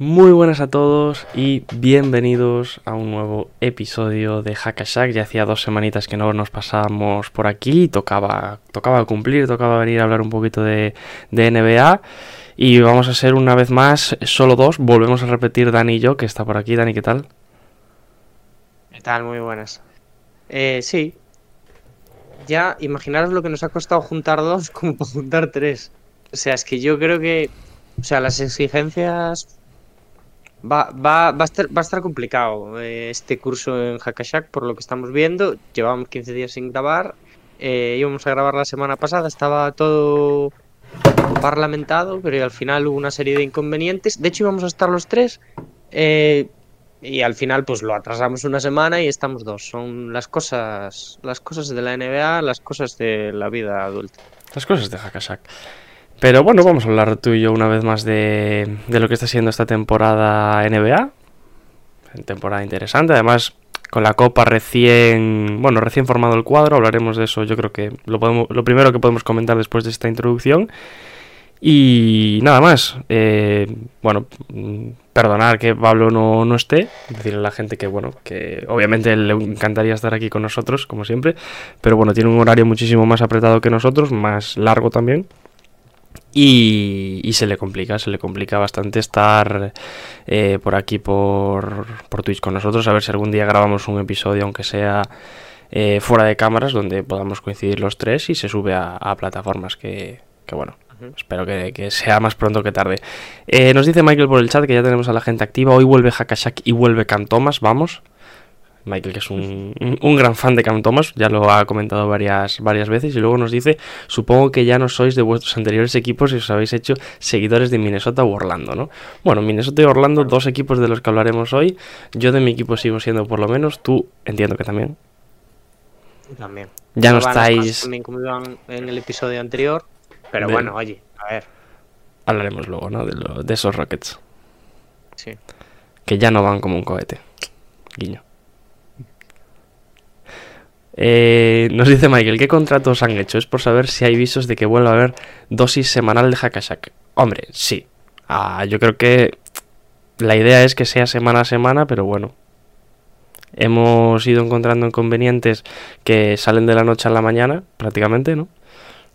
Muy buenas a todos y bienvenidos a un nuevo episodio de Hackashack. Ya hacía dos semanitas que no nos pasábamos por aquí, tocaba, tocaba cumplir, tocaba venir a hablar un poquito de, de NBA. Y vamos a ser una vez más solo dos. Volvemos a repetir Dani y yo, que está por aquí. Dani, ¿qué tal? ¿Qué tal? Muy buenas. Eh, sí. Ya, imaginaros lo que nos ha costado juntar dos como para juntar tres. O sea, es que yo creo que. O sea, las exigencias. Va, va, va, a, estar, va a estar complicado eh, este curso en Hackashack, por lo que estamos viendo. Llevamos 15 días sin grabar. Eh, íbamos a grabar la semana pasada, estaba todo parlamentado, pero al final hubo una serie de inconvenientes. De hecho, íbamos a estar los tres. Eh, y al final, pues lo atrasamos una semana y estamos dos. Son las cosas, las cosas de la NBA, las cosas de la vida adulta. Las cosas de Hackashack. Pero bueno, vamos a hablar tú y yo una vez más de, de lo que está siendo esta temporada NBA. Temporada interesante, además con la Copa recién, bueno, recién formado el cuadro, hablaremos de eso, yo creo que lo, podemos, lo primero que podemos comentar después de esta introducción. Y nada más, eh, bueno, perdonar que Pablo no, no esté, decirle a la gente que, bueno, que obviamente le encantaría estar aquí con nosotros, como siempre, pero bueno, tiene un horario muchísimo más apretado que nosotros, más largo también, y, y, se le complica, se le complica bastante estar eh, por aquí por, por Twitch con nosotros. A ver si algún día grabamos un episodio, aunque sea eh, fuera de cámaras, donde podamos coincidir los tres y se sube a, a plataformas que, que bueno. Espero que, que, sea más pronto que tarde. Eh, nos dice Michael por el chat que ya tenemos a la gente activa. Hoy vuelve Hakashak y vuelve Cam Thomas. Vamos. Michael, que es un, un, gran fan de Cam Thomas, ya lo ha comentado varias, varias veces, y luego nos dice, supongo que ya no sois de vuestros anteriores equipos y os habéis hecho seguidores de Minnesota o Orlando, ¿no? Bueno, Minnesota y Orlando, dos equipos de los que hablaremos hoy. Yo de mi equipo sigo siendo por lo menos, tú entiendo que también. También. Ya no estáis... También como iban en el episodio anterior, pero de... bueno, oye, a ver. Hablaremos luego, ¿no? De, lo, de esos Rockets. Sí. Que ya no van como un cohete. Guiño. Eh, nos dice Michael, ¿qué contratos han hecho? Es por saber si hay visos de que vuelva a haber dosis semanal de Hackashack. Hombre, sí. Ah, yo creo que la idea es que sea semana a semana, pero bueno. Hemos ido encontrando inconvenientes que salen de la noche a la mañana, prácticamente, ¿no?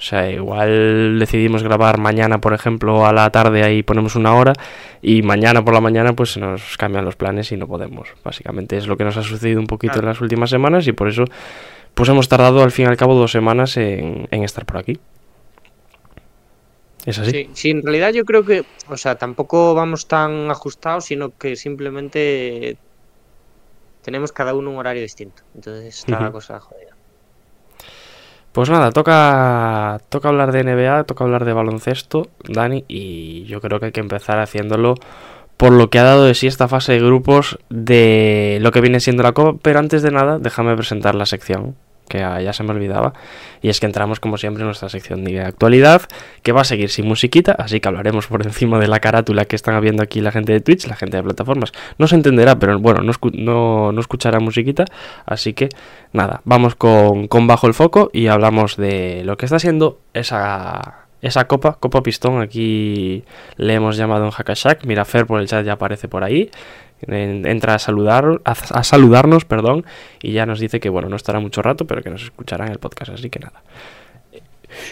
O sea, igual decidimos grabar mañana, por ejemplo, a la tarde ahí ponemos una hora y mañana por la mañana pues se nos cambian los planes y no podemos. Básicamente es lo que nos ha sucedido un poquito claro. en las últimas semanas y por eso pues hemos tardado al fin y al cabo dos semanas en, en estar por aquí. ¿Es así? Sí, sí, en realidad yo creo que, o sea, tampoco vamos tan ajustados, sino que simplemente tenemos cada uno un horario distinto. Entonces está uh -huh. la cosa jodida. Pues nada, toca, toca hablar de NBA, toca hablar de baloncesto, Dani, y yo creo que hay que empezar haciéndolo por lo que ha dado de sí esta fase de grupos de lo que viene siendo la Copa, pero antes de nada, déjame presentar la sección, que ya se me olvidaba, y es que entramos como siempre en nuestra sección de actualidad, que va a seguir sin musiquita, así que hablaremos por encima de la carátula que están viendo aquí la gente de Twitch, la gente de plataformas, no se entenderá, pero bueno, no, no, no escuchará musiquita, así que nada, vamos con, con bajo el foco y hablamos de lo que está siendo esa esa copa, Copa Pistón, aquí le hemos llamado en Hackashack. Mira, Fer por el chat ya aparece por ahí. Entra a saludar, a, a, saludarnos, perdón, y ya nos dice que bueno, no estará mucho rato, pero que nos escuchará en el podcast, así que nada.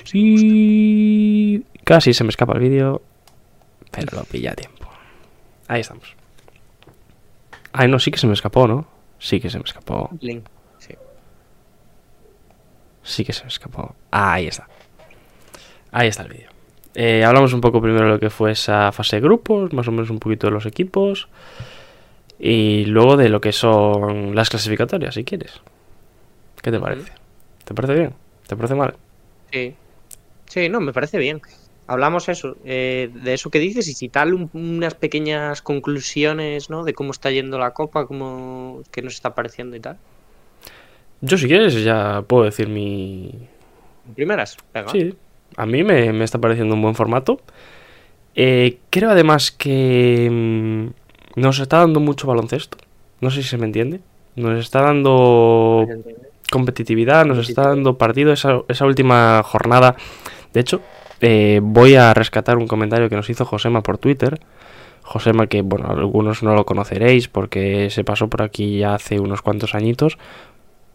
Sí, casi se me escapa el vídeo, pero lo pilla a tiempo. Ahí estamos. Ay, no, sí que se me escapó, ¿no? Sí que se me escapó. Link, sí. Sí que se me escapó. Ah, ahí está. Ahí está el vídeo. Eh, hablamos un poco primero de lo que fue esa fase de grupos, más o menos un poquito de los equipos. Y luego de lo que son las clasificatorias, si quieres. ¿Qué te parece? ¿Te parece bien? ¿Te parece mal? Sí. Sí, no, me parece bien. hablamos eso, eh, de eso que dices y si tal un- unas pequeñas conclusiones, ¿no? De cómo está yendo la copa, cómo qué nos está pareciendo y tal. Yo si quieres ya puedo decir mi... Primeras, venga. Sí, a mí me, me está pareciendo un buen formato. Eh, creo además que mm, nos está dando mucho baloncesto. No sé si se me entiende. Nos está dando competitividad, nos está dando partido esa, esa última jornada. De hecho, eh, voy a rescatar un comentario que nos hizo Josema por Twitter. Josema, que bueno, algunos no lo conoceréis porque se pasó por aquí ya hace unos cuantos añitos.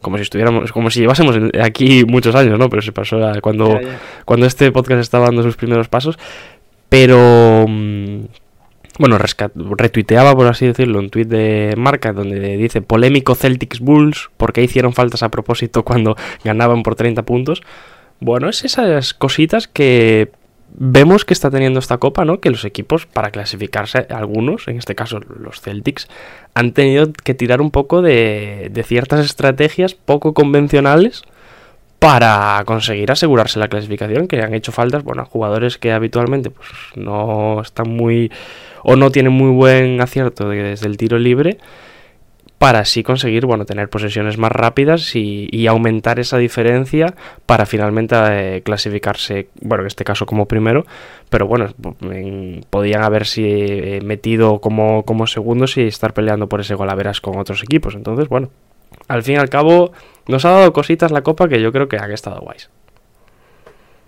Como si estuviéramos, como si llevásemos aquí muchos años, ¿no? Pero se pasó cuando, Ya, ya. cuando este podcast estaba dando sus primeros pasos. Pero mm, bueno, retuiteaba, por así decirlo, un tuit de marca donde dice polémico Celtics Bulls, porque hicieron faltas a propósito cuando ganaban por 30 puntos. Bueno, es esas cositas que vemos que está teniendo esta copa, ¿no? Que los equipos, para clasificarse, algunos, en este caso los Celtics, han tenido que tirar un poco de, de ciertas estrategias poco convencionales para conseguir asegurarse la clasificación, que han hecho faltas, bueno, a jugadores que habitualmente pues no están muy o no tienen muy buen acierto de- desde el tiro libre para así conseguir, bueno, tener posesiones más rápidas y, aumentar esa diferencia para finalmente eh, clasificarse, bueno, en este caso como primero, pero bueno, en- podían haberse eh, metido como, como segundos y estar peleando por ese golaveras con otros equipos. Entonces, bueno, al fin y al cabo nos ha dado cositas la copa que yo creo que han estado guays.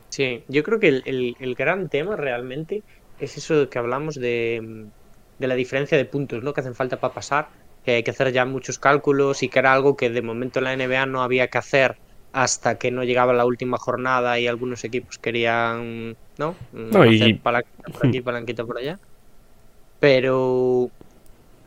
Sí, yo creo que el- el gran tema realmente es eso que hablamos de, mm, de la diferencia de puntos, ¿no? Que hacen falta para pasar, que hay que hacer ya muchos cálculos y que era algo que de momento en la NBA no había que hacer hasta que no llegaba la última jornada y algunos equipos querían, ¿no? Mm, No, y- Hacer palanquita por aquí, palanquita por allá. Pero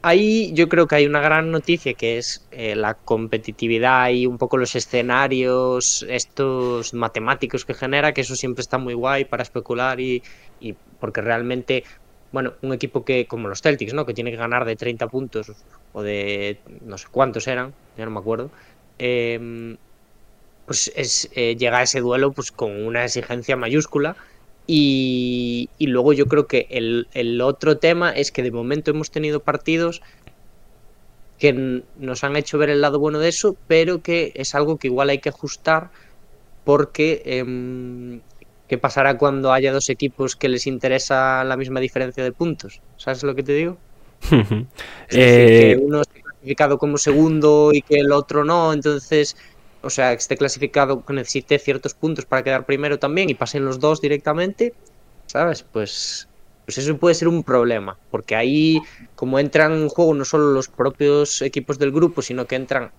ahí yo creo que hay una gran noticia que es eh, la competitividad y un poco los escenarios, estos matemáticos que genera, que eso siempre está muy guay para especular y, y porque realmente, bueno, un equipo que como los Celtics, ¿no? Que tiene que ganar de 30 puntos o de no sé cuántos eran, ya no me acuerdo. em, pues es, eh, llega a ese duelo pues con una exigencia mayúscula y, luego yo creo que el, el otro tema es que de momento hemos tenido partidos que nos han hecho ver el lado bueno de eso, pero que es algo que igual hay que ajustar porque em, ¿qué pasará cuando haya dos equipos que les interesa la misma diferencia de puntos? ¿Sabes lo que te digo? Es decir, Eh, que uno esté clasificado como segundo y que el otro no, entonces, o sea, que esté clasificado que necesite ciertos puntos para quedar primero también y pasen los dos directamente, ¿sabes? Pues, pues eso puede ser un problema, porque ahí, como entran en juego no solo los propios equipos del grupo, sino que entran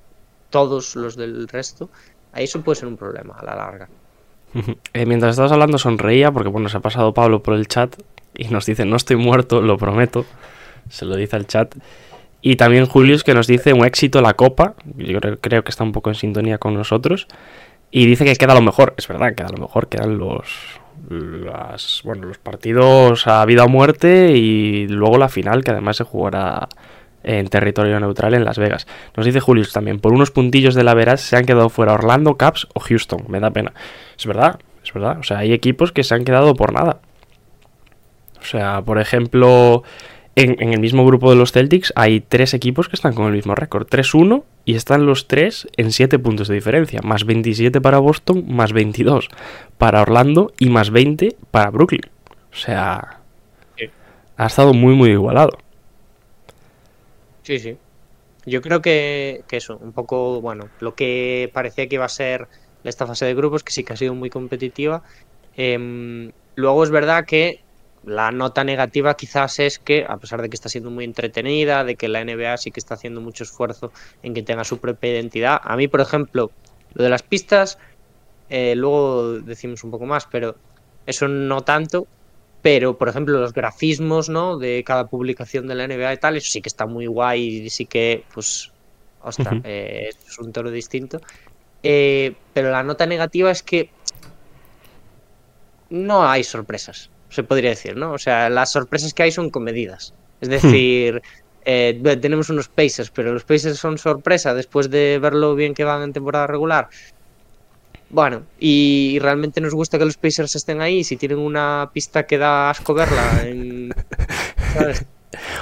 todos los del resto, ahí eso puede ser un problema a la larga. Eh, mientras estabas hablando sonreía porque bueno, se ha pasado Pablo por el chat y nos dice no estoy muerto, lo prometo. Se lo dice al chat. Y también Julius que nos dice un éxito la copa. Yo creo, creo que está un poco en sintonía con nosotros. Y dice que queda lo mejor. Es verdad, queda lo mejor. Quedan los, bueno, los partidos a vida o muerte y luego la final que además se jugará en territorio neutral en Las Vegas. Nos dice Julius también, por unos puntillos de la veras se han quedado fuera Orlando, Caps o Houston. Me da pena. Es verdad, es verdad. O sea, hay equipos que se han quedado por nada. O sea, por ejemplo, en, en el mismo grupo de los Celtics hay tres equipos que están con el mismo récord. 3-1 y están los tres en 7 puntos de diferencia. Más 27 para Boston, más 22 para Orlando y más 20 para Brooklyn. O sea, ha estado muy, muy igualado. Sí, sí. Yo creo que, eso, un poco, bueno, lo que parecía que iba a ser esta fase de grupos, que sí que ha sido muy competitiva. Em, luego es verdad que la nota negativa quizás es que, a pesar de que está siendo muy entretenida, de que la NBA sí que está haciendo mucho esfuerzo en que tenga su propia identidad, a mí, por ejemplo, lo de las pistas, eh, luego decimos un poco más, pero eso no tanto, pero por ejemplo los grafismos ¿no? de cada publicación de la NBA y tal, eso sí que está muy guay y sí que, pues, ostras, eh, es un toro distinto. Eh, pero la nota negativa es que no hay sorpresas, se podría decir, ¿no? O sea, las sorpresas que hay son comedidas. Es decir, eh, tenemos unos Pacers, pero los Pacers son sorpresa después de ver lo bien que van en temporada regular. Bueno, y realmente nos gusta que los Pacers estén ahí. Si tienen una pista que da asco verla, en, ¿sabes?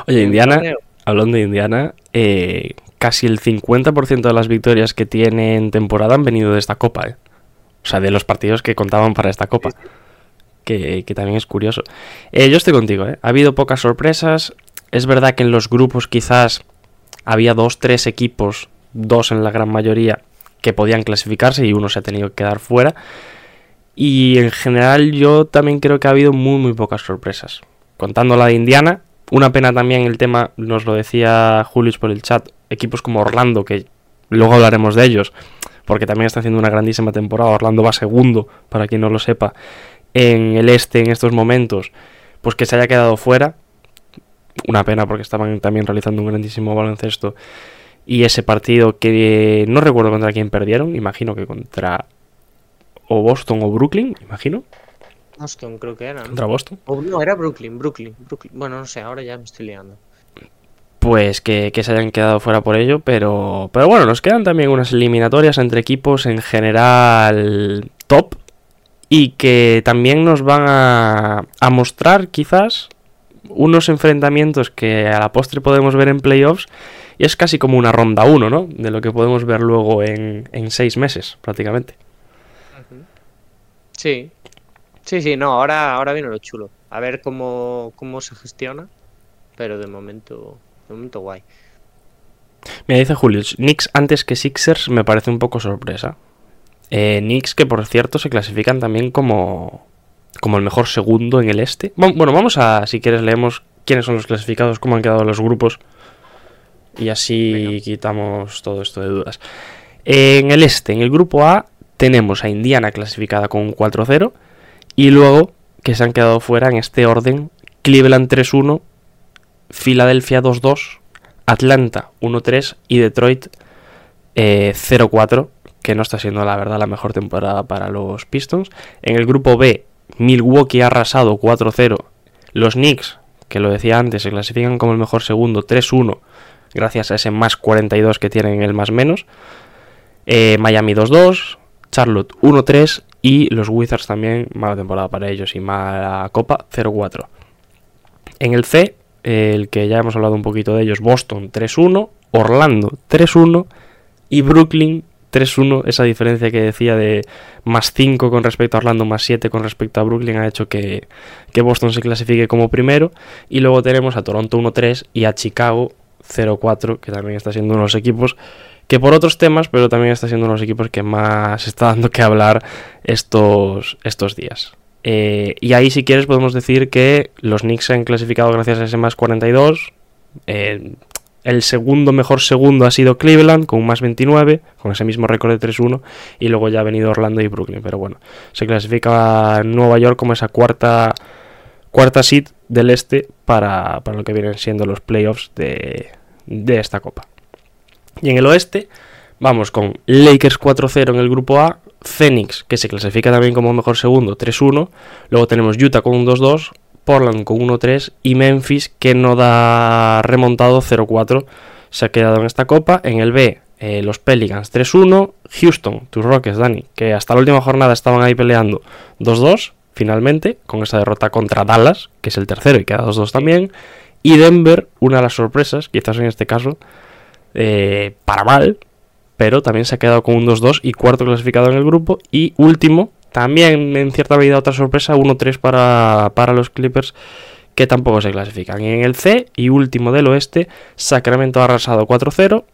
Oye, Indiana, hablando de Indiana, eh, casi el 50% de las victorias que tiene en temporada han venido de esta copa, ¿eh? O sea, de los partidos que contaban para esta copa. Que, que también es curioso. Eh, yo estoy contigo, ¿eh? Ha habido pocas sorpresas. Es verdad que en los grupos quizás había dos, tres equipos, dos en la gran mayoría, que podían clasificarse y uno se ha tenido que quedar fuera. Y en general yo también creo que ha habido muy, muy pocas sorpresas. Contando la de Indiana, una pena también el tema, nos lo decía Julius por el chat, equipos como Orlando, que luego hablaremos de ellos, porque también está haciendo una grandísima temporada. Orlando va segundo, para quien no lo sepa, en el este en estos momentos, pues que se haya quedado fuera. Una pena porque estaban también realizando un grandísimo baloncesto. Y ese partido que no recuerdo contra quién perdieron, imagino que contra o Boston o Brooklyn, imagino, Boston creo que era. ¿no? contra Boston. O no, era Brooklyn, Brooklyn, Brooklyn. Bueno, no sé, ahora ya me estoy liando. pues que, que se hayan quedado fuera por ello, pero, pero bueno, nos quedan también unas eliminatorias entre equipos en general top y que también nos van a, a mostrar quizás unos enfrentamientos que a la postre podemos ver en playoffs y es casi como una ronda 1, ¿no? De lo que podemos ver luego en, en seis meses prácticamente. Sí. Sí, sí, no, ahora, ahora viene lo chulo. A ver cómo, cómo se gestiona. Pero de momento, de momento guay. Me dice Julio, Knicks antes que Sixers me parece un poco sorpresa. Eh, Knicks que por cierto se clasifican también como, como el mejor segundo en el este. Bueno, vamos a, si quieres, leemos quiénes son los clasificados, cómo han quedado los grupos. Y así Venga. quitamos todo esto de dudas. En el este, en el grupo A, tenemos a Indiana clasificada con un 4-0. Y luego, que se han quedado fuera en este orden, Cleveland 3-1, Filadelfia 2-2, Atlanta 1-3 y Detroit eh, 0-4, que no está siendo la verdad la mejor temporada para los Pistons. En el grupo B, Milwaukee ha arrasado 4-0. Los Knicks, que lo decía antes, se clasifican como el mejor segundo 3-1, gracias a ese más 42 que tienen en el más menos. Eh, Miami 2-2, Charlotte 1-3 y los Wizards también, mala temporada para ellos y mala copa 0-4. En el C, el que ya hemos hablado un poquito de ellos, Boston 3-1, Orlando 3-1 y Brooklyn 3-1. Esa diferencia que decía de más 5 con respecto a Orlando, más 7 con respecto a Brooklyn, ha hecho que, que Boston se clasifique como primero. Y luego tenemos a Toronto 1-3 y a Chicago 0-4, que también está siendo uno de los equipos que por otros temas, pero también está siendo uno de los equipos que más está dando que hablar estos, estos días. Eh, y ahí, si quieres, podemos decir que los Knicks se han clasificado gracias a ese más 42. Eh, el segundo mejor segundo ha sido Cleveland con un más 29, con ese mismo récord de 3-1. Y luego ya ha venido Orlando y Brooklyn. Pero bueno, se clasifica Nueva York como esa cuarta, cuarta seed del este para, para lo que vienen siendo los playoffs de, de esta copa. Y en el oeste vamos con Lakers 4-0 en el grupo A, Phoenix, que se clasifica también como mejor segundo, 3-1. Luego tenemos Utah con un 2-2, Portland con 1-3 y Memphis, que no da remontado 0-4. Se ha quedado en esta copa. En el B, eh, los Pelicans 3-1. Houston, tus Rockets, Dani, que hasta la última jornada estaban ahí peleando 2-2, finalmente, con esa derrota contra Dallas, que es el tercero y queda 2-2 también. Y Denver, una de las sorpresas, quizás en este caso, eh, para mal, pero también se ha quedado con un 2-2 y cuarto clasificado en el grupo. Y último, también en cierta medida otra sorpresa, 1-3 para, para los Clippers, que tampoco se clasifican. En el C y último del oeste, Sacramento ha arrasado 4-0.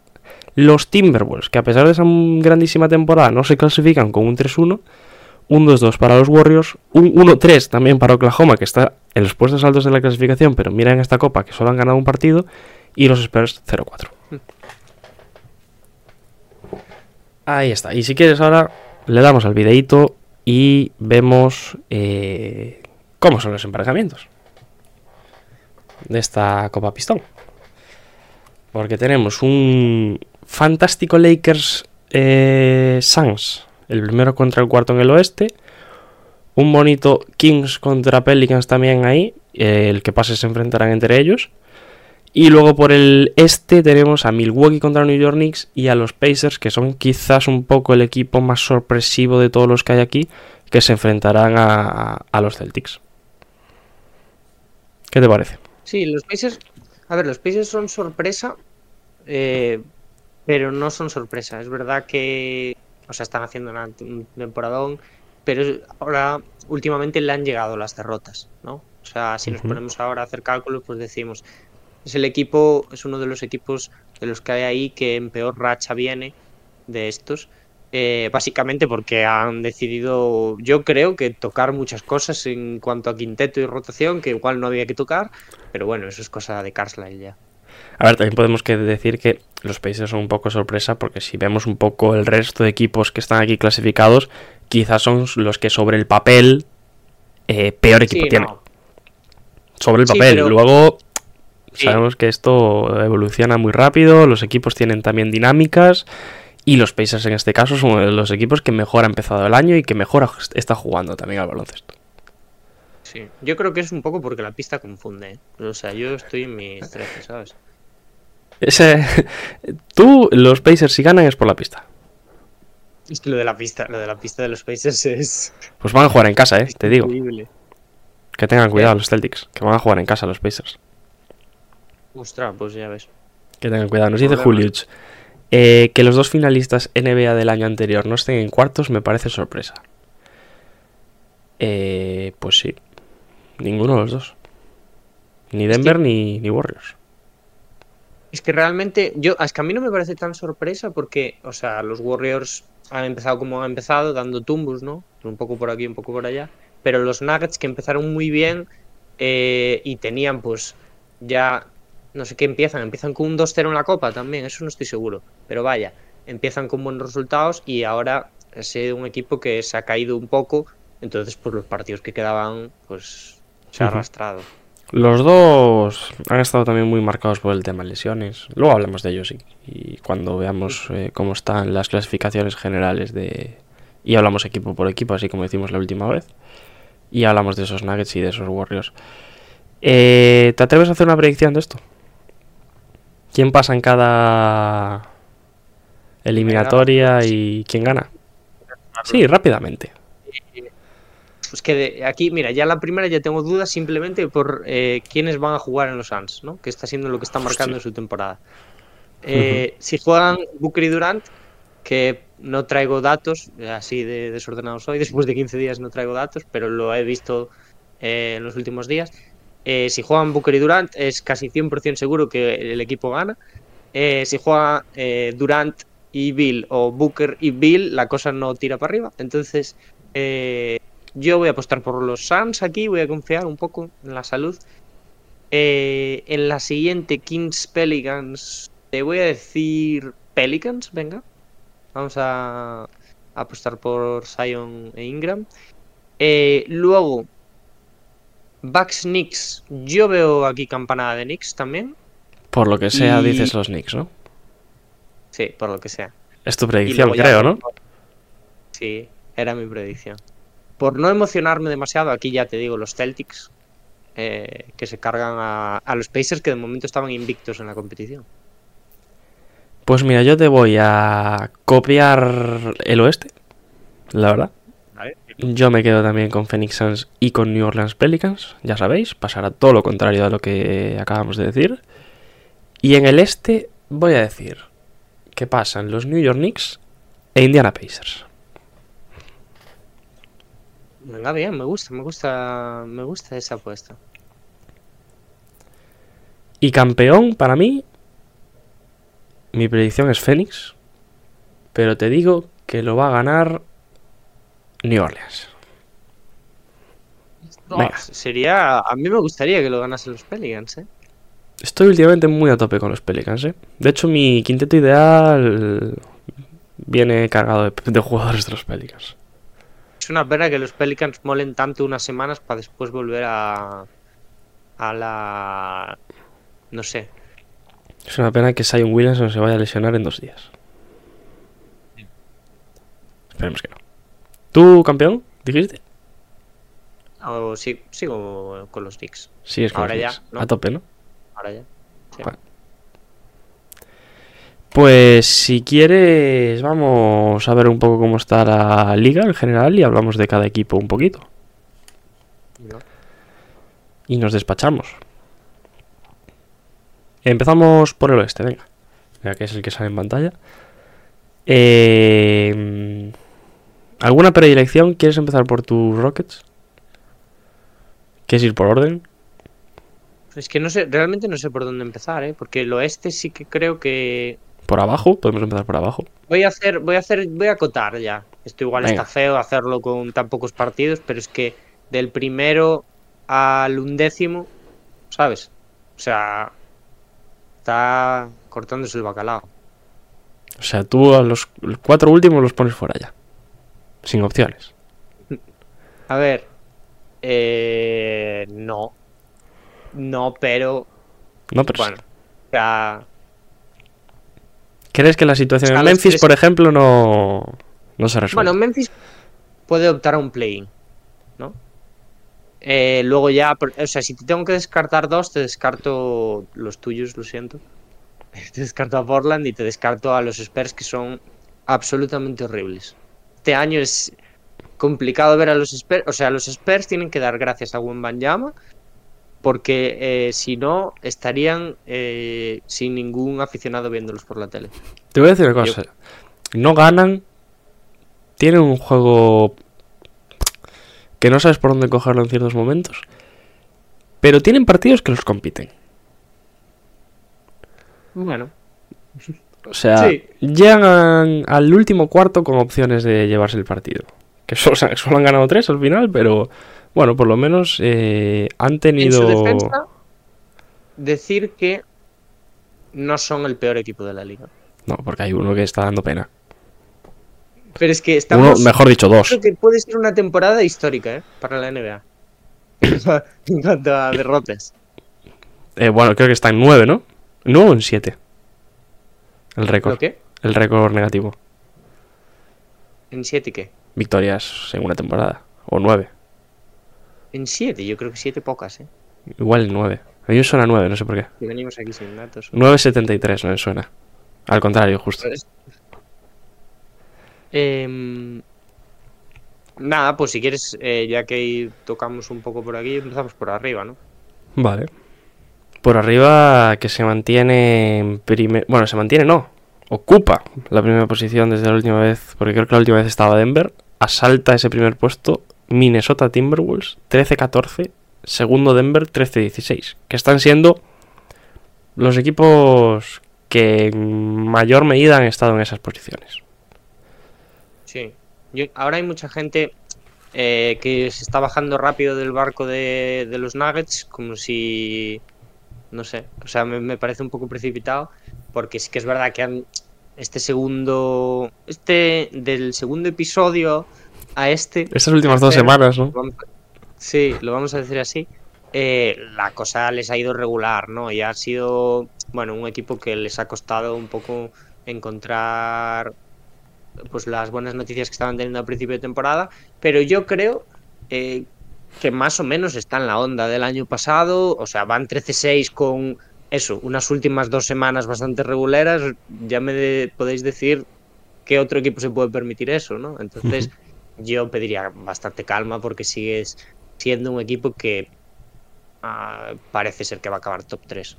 Los Timberwolves, que a pesar de esa grandísima temporada no se clasifican con un 3-1. Un 2-2 para los Warriors, un 1-3 también para Oklahoma, que está en los puestos altos de la clasificación, pero mira en esta copa que solo han ganado un partido, y los Spurs 0-4. Ahí está. Y si quieres ahora le damos al videíto y vemos eh, cómo son los emparejamientos de esta Copa Pistón. Porque tenemos un fantástico Lakers eh, Suns, el primero contra el cuarto en el oeste. Un bonito Kings contra Pelicans también ahí. eh, el que pase se enfrentarán entre ellos. Y luego por el este tenemos a Milwaukee contra New York Knicks y a los Pacers, que son quizás un poco el equipo más sorpresivo de todos los que hay aquí, que se enfrentarán a, a los Celtics. ¿Qué te parece? Sí, los Pacers. A ver, los Pacers son sorpresa, eh, pero no son sorpresa. Es verdad que. O sea, están haciendo una, un temporadón, pero ahora últimamente le han llegado las derrotas, ¿no? O sea, si nos ponemos ahora a hacer cálculos, pues decimos. Es el equipo, es uno de los equipos de los que hay ahí que en peor racha viene de estos. eh, básicamente porque han decidido, yo creo que tocar muchas cosas en cuanto a quinteto y rotación que igual no había que tocar, pero bueno, eso es cosa de Carlisle ya. A ver, también podemos que decir que los Pacers son un poco sorpresa porque si vemos un poco el resto de equipos que están aquí clasificados, quizás son los que sobre el papel eh, peor equipo Sí, tienen. no, Sobre el Sí, papel. pero- Luego Sí. sabemos que esto evoluciona muy rápido, los equipos tienen también dinámicas y los Pacers en este caso son uno de los equipos que mejor ha empezado el año y que mejor está jugando también al baloncesto. sí. Yo creo que es un poco porque la pista confunde. ¿eh? O sea, yo estoy en mis 13, ¿sabes? Ese, tú, los Pacers si ganan es por la pista. Es que lo de la pista, lo de la pista de los Pacers es Pues van a jugar en casa, eh, te digo. Que tengan cuidado los Celtics, que van a jugar en casa los Pacers. Ostras, pues ya ves. Que tengan cuidado. Nos dice. Julius eh, que los dos finalistas NBA del año anterior no estén en cuartos me parece sorpresa. Eh, pues sí. Ninguno de los dos. Ni Denver ni, ni Warriors. Es que realmente, yo, es que a mí no me parece tan sorpresa porque, o sea, los Warriors han empezado como han empezado, dando tumbos, ¿no? Un poco por aquí, un poco por allá. Pero los Nuggets que empezaron muy bien eh, y tenían pues ya, no sé qué empiezan, empiezan con un 2-0 en la Copa también, eso no estoy seguro. Pero vaya, empiezan con buenos resultados y ahora sido un equipo que se ha caído un poco, entonces pues los partidos que quedaban pues se ha arrastrado. Los dos han estado también muy marcados por el tema lesiones. Luego hablamos de ellos y, y cuando veamos eh, cómo están las clasificaciones generales de... Y hablamos equipo por equipo, así como hicimos la última vez. Y hablamos de esos Nuggets y de esos Warriors. Eh, ¿Te atreves a hacer una predicción de esto? ¿Quién pasa en cada eliminatoria y quién gana? Sí, rápidamente. Pues que de- aquí, mira, ya la primera ya tengo dudas simplemente por eh, quiénes van a jugar en los Suns, ¿no? Que está siendo lo que está marcando en su temporada. Eh, Si juegan Booker y Durant, que no traigo datos, eh, así de desordenados hoy, después de 15 días no traigo datos, pero lo he visto eh, en los últimos días. Si juegan Booker y Durant, es casi 100% seguro que el equipo gana. Si juega Durant y Bill o Booker y Bill, la cosa no tira para arriba. Entonces, eh, yo voy a apostar por los Suns aquí, voy a confiar un poco en la salud. Eh, en la siguiente, Kings Pelicans, te voy a decir Pelicans, venga. Vamos a, a apostar por Zion e Ingram. Eh, luego, Bucks Knicks, yo veo aquí campanada de Knicks también. Por lo que sea, Y- dices los Knicks, ¿no? Sí, por lo que sea. Es tu predicción, ya- creo, ¿no? Sí, era mi predicción. Por no emocionarme demasiado, aquí ya te digo, los Celtics, eh, que se cargan a, a los Pacers que de momento estaban invictos en la competición. Pues mira, yo te voy a copiar el oeste, la verdad. Yo me quedo también con Phoenix Suns y con New Orleans Pelicans, ya sabéis, pasará todo lo contrario a lo que acabamos de decir. Y en el este voy a decir que pasan los New York Knicks e Indiana Pacers. Venga, bien, me gusta, me gusta, me gusta esa apuesta. Y campeón para mí, mi predicción es Phoenix, pero te digo que lo va a ganar New Orleans. Venga. Sería, a mí me gustaría que lo ganasen los Pelicans, ¿eh? Estoy últimamente muy a tope con los Pelicans, ¿eh? De hecho, mi quinteto ideal viene cargado de, de jugadores de los Pelicans. Es una pena que los Pelicans molen tanto unas semanas para después volver a a la no sé. Es una pena que Zion Williamson se vaya a lesionar en dos días. Esperemos que no. ¿Tú, campeón? ¿Dijiste? O sí, sigo con los Knicks. Sí, es con Ahora los ya. A tope, ¿no? Ahora ya. Sí. Vale. Pues si quieres, vamos a ver un poco cómo está la liga en general y hablamos de cada equipo un poquito. Y nos despachamos. Empezamos por el oeste, venga. Ya que es el que sale en pantalla. Eh, ¿Alguna predilección? ¿Quieres empezar por tus Rockets? ¿Quieres ir por orden? Es que no sé, realmente no sé por dónde empezar, ¿eh? Porque el oeste sí que creo que ¿Por abajo? Podemos empezar por abajo. Voy a hacer, voy a hacer, voy a acotar ya. Esto igual Venga. está feo hacerlo con tan pocos partidos, pero es que del primero al undécimo, ¿sabes? O sea, está cortándose el bacalao. O sea, tú a los los cuatro últimos los pones fuera ya. Sin opciones. A ver, eh, no, no, pero No, pero bueno, o sea, ¿Crees que la situación en Memphis, tres- por ejemplo, no, no se resuelve? Bueno, Memphis puede optar a un play-in, ¿no? Eh, luego ya, o sea, si te tengo que descartar dos, te descarto los tuyos, lo siento. Te descarto a Portland y te descarto a los Spurs que son absolutamente horribles. Este año es complicado ver a los Spurs, o sea, los Spurs tienen que dar gracias a Wembanyama porque eh, si no estarían eh, sin ningún aficionado viéndolos por la tele. Te voy a decir una cosa. No ganan. Tienen un juego que no sabes por dónde cogerlo en ciertos momentos. Pero tienen partidos que los compiten. Bueno, O sea, Sí. llegan al último cuarto con opciones de llevarse el partido. Que solo, solo han ganado tres al final, pero bueno, por lo menos eh, han En tenido... su defensa, decir que no son el peor equipo de la liga. No, porque hay uno que está dando pena. Pero es que Uno, estamos. mejor dicho, dos. Creo que puede ser una temporada histórica, ¿eh? Para la NBA. en cuanto a derrotas. Eh, bueno, creo que está en nueve, ¿no? No, en siete. El ¿Lo récord. qué? El récord negativo. ¿En 7 qué? Victorias en una temporada. O nueve. En 7, yo creo que 7 pocas, ¿eh? Igual en nueve. A mí me suena nueve, no sé por qué. Y venimos aquí sin datos. 9.73 no me suena. Al contrario, justo. Em, nada, pues si quieres, eh, ya que tocamos un poco por aquí, empezamos por arriba, ¿no? Vale. Por arriba que se mantiene en primer... Bueno, se mantiene no. Ocupa la primera posición desde la última vez. Porque creo que la última vez estaba Denver. Asalta ese primer puesto Minnesota Timberwolves 13-14. Segundo Denver 13-16. Que están siendo los equipos que en mayor medida han estado en esas posiciones. Sí. Ahora hay mucha gente eh, que se está bajando rápido del barco de, de los Nuggets, como si. No sé. O sea, me, me parece un poco precipitado. Porque sí que es verdad que han. Este segundo. Este. Del segundo episodio a este. Estas últimas dos semanas, ¿no? Sí, lo vamos a decir así. eh, la cosa les ha ido regular, ¿no? Y ha sido, bueno, un equipo que les ha costado un poco encontrar pues las buenas noticias que estaban teniendo al principio de temporada, pero yo creo eh, que más o menos está en la onda del año pasado, o sea, van 13-6 con eso, unas últimas dos semanas bastante reguleras, ya me de- podéis decir qué otro equipo se puede permitir eso, ¿no? Entonces, yo pediría bastante calma porque sigues siendo un equipo que ah, parece ser que va a acabar top 3.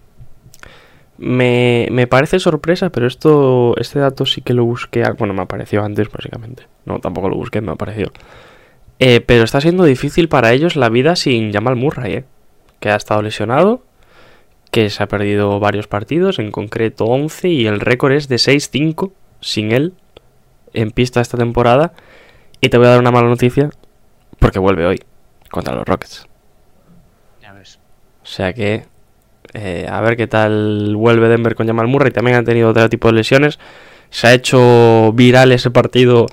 Me, me parece sorpresa, pero esto, este dato sí que lo busqué. Bueno, me apareció antes, básicamente. No, tampoco lo busqué, me apareció. Eh, pero está siendo difícil para ellos la vida sin Jamal Murray, ¿eh? Que ha estado lesionado, que se ha perdido varios partidos, en concreto 11, y el récord es de 6-5 sin él en pista esta temporada. Y te voy a dar una mala noticia, porque vuelve hoy contra los Rockets. Ya ves. O sea que eh, a ver qué tal vuelve Denver con Jamal Murray. También han tenido otro tipo de lesiones. Se ha hecho viral ese partido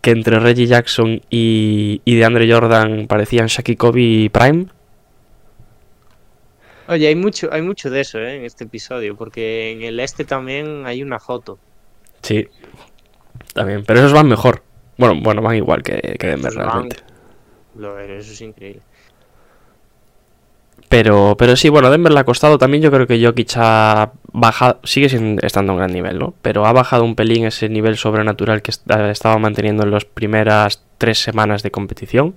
que entre Reggie Jackson y, y DeAndre Jordan parecían Shaq y Kobe Prime. Oye, hay mucho, hay mucho de eso ¿eh? en este episodio, porque en el este también hay una foto. Sí, también. Pero esos van mejor. Bueno, bueno, van igual que, que Denver realmente. Lo, eso es increíble. Pero, pero sí, bueno, Denver le ha costado también. Yo creo que Jokic ha bajado, sigue sin, estando a un gran nivel, ¿no? Pero ha bajado un pelín ese nivel sobrenatural que estaba manteniendo en las primeras tres semanas de competición.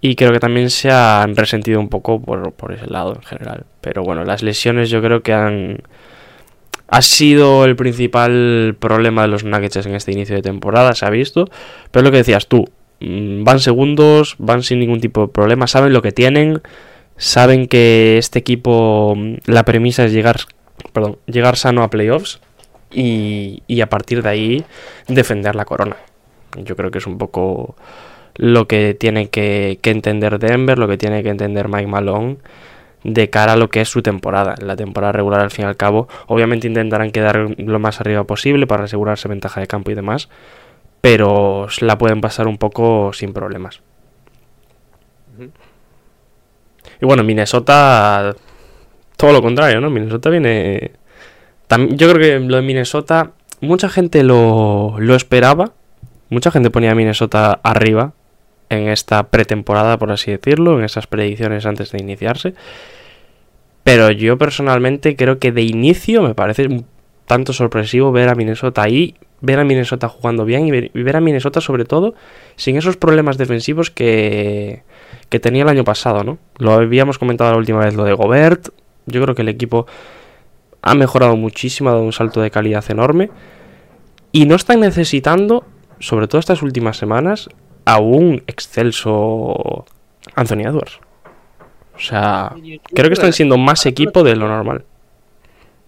Y creo que también se han resentido un poco por, por ese lado en general. Pero bueno, las lesiones yo creo que han, ha sido el principal problema de los Nuggets en este inicio de temporada, se ha visto. Pero lo que decías tú, mm, van segundos, van sin ningún tipo de problema, saben lo que tienen, saben que este equipo, mm, la premisa es llegar, perdón, llegar sano a playoffs y, y a partir de ahí defender la corona. Yo creo que es un poco lo que tiene que, que entender Denver, lo que tiene que entender Mike Malone de cara a lo que es su temporada. En la temporada regular, al fin y al cabo, obviamente intentarán quedar lo más arriba posible para asegurarse ventaja de campo y demás, pero la pueden pasar un poco sin problemas. Y bueno, Minnesota, todo lo contrario, ¿no? Minnesota viene... Yo creo que lo de Minnesota, mucha gente lo, lo esperaba, mucha gente ponía a Minnesota arriba en esta pretemporada, por así decirlo, en esas predicciones antes de iniciarse. Pero yo personalmente creo que de inicio me parece un tanto sorpresivo ver a Minnesota ahí, ver a Minnesota jugando bien y ver, a Minnesota sobre todo sin esos problemas defensivos que, que tenía el año pasado, ¿no? Lo habíamos comentado la última vez, lo de Gobert. Yo creo que el equipo ha mejorado muchísimo, ha dado un salto de calidad enorme. Y no están necesitando, sobre todo estas últimas semanas, a un excelso Anthony Edwards. O sea, creo que están siendo más equipo de lo normal.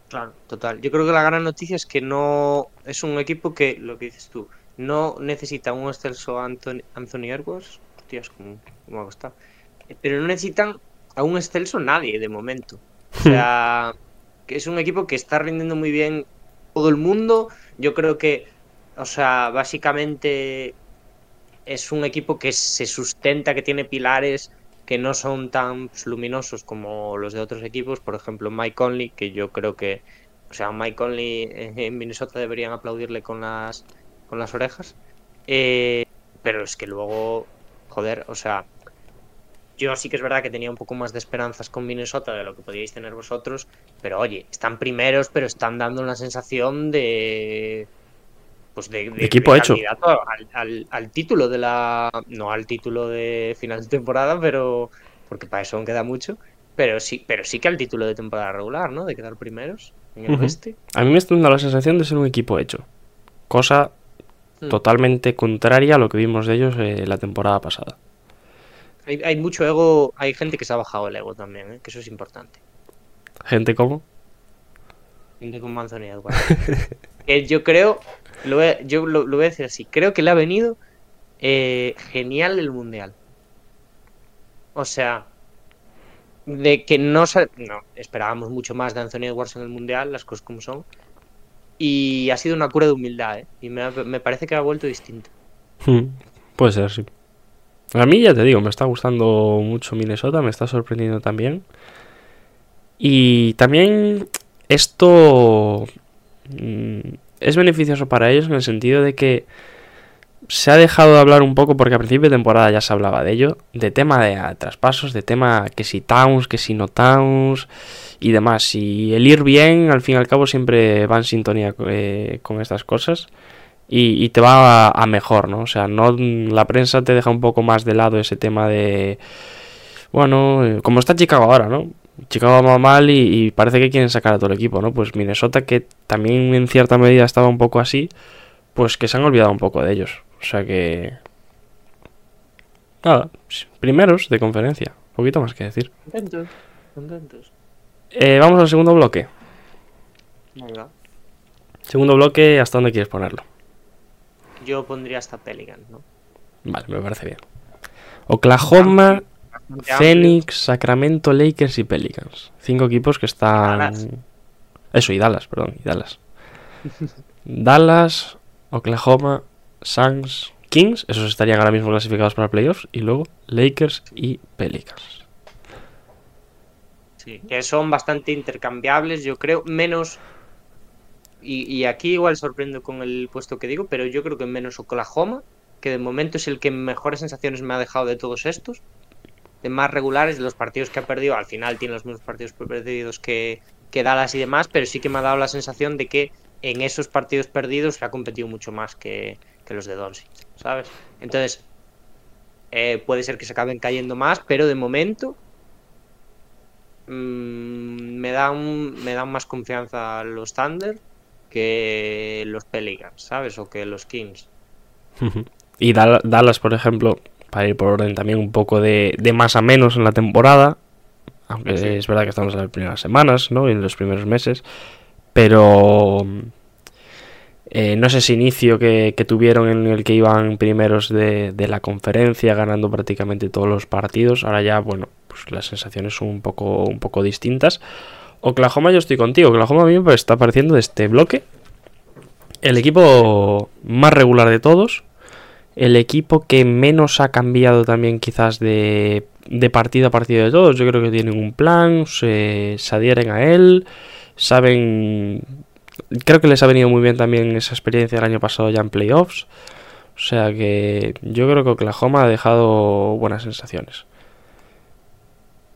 Claro, total. Yo creo que la gran noticia es que no es un equipo que, lo que dices tú, no necesita un excelso Anthony, Anthony Edwards. Tíos, ¿cómo, cómo está? Pero no necesitan a un excelso nadie de momento. O sea, que es un equipo que está rindiendo muy bien todo el mundo. Yo creo que, o sea, básicamente es un equipo que se sustenta, que tiene pilares que no son tan luminosos como los de otros equipos. Por ejemplo, Mike Conley, que yo creo que, o sea, Mike Conley en Minnesota deberían aplaudirle con las, con las orejas. Eh, pero es que luego, joder, o sea, yo sí que es verdad que tenía un poco más de esperanzas con Minnesota de lo que podíais tener vosotros, pero oye, están primeros, pero están dando una sensación de pues de, equipo hecho. al, título de la no al título de final de temporada pero porque para eso aún queda mucho pero sí pero sí que al título de temporada regular no de quedar primeros en el oeste. A mí me está dando la sensación de ser un equipo hecho. Cosa hmm. totalmente contraria a lo que vimos de ellos eh, la temporada pasada. Hay, mucho ego hay gente que se ha bajado el ego también ¿eh? que eso es importante. Gente como gente como Anthony que yo creo lo yo lo, voy a decir así. Creo que le ha venido eh, genial el mundial. O sea, de que no, no esperábamos mucho más de Anthony Edwards en el mundial, las cosas como son. Y ha sido una cura de humildad, ¿eh? Y me, parece que ha vuelto distinto. Hmm, puede ser, sí. A mí ya te digo, me está gustando mucho Minnesota, me está sorprendiendo también. Y también esto mm, es beneficioso para ellos en el sentido de que se ha dejado de hablar un poco, porque a principio de temporada ya se hablaba de ello, de tema de traspasos, de tema que si Towns, que si no Towns y demás. Y el ir bien, al fin y al cabo, siempre va en sintonía eh, con estas cosas y, te va a, mejor, ¿no? O sea, no la prensa te deja un poco más de lado ese tema de. Bueno, como está Chicago ahora, ¿no? Chicago va mal y, parece que quieren sacar a todo el equipo, ¿no? Pues Minnesota, que también en cierta medida estaba un poco así, pues que se han olvidado un poco de ellos. O sea que... Nada, primeros de conferencia. Un poquito más que decir. Contentos, contentos. Eh, vamos al segundo bloque. Venga. Segundo bloque, ¿hasta dónde quieres ponerlo? Yo pondría hasta Pelican, ¿no? Vale, me parece bien. Oklahoma Phoenix, Sacramento, Lakers y Pelicans. Cinco equipos que están. Eso, y Dallas, perdón, y Dallas. Dallas, Oklahoma, Suns, Kings, esos estarían ahora mismo clasificados para playoffs, y luego Lakers y Pelicans. Sí, que son bastante intercambiables, yo creo, menos. Y, y aquí igual sorprendo con el puesto que digo, pero yo creo que menos Oklahoma, que de momento es el que mejores sensaciones me ha dejado de todos estos de más regulares, de los partidos que ha perdido, al final tiene los mismos partidos perdidos que, que Dallas y demás, pero sí que me ha dado la sensación de que en esos partidos perdidos se ha competido mucho más que, que los de Doncic, ¿sabes? Entonces, eh, puede ser que se acaben cayendo más, pero de momento mmm, me, dan, me dan más confianza los Thunder que los Pelicans, ¿sabes? O que los Kings. Y Dallas, por ejemplo, para ir por orden también un poco de, de más a menos en la temporada, aunque sí. es verdad que estamos en las primeras semanas, ¿no? Y en los primeros meses, pero eh, no sé ese inicio que, que, tuvieron en el que iban primeros de, de, la conferencia, ganando prácticamente todos los partidos. Ahora ya, bueno, pues las sensaciones son un poco, un poco distintas. Oklahoma, yo estoy contigo. Oklahoma a mí me está pareciendo de este bloque el equipo más regular de todos. El equipo que menos ha cambiado también quizás de, de partido a partido de todos. Yo creo que tienen un plan, se, adhieren a él, saben creo que les ha venido muy bien también esa experiencia el año pasado ya en playoffs. O sea que yo creo que Oklahoma ha dejado buenas sensaciones.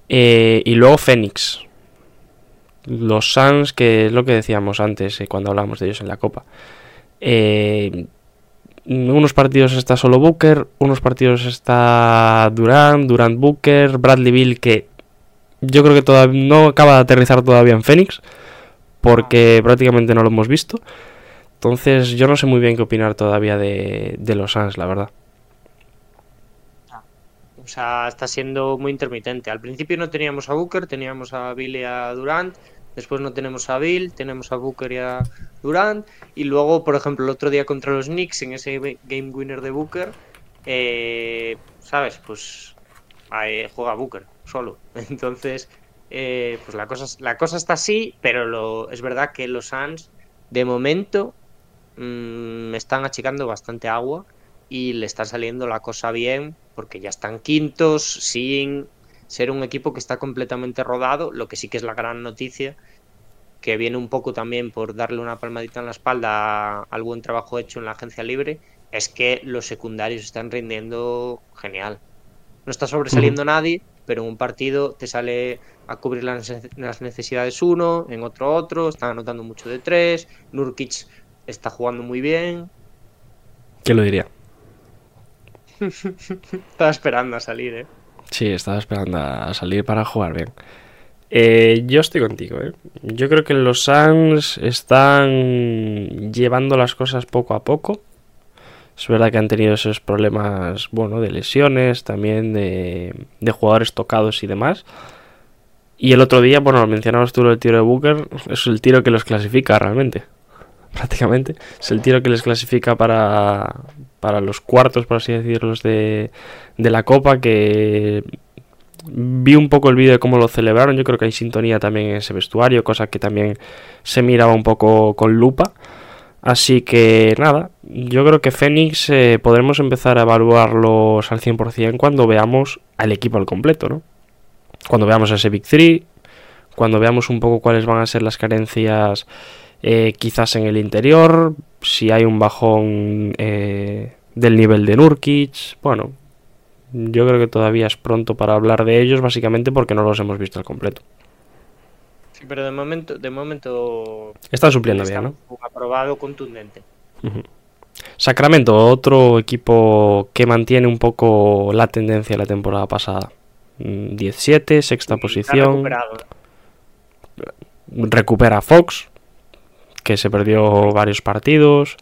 Eh, y luego Phoenix. Los Suns, que es lo que decíamos antes eh, cuando hablábamos de ellos en la Copa. Eh, unos partidos está solo Booker, unos partidos está Durant, Durant Booker, Bradley Bill, que yo creo que todavía no acaba de aterrizar todavía en Phoenix porque prácticamente no lo hemos visto. Entonces yo no sé muy bien qué opinar todavía de, de los Suns, la verdad. O sea, está siendo muy intermitente. Al principio no teníamos a Booker, teníamos a Bill y a Durant. Después no tenemos a Bill, tenemos a Booker y a Durant. Y luego, por ejemplo, el otro día contra los Knicks, en ese game winner de Booker, eh, ¿sabes? Pues juega Booker solo. Entonces, eh, pues la cosa, la cosa está así, pero lo, es verdad que los Suns de momento mmm, me están achicando bastante agua y le está saliendo la cosa bien porque ya están quintos sin ser un equipo que está completamente rodado, lo que sí que es la gran noticia que viene un poco también por darle una palmadita en la espalda al buen trabajo hecho en la agencia libre, es que los secundarios están rindiendo genial. No está sobresaliendo uh -huh. nadie, pero en un partido te sale a cubrir las necesidades uno, en otro otro, están anotando mucho de tres, Nurkic está jugando muy bien. ¿Quién lo diría? estaba esperando a salir, ¿eh? Sí, estaba esperando a salir para jugar bien. Eh, yo estoy contigo, ¿eh? Yo creo que los Suns están llevando las cosas poco a poco. Es verdad que han tenido esos problemas, bueno, de lesiones, también de, de jugadores tocados y demás. Y el otro día, bueno, mencionabas tú el tiro de Booker, es el tiro que los clasifica realmente. Prácticamente. Es el tiro que les clasifica para, para los cuartos, por así decirlo, de, de la Copa. Que vi un poco el vídeo de cómo lo celebraron. Yo creo que hay sintonía también en ese vestuario, cosa que también se miraba un poco con lupa. Así que nada, yo creo que Fénix eh, podremos empezar a evaluarlos al 100% cuando veamos al equipo al completo, ¿no? Cuando veamos ese Big 3, cuando veamos un poco cuáles van a ser las carencias eh, quizás en el interior, si hay un bajón eh, del nivel de Nurkic, bueno, yo creo que todavía es pronto para hablar de ellos, básicamente porque no los hemos visto al completo. Sí, pero de momento, de momento está supliendo bien, ¿no? Aprobado contundente. Uh -huh. Sacramento, otro equipo que mantiene un poco la tendencia de la temporada pasada. 17, sexta sí, posición. Recupera Fox, que se perdió varios partidos.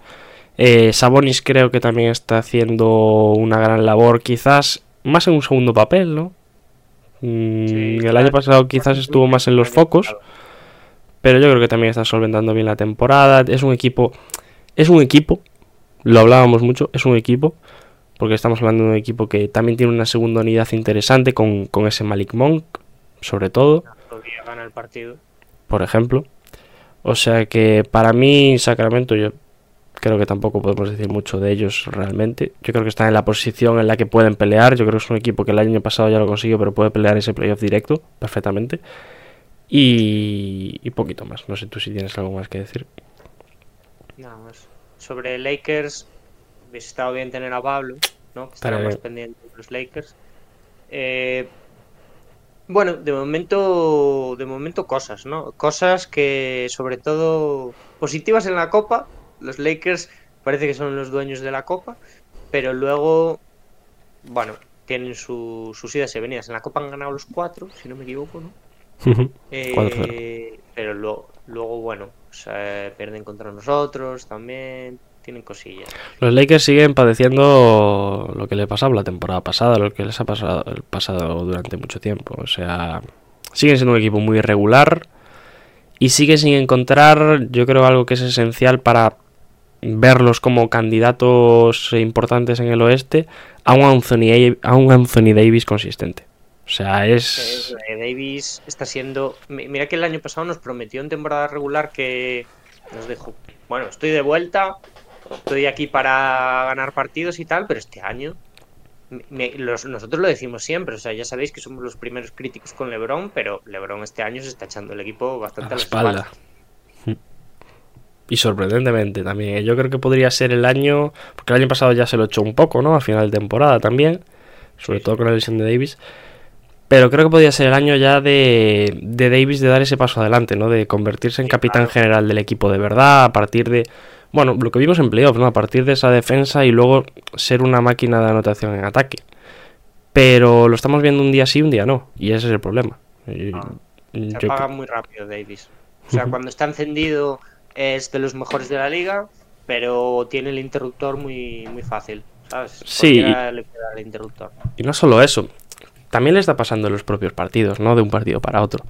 Eh, Sabonis creo que también está haciendo una gran labor, quizás más en un segundo papel, ¿no? Mm, sí, el año pasado quizás estuvo más en los focos, pero yo creo que también está solventando bien la temporada. Es un equipo, es un equipo, lo hablábamos mucho, es un equipo, porque estamos hablando de un equipo que también tiene una segunda unidad interesante con, con ese Malik Monk, sobre todo. Gana el partido. Por ejemplo. O sea que para mí, Sacramento, yo creo que tampoco podemos decir mucho de ellos realmente. Yo creo que están en la posición en la que pueden pelear. Yo creo que es un equipo que el año pasado ya lo consiguió, pero puede pelear ese playoff directo perfectamente. Y, y poquito más. No sé tú si tienes algo más que decir. Nada más. Sobre Lakers, hubiese estado bien tener a Pablo, ¿no? Que estará más pendiente de los Lakers. Eh, Bueno, de momento, de momento cosas, ¿no? Cosas que sobre todo positivas en la Copa. Los Lakers parece que son los dueños de la Copa, pero luego, bueno, tienen su, sus idas y venidas. En la Copa han ganado los cuatro, si no me equivoco, ¿no? Eh, pero luego, luego bueno, o sea, pierden contra nosotros también tienen cosillas. Los Lakers siguen padeciendo lo que le pasaba la temporada pasada, lo que les ha pasado, pasado durante mucho tiempo. O sea, siguen siendo un equipo muy irregular y siguen sin encontrar, yo creo, algo que es esencial para verlos como candidatos importantes en el oeste a un Anthony, a un Anthony Davis consistente. O sea, es... Davis está siendo... Mira que el año pasado nos prometió en temporada regular que nos dijo, bueno, estoy de vuelta, estoy aquí para ganar partidos y tal, pero este año nosotros lo decimos siempre, o sea, ya sabéis que somos los primeros críticos con LeBron, pero LeBron este año se está echando el equipo bastante a, la espalda. Y sorprendentemente también. ¿eh? Yo creo que podría ser el año, porque el año pasado ya se lo echó un poco, ¿no? A final de temporada también, sobre todo con la lesión de Davis. Pero creo que podría ser el año ya de, de Davis de dar ese paso adelante, ¿no? De convertirse en capitán general del equipo de verdad, a partir de bueno, lo que vimos en playoff, ¿no? A partir de esa defensa y luego ser una máquina de anotación en ataque. Pero lo estamos viendo un día sí, un día no. Y ese es el problema. Ah, se apaga muy rápido Davis. O sea, cuando está encendido es de los mejores de la liga, pero tiene el interruptor muy, muy fácil. ¿sabes? Sí. Le el interruptor. Y no solo eso. También le está pasando en los propios partidos, ¿no? De un partido para otro.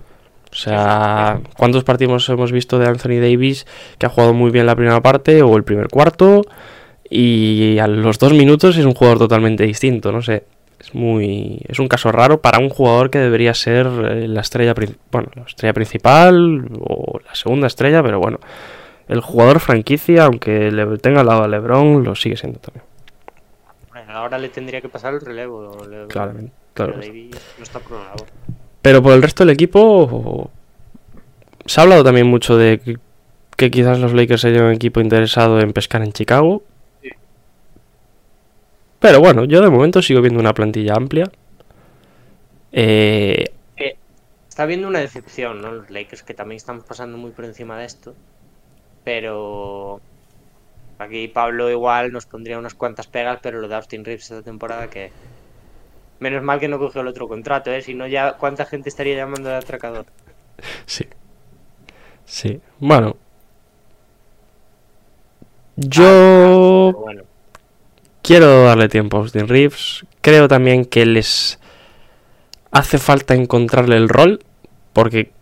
O sea, ¿cuántos partidos hemos visto de Anthony Davis que ha jugado muy bien la primera parte o el primer cuarto? Y a los dos minutos es un jugador totalmente distinto, no sé. Es muy. Es un caso raro para un jugador que debería ser eh, la estrella, bueno, la estrella principal o la segunda estrella, pero bueno. El jugador franquicia, aunque le tenga al lado a LeBron, lo sigue siendo también. ahora le tendría que pasar el relevo. Claramente. Claro. Davis no está programado. Pero por el resto del equipo, se ha hablado también mucho de que, quizás los Lakers serían un equipo interesado en pescar en Chicago. Pero bueno, yo de momento sigo viendo una plantilla amplia. Eh, está viendo una decepción, ¿no? Los Lakers que también están pasando muy por encima de esto. Pero aquí Pablo igual nos pondría unas cuantas pegas, pero lo de Austin Reeves esta temporada que Menos mal que no cogió el otro contrato, ¿eh? Si no, ya, ¿cuánta gente estaría llamando al atracador? Sí. Sí. Bueno. Yo. Ah, quiero darle tiempo a Austin Reeves. Creo también que les hace falta encontrarle el rol. Porque,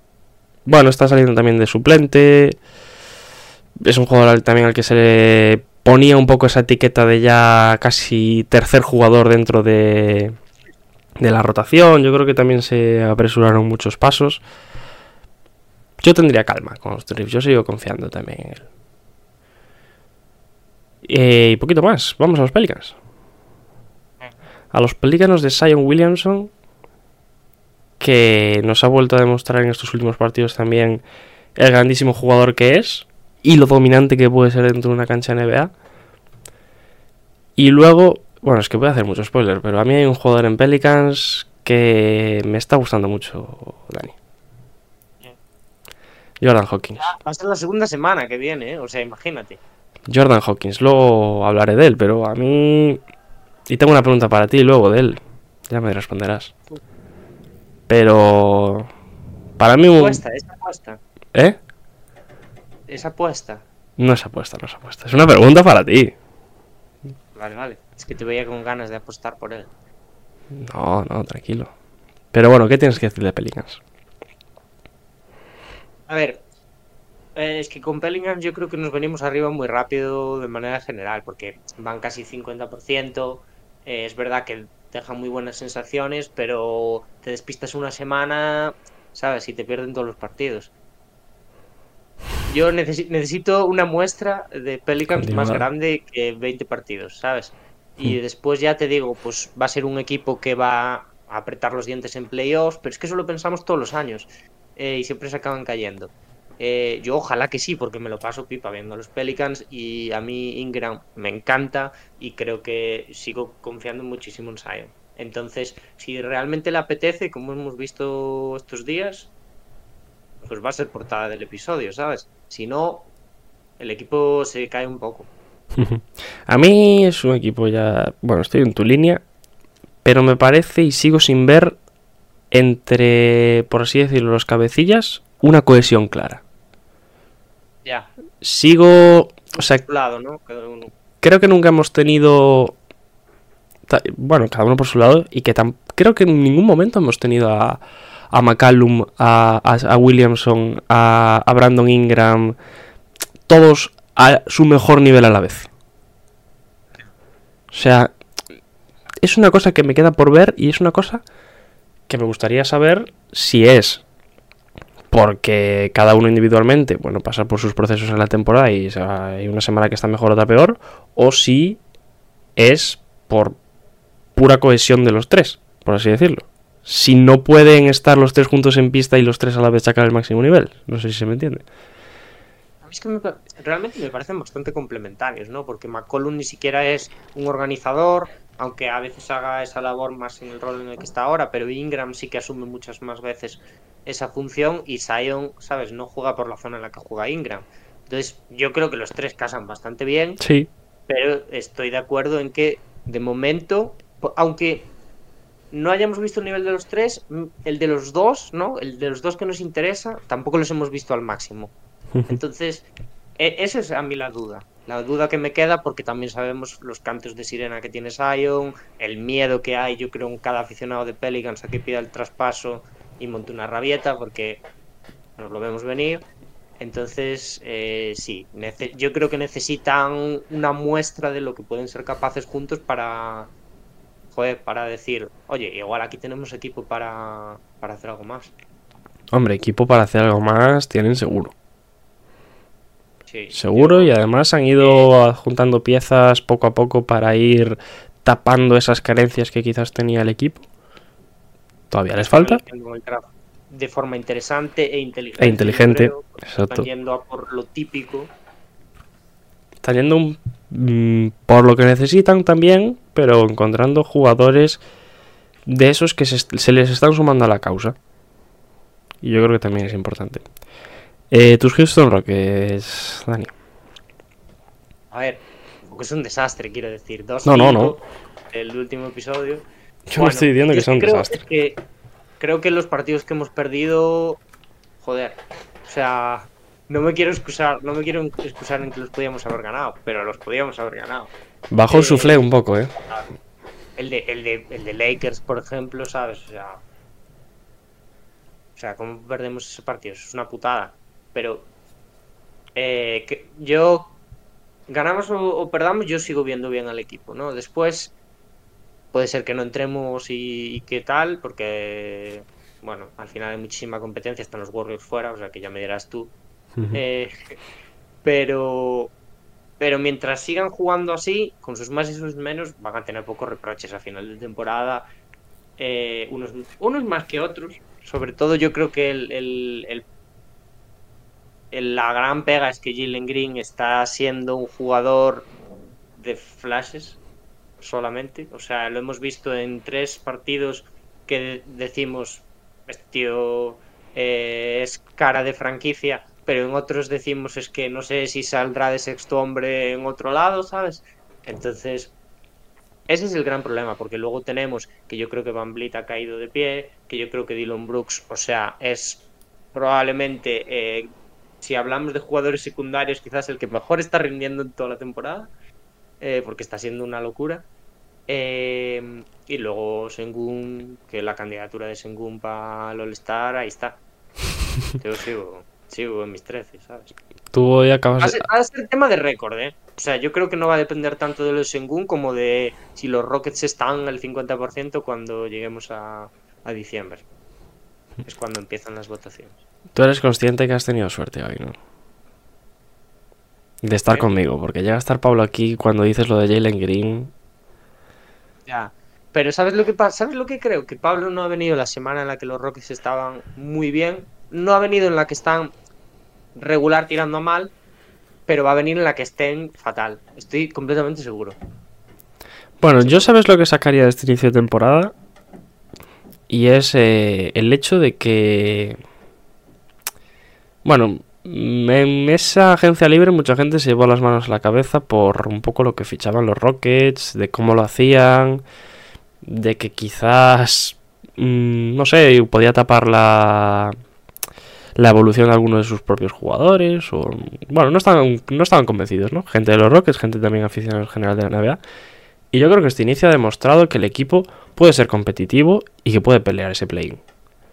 bueno, está saliendo también de suplente. Es un jugador también al que se le ponía un poco esa etiqueta de ya casi tercer jugador dentro de, de la rotación. Yo creo que también se apresuraron muchos pasos. Yo tendría calma con los drifts. Yo sigo confiando también en él. Eh, y poquito más. Vamos a los Pelicans. A los Pelicans de Zion Williamson. Que nos ha vuelto a demostrar en estos últimos partidos también el grandísimo jugador que es. Y lo dominante que puede ser dentro de una cancha NBA. Y luego bueno, es que voy a hacer mucho spoiler, pero a mí hay un jugador en Pelicans que me está gustando mucho, Dani. Jordan Hawkins. Va a ser la segunda semana que viene, ¿eh? o sea, imagínate. Jordan Hawkins, luego hablaré de él, pero a mí. Y tengo una pregunta para ti luego de él. Ya me responderás. Pero. Para mí. Un... Apuesta, es apuesta. ¿Eh? Es apuesta. No es apuesta, no es apuesta. Es una pregunta para ti. Vale, vale. Es que te veía con ganas de apostar por él. No, no, tranquilo. Pero bueno, ¿qué tienes que decir de Pelicans? A ver, eh, es que con Pelicans yo creo que nos venimos arriba muy rápido de manera general, porque van casi 50%. Eh, es verdad que dejan muy buenas sensaciones, pero te despistas una semana, ¿sabes? Y te pierden todos los partidos. Yo necesito una muestra de Pelicans más grande que 20 partidos, ¿sabes? Y hmm. después ya te digo, pues va a ser un equipo que va a apretar los dientes en playoffs, pero es que eso lo pensamos todos los años eh, y siempre se acaban cayendo. Eh, yo ojalá que sí, porque me lo paso pipa viendo a los Pelicans y a mí Ingram me encanta y creo que sigo confiando muchísimo en Zion. Entonces, si realmente le apetece, como hemos visto estos días, pues va a ser portada del episodio, ¿sabes? Si no, el equipo se cae un poco. A mí es un equipo ya. Bueno, estoy en tu línea. Pero me parece y sigo sin ver entre, por así decirlo, los cabecillas, una cohesión clara. Ya. Sigo. O sea, lado, ¿no? Creo que nunca hemos tenido. Bueno, cada uno por su lado. Y que tam- creo que en ningún momento hemos tenido a, a McCallum, a, a- a Williamson, a, a Brandon Ingram. Todos a su mejor nivel a la vez. O sea, es una cosa que me queda por ver y es una cosa que me gustaría saber si es porque cada uno individualmente, bueno, pasa por sus procesos en la temporada y hay una semana que está mejor, otra peor, o si es por pura cohesión de los tres, por así decirlo. Si no pueden estar los tres juntos en pista y los tres a la vez sacar el máximo nivel. No sé si se me entiende. Es que me realmente me parecen bastante complementarios, ¿no? Porque McCollum ni siquiera es un organizador, aunque a veces haga esa labor más en el rol en el que está ahora, pero Ingram sí que asume muchas más veces esa función y Zion, ¿sabes? No juega por la zona en la que juega Ingram. Entonces, yo creo que los tres casan bastante bien, Sí, pero estoy de acuerdo en que de momento, aunque no hayamos visto el nivel de los tres, mm, el de los dos, ¿no? El de los dos que nos interesa, tampoco los hemos visto al máximo. Entonces, e- esa es a mí la duda. La duda que me queda, porque también sabemos los cantos de sirena que tiene Zion, el miedo que hay, yo creo, en cada aficionado de Pelicans a que pida el traspaso y monte una rabieta, porque nos lo vemos venir. Entonces, eh, sí, yo creo que necesitan una muestra de lo que pueden ser capaces juntos para, joder, para decir, oye, igual aquí tenemos equipo para, para hacer algo más. hombre, equipo para hacer algo más tienen seguro. Sí, Seguro yo- y además han ido adjuntando piezas poco a poco para ir tapando esas carencias que quizás tenía el equipo. Todavía les falta. de forma interesante e inteligente. E inteligente, creo, exacto. Están yendo a por lo típico. Están yendo un- mm, por lo que necesitan también, pero encontrando jugadores de esos que se, se les están sumando a la causa. Y yo creo que también es importante. Eh, tus Houston Rockets, Dani. A ver, es un desastre, quiero decir. Dos No, no, no. El último episodio. Yo Bueno, estoy diciendo que es sea un creo, desastre. que creo que los partidos que hemos perdido, joder, o sea, no me quiero excusar, no me quiero excusar en que los podíamos haber ganado, pero los podíamos haber ganado. Bajó el eh, suflé un poco, ¿eh? El de, el de, el de Lakers, por ejemplo, ¿sabes? O sea, o sea, ¿cómo perdemos ese partido? Eso es una putada. Pero eh, que yo, ganamos o, o perdamos, yo sigo viendo bien al equipo, ¿no? Después puede ser que no entremos y, y qué tal, porque, bueno, al final hay muchísima competencia, están los Warriors fuera, o sea que ya me dirás tú. Eh, pero pero mientras sigan jugando así, con sus más y sus menos, van a tener pocos reproches a final de temporada. Eh, unos, unos más que otros. Sobre todo yo creo que el, el- el- el- la gran pega es que Jalen Green está siendo un jugador de flashes solamente. O sea, lo hemos visto en tres partidos que de- decimos, este tío eh, es cara de franquicia, pero en otros decimos es que no sé si saldrá de sexto hombre en otro lado, ¿sabes? Entonces, ese es el gran problema, porque luego tenemos que yo creo que Van Vliet ha caído de pie, que yo creo que Dylan Brooks, o sea, es probablemente, eh, si hablamos de jugadores secundarios, quizás el que mejor está rindiendo en toda la temporada, eh, porque está siendo una locura. Eh, y luego Sengun, que la candidatura de Sengun para el All-Star, ahí está. Yo sigo, sigo en mis 13, ¿sabes? Tú hoy Va a acabas ser, va a ser tema de récord, ¿eh? O sea, yo creo que no va a depender tanto de los Sengun como de si los Rockets están al 50% cuando lleguemos a, a diciembre. Es cuando empiezan las votaciones. Tú eres consciente que has tenido suerte hoy, ¿no? De estar ¿Qué? conmigo, porque llega a estar Pablo aquí cuando dices lo de Jalen Green. Ya. Pero ¿sabes lo que pasa? ¿Sabes lo que creo? Que Pablo no ha venido la semana en la que los Rockets estaban muy bien. No ha venido en la que están regular tirando a mal. Pero va a venir en la que estén fatal. Estoy completamente seguro. Bueno, yo sabes lo que sacaría de este inicio de temporada. Y es eh, el hecho de que. Bueno, en esa agencia libre mucha gente se llevó las manos a la cabeza por un poco lo que fichaban los Rockets, de cómo lo hacían, de que quizás, mm, no sé, podía tapar la, la evolución de algunos de sus propios jugadores, o bueno, no estaban, no estaban convencidos, ¿no? Gente de los Rockets, gente también aficionada en general de la NBA. Y yo creo que este inicio ha demostrado que el equipo puede ser competitivo y que puede pelear ese play-in.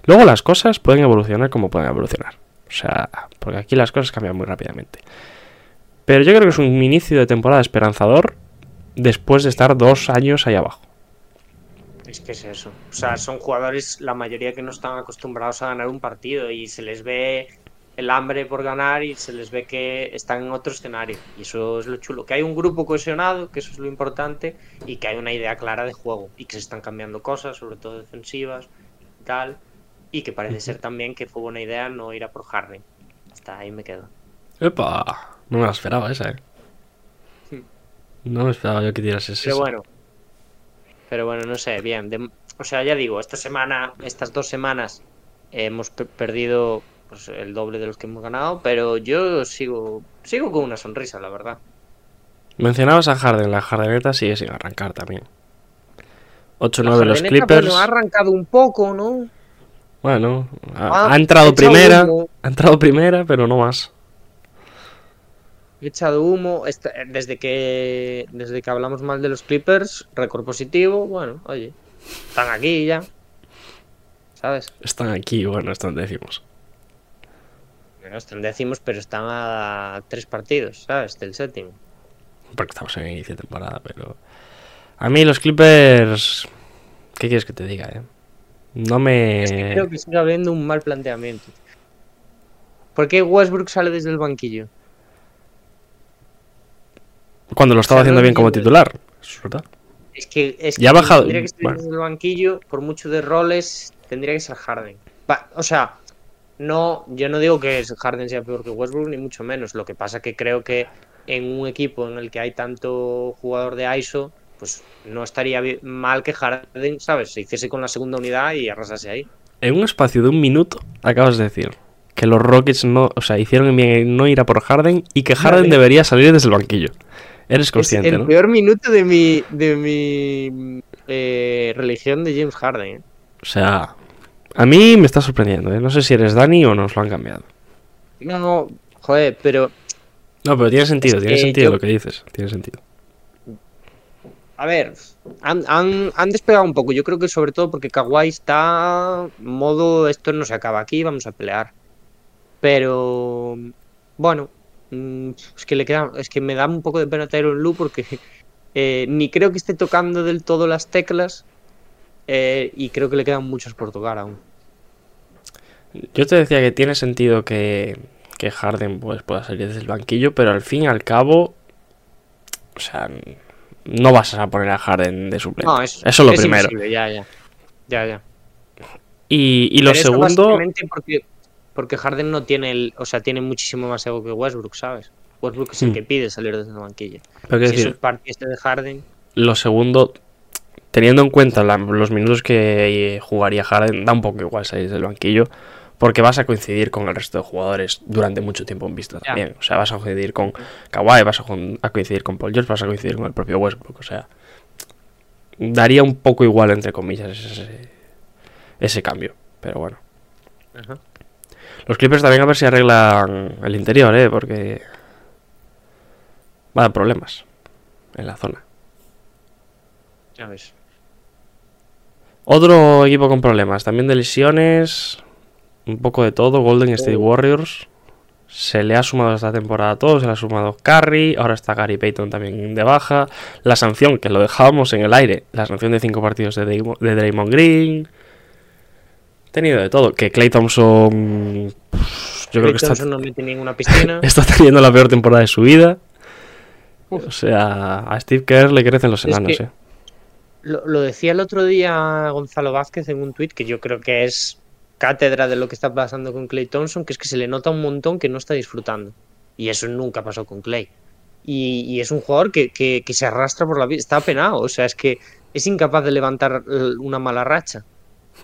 Luego las cosas pueden evolucionar como pueden evolucionar. O sea, porque aquí las cosas cambian muy rápidamente. Pero yo creo que es un inicio de temporada esperanzador después de estar dos años ahí abajo. Es que es eso. O sea, son jugadores, la mayoría que no están acostumbrados a ganar un partido y se les ve el hambre por ganar y se les ve que están en otro escenario. Y eso es lo chulo. Que hay un grupo cohesionado, que eso es lo importante, y que hay una idea clara de juego y que se están cambiando cosas, sobre todo defensivas y tal. Y que parece ser también que fue buena idea no ir a por Harden. Hasta ahí me quedo. ¡Epa! No me la esperaba esa, eh. No me esperaba yo que tiras ese. Pero bueno. Pero bueno, no sé, bien. de- o sea, ya digo, esta semana, estas dos semanas, hemos pe- perdido pues, el doble de los que hemos ganado, pero yo sigo, sigo con una sonrisa, la verdad. Mencionabas a Harden, la Hardeneta sigue sin arrancar también. 8-9 La los Hardeneta, Clippers. ha arrancado un poco, ¿no? Bueno, ha, Ah, ha entrado primera, humo. ha entrado primera, pero no más. He echado humo desde que desde que hablamos mal de los Clippers, récord positivo, bueno, oye, están aquí ya. ¿Sabes? Están aquí, bueno, están decimos. Bueno, están décimos, pero están a tres partidos, ¿sabes? Del séptimo. Porque estamos en inicio de temporada, pero. A mí los Clippers. ¿Qué quieres que te diga, eh? No me. Es que creo que sigue habiendo un mal planteamiento. ¿Por qué Westbrook sale desde el banquillo? Cuando lo estaba o sea, haciendo no bien como titular. Es verdad. Es que, es Ya ha bajado- tendría que salir bueno. desde el banquillo, por mucho de roles, tendría que ser Harden. Va, o sea, no, yo no digo que Harden sea peor que Westbrook, ni mucho menos. Lo que pasa que creo que en un equipo en el que hay tanto jugador de ISO, pues no estaría mal que Harden, ¿sabes? Se hiciese con la segunda unidad y arrasase ahí. En un espacio de un minuto, acabas de decir que los Rockets no. O sea, hicieron bien en no ir a por Harden y que Harden Vale. debería salir desde el banquillo. Eres consciente, es el ¿no? peor minuto de mi, de mi eh, religión de James Harden. ¿eh? O sea, a mí me está sorprendiendo, ¿eh? No sé si eres Dani o nos lo han cambiado. No, no, joder, pero No, pero tiene sentido, tiene sentido yo- lo que dices. Tiene sentido. A ver, han, han- han despegado un poco. Yo creo que sobre todo porque Kawhi está modo esto no se acaba aquí, vamos a pelear. Pero bueno, mm, es que le queda, es que me da un poco de pena Tyron Lu porque eh, ni creo que esté tocando del todo las teclas eh, y creo que le quedan muchas por tocar aún. Yo te decía que tiene sentido que, que Harden pues, pueda salir desde el banquillo, pero al fin y al cabo, o sea, no vas a poner a Harden de suplente. No, eso, Eso es lo es primero. ya, ya. Ya, ya. Y, y lo Pero segundo, porque, porque Harden no tiene el, o sea, tiene muchísimo más ego que Westbrook, ¿sabes? Westbrook es el Hmm. que pide salir desde el banquillo. pero Si decir, es partiese de Harden, lo segundo, teniendo en cuenta la- los minutos que eh, jugaría Harden, da un poco igual salir del banquillo, porque vas a coincidir con el resto de jugadores durante mucho tiempo en vista también. O sea, vas a coincidir con Kawhi, vas a, coincidir con Paul George, vas a coincidir con el propio Westbrook. O sea, daría un poco igual, entre comillas, ese, ese cambio. Pero bueno. Ajá. Los Clippers también a ver si arreglan el interior, ¿eh? Porque va a dar problemas en la zona. ya ves. Otro equipo con problemas, también de lesiones, un poco de todo, Golden State Warriors. Se le ha sumado esta temporada a todos, se le ha sumado Curry, ahora está Gary Payton también de baja. La sanción, que lo dejábamos en el aire, la sanción de cinco partidos de, Draymond Green. Tenido de todo, que Clay Thompson... Yo creo que está, Thompson no mete ninguna piscina. está teniendo la peor temporada de su vida. O sea, a Steve Kerr le crecen los Es enanos, que- eh. Lo, lo decía el otro día Gonzalo Vázquez en un tuit que yo creo que es cátedra de lo que está pasando con Clay Thompson, que es que se le nota un montón que no está disfrutando. Y eso nunca pasó con Clay. y, y es un jugador que, que- que se arrastra por la vida. Está penado, o sea, es que es incapaz de levantar una mala racha.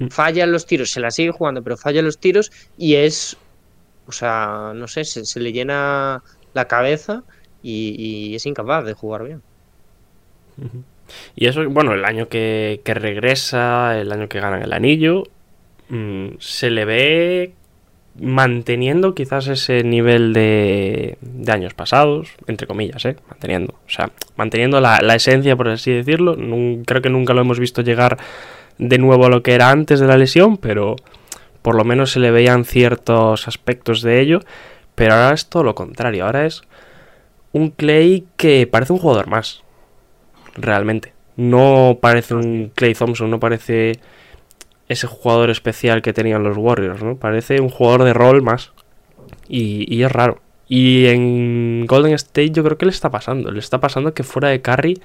Falla en los tiros, se la sigue jugando, pero falla los tiros y es, o sea, no sé, se, se le llena la cabeza y, y es incapaz de jugar bien. Y eso, bueno, el año que, que regresa, el año que ganan el anillo, se le ve manteniendo quizás ese nivel de, de años pasados, entre comillas, ¿eh? Manteniendo. O sea, manteniendo la, esencia, por así decirlo. Creo que nunca lo hemos visto llegar de nuevo a lo que era antes de la lesión, pero por lo menos se le veían ciertos aspectos de ello. Pero ahora es todo lo contrario. Ahora es un Clay que parece un jugador más realmente. No parece un Clay Thompson, no parece ese jugador especial que tenían los Warriors, ¿no? Parece un jugador de rol más. Y, y es raro. Y en Golden State yo creo que le está pasando. Le está pasando que fuera de Curry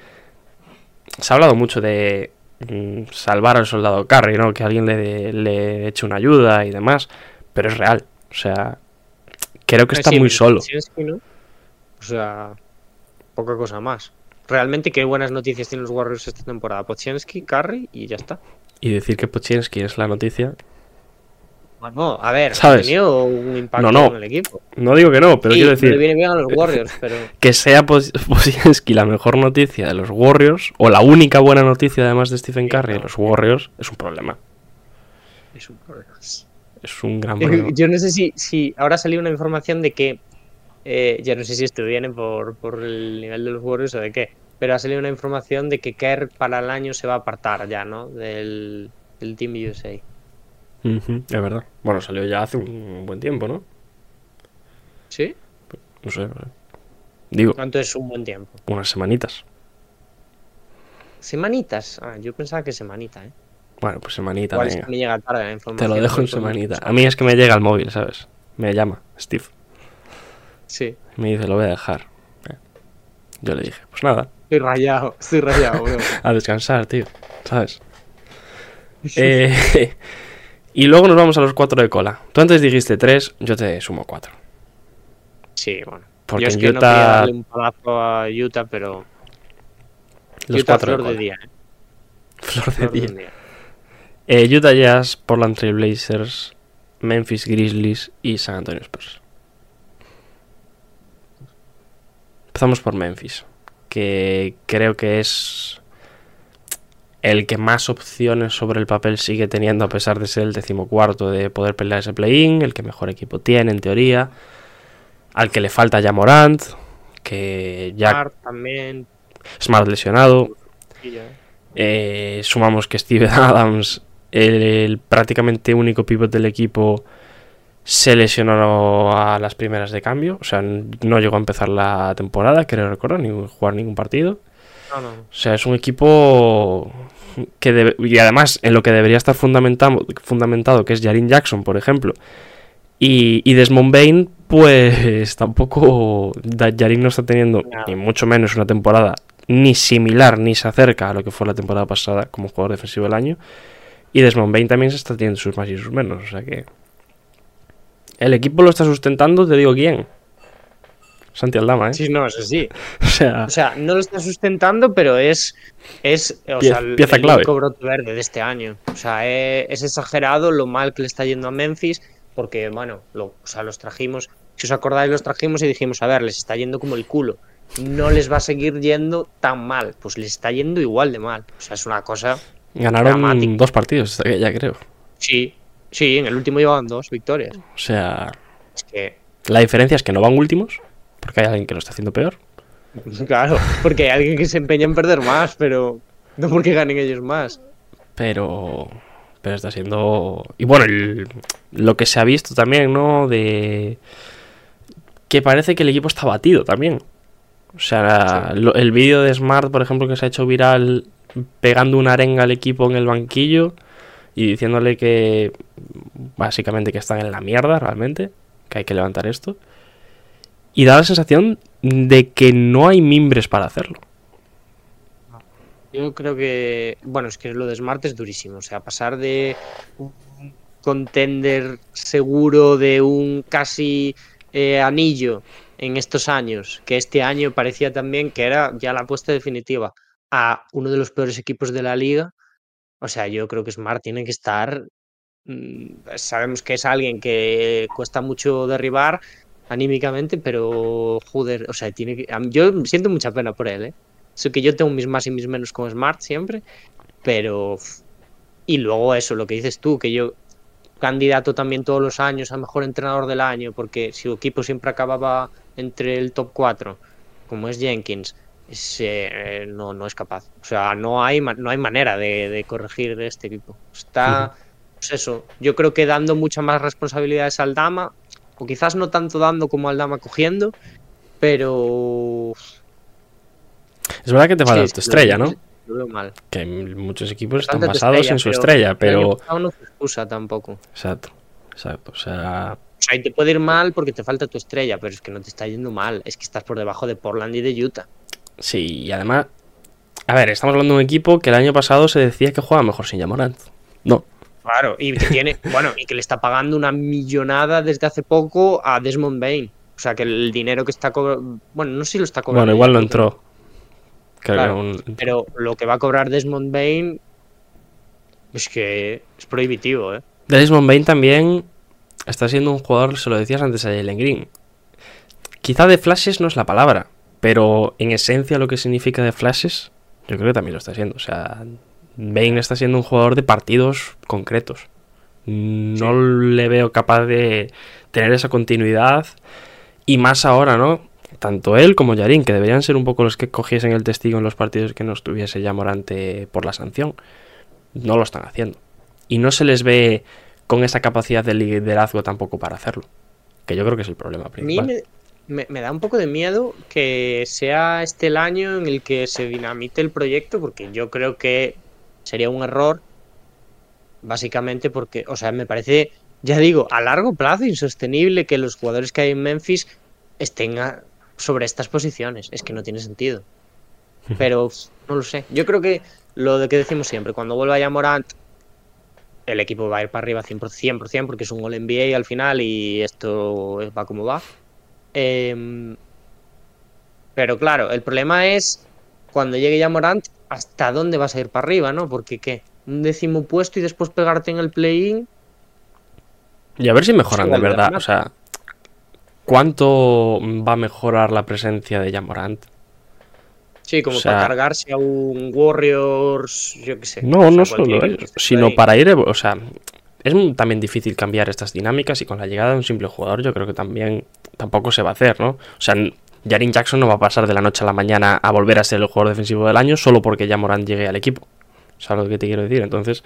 se ha hablado mucho de mm, salvar al soldado Curry, ¿no? Que alguien le, le eche una ayuda y demás. Pero es real. O sea, creo que está Sí, muy solo. O sea, poca cosa más. Realmente, qué buenas noticias tienen los Warriors esta temporada. Pochiensky, Curry y ya está. Y decir que Pochinsky es la noticia. Bueno, a ver, ¿Sabes? ha tenido un impacto No, no. en el equipo. No digo que no, pero Sí, quiero decir. le viene bien a los Warriors, pero que sea Pos- Posiensky la mejor noticia de los Warriors, o la única buena noticia además de Stephen Curry de los Warriors, es un problema. es un problema. Es un gran problema. Yo no sé si, si ahora salió una información de que, eh, ya no sé si esto viene por, por el nivel de los Warriors o de qué, pero ha salido una información de que Kerr para el año se va a apartar ya, ¿no? Del, del Team USA. Es verdad. Bueno, salió ya hace un buen tiempo, ¿no? ¿Sí? No sé. Digo, ¿Cuánto es un buen tiempo? unas semanitas. ¿Semanitas? Ah, yo pensaba que semanita, ¿eh? Bueno, pues semanita, Igual es venga. que me llega tarde la Te información. lo dejo en semanita. A mí es que me llega el móvil, ¿sabes? Me llama Steve. Sí. Me dice, lo voy a dejar. Eh, Yo le dije, pues nada, Estoy rayado, estoy rayado, bro. a descansar, tío. ¿Sabes? Eh, y luego nos vamos a los cuatro de cola. Tú antes dijiste tres, yo te sumo cuatro. Sí, bueno. Porque yo es en que no quería Utah- darle un palazo a Utah, pero Los Utah cuatro de flor de día, ¿eh? Flor de Flor de día. día. Eh, Utah Jazz, Portland Trail Blazers, Memphis Grizzlies y San Antonio Spurs. Empezamos por Memphis, que creo que es el que más opciones sobre el papel sigue teniendo a pesar de ser el decimocuarto de poder pelear ese play-in, el que mejor equipo tiene en teoría, al que le falta ya Morant, que ya Smart también. Smart lesionado, eh, sumamos que Steven Adams, el, el prácticamente único pivot del equipo, se lesionó a las primeras de cambio. O sea, no llegó a empezar la temporada, creo recordar, ni jugar ningún partido. No, no. O sea, es un equipo que debe- y además en lo que debería estar fundamentado, fundamentado que es Jarin Jackson, por ejemplo, y, y Desmond Bain, pues tampoco Yarin no está teniendo ni mucho menos una temporada ni similar ni se acerca a lo que fue la temporada pasada como jugador defensivo del año. Y Desmond Bain también se está teniendo sus más y sus menos. O sea que el equipo lo está sustentando, te digo quién. Santi Aldama, ¿eh? Sí, no, eso sí. O sea, O sea, no lo está sustentando, pero es, es o Pie- sea, el, pieza el clave. único brote verde de este año. O sea, eh, es exagerado lo mal que le está yendo a Memphis, porque, bueno, lo, o sea, los trajimos, si os acordáis, los trajimos y dijimos, a ver, les está yendo como el culo. No les va a seguir yendo tan mal, pues les está yendo igual de mal. O sea, es una cosa. ganaron dos partidos, ya creo. Sí, sí, en el último llevaban dos victorias. O sea, Es que, la diferencia es que no van últimos, porque hay alguien que lo está haciendo peor. claro, porque hay alguien que se empeña en perder más, pero no porque ganen ellos más. Pero. Pero está siendo. Y bueno, el- lo que se ha visto también, ¿no? De. Que parece que el equipo está batido también. O sea, lo- el vídeo de Smart, por ejemplo, que se ha hecho viral pegando una arenga al equipo en el banquillo y diciéndole que. Básicamente que están en la mierda realmente. Que hay que levantar esto. Y da la sensación de que no hay mimbres para hacerlo. Yo creo que, bueno, es que lo de Smart es durísimo. O sea, pasar de un contender seguro de un casi eh, anillo en estos años, que este año parecía también que era ya la apuesta definitiva a uno de los peores equipos de la liga, o sea, yo creo que Smart tiene que estar. mm, Sabemos que es alguien que cuesta mucho derribar anímicamente, pero joder, o sea, tiene que. Yo siento mucha pena por él, ¿eh? Que yo tengo mis más y mis menos con Smart siempre, pero. Y luego eso, lo que dices tú, que yo candidato también todos los años a mejor entrenador del año, porque su equipo siempre acababa entre el top 4, como es Jenkins, eh, no, no es capaz. O sea, no hay, no hay manera de, de corregir este equipo. Está, pues eso, yo creo que dando muchas más responsabilidades al Dama, o quizás no tanto dando como al Dama cogiendo, pero... Es verdad que te falta sí, tu estrella, ¿no? Lo veo mal. Que muchos equipos están basados estrella, en su pero estrella, pero... no se excusa tampoco. Exacto, exacto. O sea, O sea, y te puede ir mal porque te falta tu estrella, pero es que no te está yendo mal. Es que estás por debajo de Portland y de Utah. Sí, y además... A ver, estamos hablando de un equipo que el año pasado se decía que jugaba mejor sin Yamorant. No, Claro, y que tiene, bueno, y que le está pagando una millonada desde hace poco a Desmond Bain. O sea, que el dinero que está cobrando. Bueno, no sé si lo está cobrando. bueno, igual no entró. Creo Claro, un- Pero lo que va a cobrar Desmond Bain. Es que es prohibitivo, ¿eh? Desmond Bain también está siendo un jugador, se lo decías antes a Jalen Green. Quizá de flashes no es la palabra, pero en esencia lo que significa de flashes, yo creo que también lo está siendo. O sea, Bain está siendo un jugador de partidos concretos. No le veo capaz de tener esa continuidad. Y más ahora, ¿no? Tanto él como Yarin, que deberían ser un poco los que cogiesen el testigo en los partidos que no estuviese ya Morante por la sanción. No lo están haciendo. Y no se les ve con esa capacidad de liderazgo tampoco para hacerlo. Que yo creo que es el problema A mí principal. me, me- me da un poco de miedo que sea este el año en el que se dinamite el proyecto, porque yo creo que sería un error, básicamente porque, o sea, me parece, ya digo, a largo plazo insostenible que los jugadores que hay en Memphis estén a- sobre estas posiciones. Es que no tiene sentido. Pero no lo sé. Yo creo que lo de que decimos siempre, cuando vuelva ya Morant, el equipo va a ir para arriba 100%, 100% porque es un All NBA al final y esto va como va. Em, pero claro, el problema es cuando llegue ya Morant, ¿hasta dónde vas a ir para arriba, no? Porque ¿qué? Un décimo puesto y después pegarte en el play-in. Y a ver si mejoran de verdad. O sea, ¿cuánto va a mejorar la presencia de Jamorant? Sí, como O sea- para cargarse a un Warriors, yo qué sé. No, o sea, no solo eso, sino ahí. para ir, o sea, es también difícil cambiar estas dinámicas y con la llegada de un simple jugador yo creo que también tampoco se va a hacer, ¿no? O sea, n- Jaren Jackson no va a pasar de la noche a la mañana a volver a ser el jugador defensivo del año solo porque ya Morant llegue al equipo. ¿Sabes lo que te quiero decir? Entonces,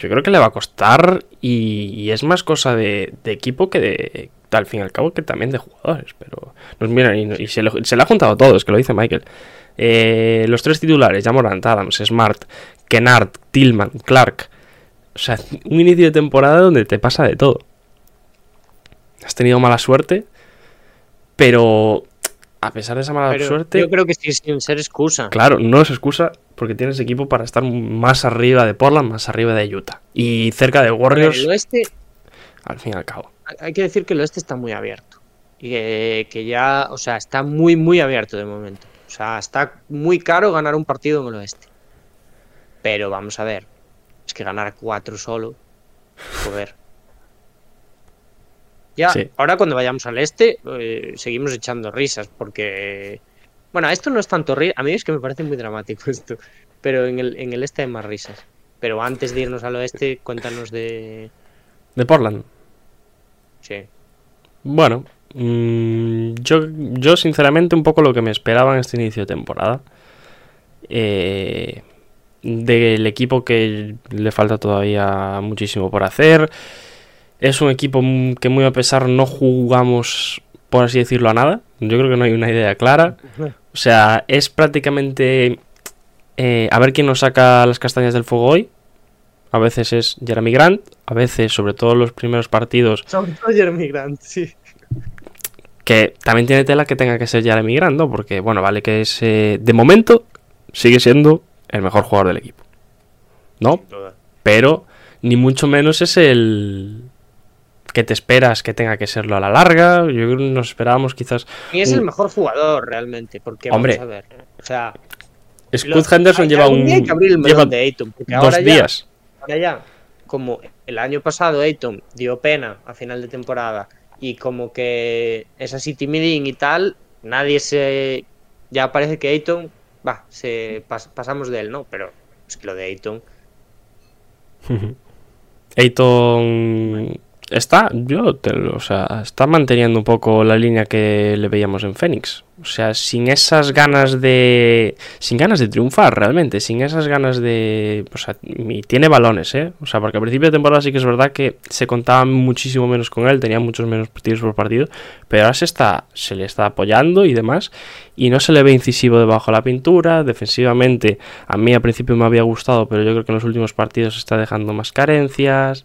yo creo que le va a costar y, y es más cosa de, de equipo que de, al fin y al cabo, que también de jugadores. Pero nos miran y, y se, le, se le ha juntado todo, es que lo dice Michael. Eh, los tres titulares, Jamorant, Adams, Smart, Kennard, Tillman, Clark. O sea, un inicio de temporada donde te pasa de todo. Has tenido mala suerte, pero a pesar de esa mala Pero suerte, yo creo que sí, sin ser excusa. Claro, no es excusa porque tienes equipo para estar más arriba de Portland, más arriba de Utah. Y cerca de ver, Warriors, el oeste, al fin y al cabo. hay que decir que el oeste está muy abierto. Y que, que ya, o sea, está muy, muy abierto de momento. O sea, está muy caro ganar un partido en el oeste. Pero vamos a ver. Es que ganar cuatro solo. Joder. Ya, Sí. ahora cuando vayamos al este, eh, seguimos echando risas. Porque. Bueno, esto no es tanto rir. A mí es que me parece muy dramático esto. Pero en el, en el este hay más risas. Pero antes de irnos al oeste, cuéntanos de. De Portland. Sí. Bueno, mm, yo, yo sinceramente un poco lo que me esperaba en este inicio de temporada. Eh, del equipo que le falta todavía muchísimo por hacer. Es un equipo que muy a pesar no jugamos, por así decirlo, a nada. Yo creo que no hay una idea clara. O sea, es prácticamente eh, a ver quién nos saca las castañas del fuego hoy. A veces es Jeremy Grant, a veces, sobre todo los primeros partidos, Sobre todo Jeremy Grant, sí. que también tiene tela que tenga que ser Jeremy Grant, ¿no? Porque, bueno, vale que es, eh, de momento, sigue siendo el mejor jugador del equipo. ¿No? Pero ni mucho menos es el que te esperas que tenga que serlo a la larga. Yo creo que nos esperábamos quizás. Y es un- el mejor jugador realmente, porque Hombre. vamos a ver. O sea, Scott los- Henderson hay- lleva un. día hay que abrir el melón lleva de porque dos ahora ya- días. Ahora ya, como el año pasado Ayton dio pena a final de temporada y como que es así timidín y tal, nadie se... Ya parece que Ayton, va, se pas- pasamos de él, ¿no? Pero es que lo de Ayton... Ayton está, yo o sea, está manteniendo un poco la línea que le veíamos en Phoenix. O sea, sin esas ganas de. Sin ganas de triunfar, realmente. Sin esas ganas de. O sea, y tiene balones, ¿eh? O sea, porque al principio de temporada sí que es verdad que se contaba muchísimo menos con él, tenía muchos menos partidos por partido. Pero ahora se, está, se le está apoyando y demás. Y no se le ve incisivo debajo de la pintura. Defensivamente, a mí al principio me había gustado, pero yo creo que en los últimos partidos está dejando más carencias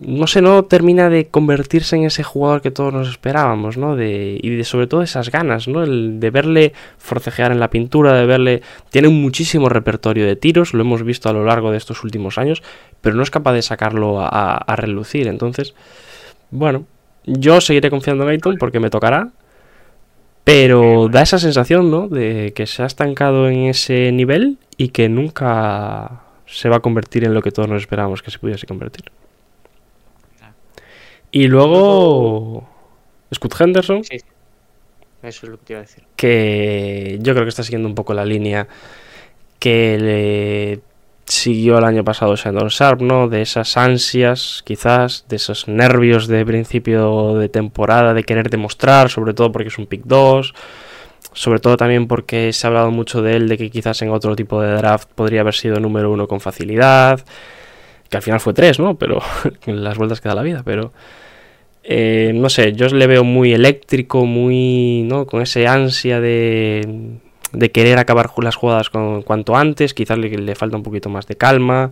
no sé, no termina de convertirse en ese jugador que todos nos esperábamos, ¿no? De, y de sobre todo esas ganas, ¿no? El de verle forcejear en la pintura, de verle... Tiene un muchísimo repertorio de tiros, lo hemos visto a lo largo de estos últimos años, pero no es capaz de sacarlo a, a- a relucir. Entonces, bueno, yo seguiré confiando en Ayton porque me tocará, pero da esa sensación, ¿no? De que se ha estancado en ese nivel y que nunca se va a convertir en lo que todos nos esperábamos que se pudiese convertir. Y luego Scott Henderson, Sí, eso es lo que te iba a decir. que yo creo que está siguiendo un poco la línea que le siguió el año pasado Shandon Sharp, ¿no? De esas ansias, quizás, de esos nervios de principio de temporada, de querer demostrar, sobre todo porque es un pick 2, sobre todo también porque se ha hablado mucho de él, de que quizás en otro tipo de draft podría haber sido número uno con facilidad, que al final fue 3, ¿no? Pero en las vueltas que da la vida, pero... eh, no sé, yo le veo muy eléctrico, muy, ¿no? Con ese ansia de, de querer acabar las jugadas con, cuanto antes, quizás le, le falta un poquito más de calma,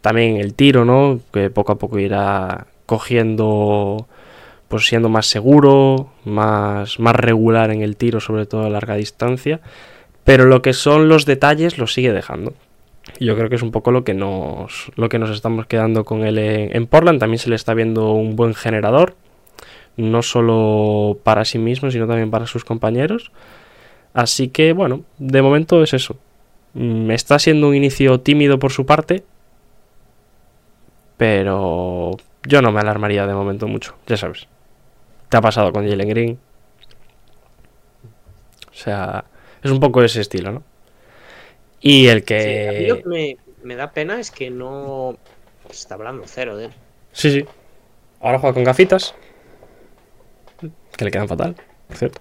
también el tiro, ¿no? Que poco a poco irá cogiendo, pues siendo más seguro, más, más regular en el tiro, sobre todo a larga distancia, pero lo que son los detalles los sigue dejando. Yo creo que es un poco lo que nos, lo que nos estamos quedando con él en Portland. También se le está viendo un buen generador, no solo para sí mismo, sino también para sus compañeros. Así que, bueno, de momento es eso. Mm, Está siendo un inicio tímido por su parte, pero yo no me alarmaría de momento mucho, ya sabes. Te ha pasado con Jalen Green. O sea, es un poco ese estilo, ¿no? Y el Sí, a mí que... lo que me, me da pena es que no... Se está hablando cero de él. Sí, sí. Ahora juega con gafitas. Que le quedan fatal, por cierto.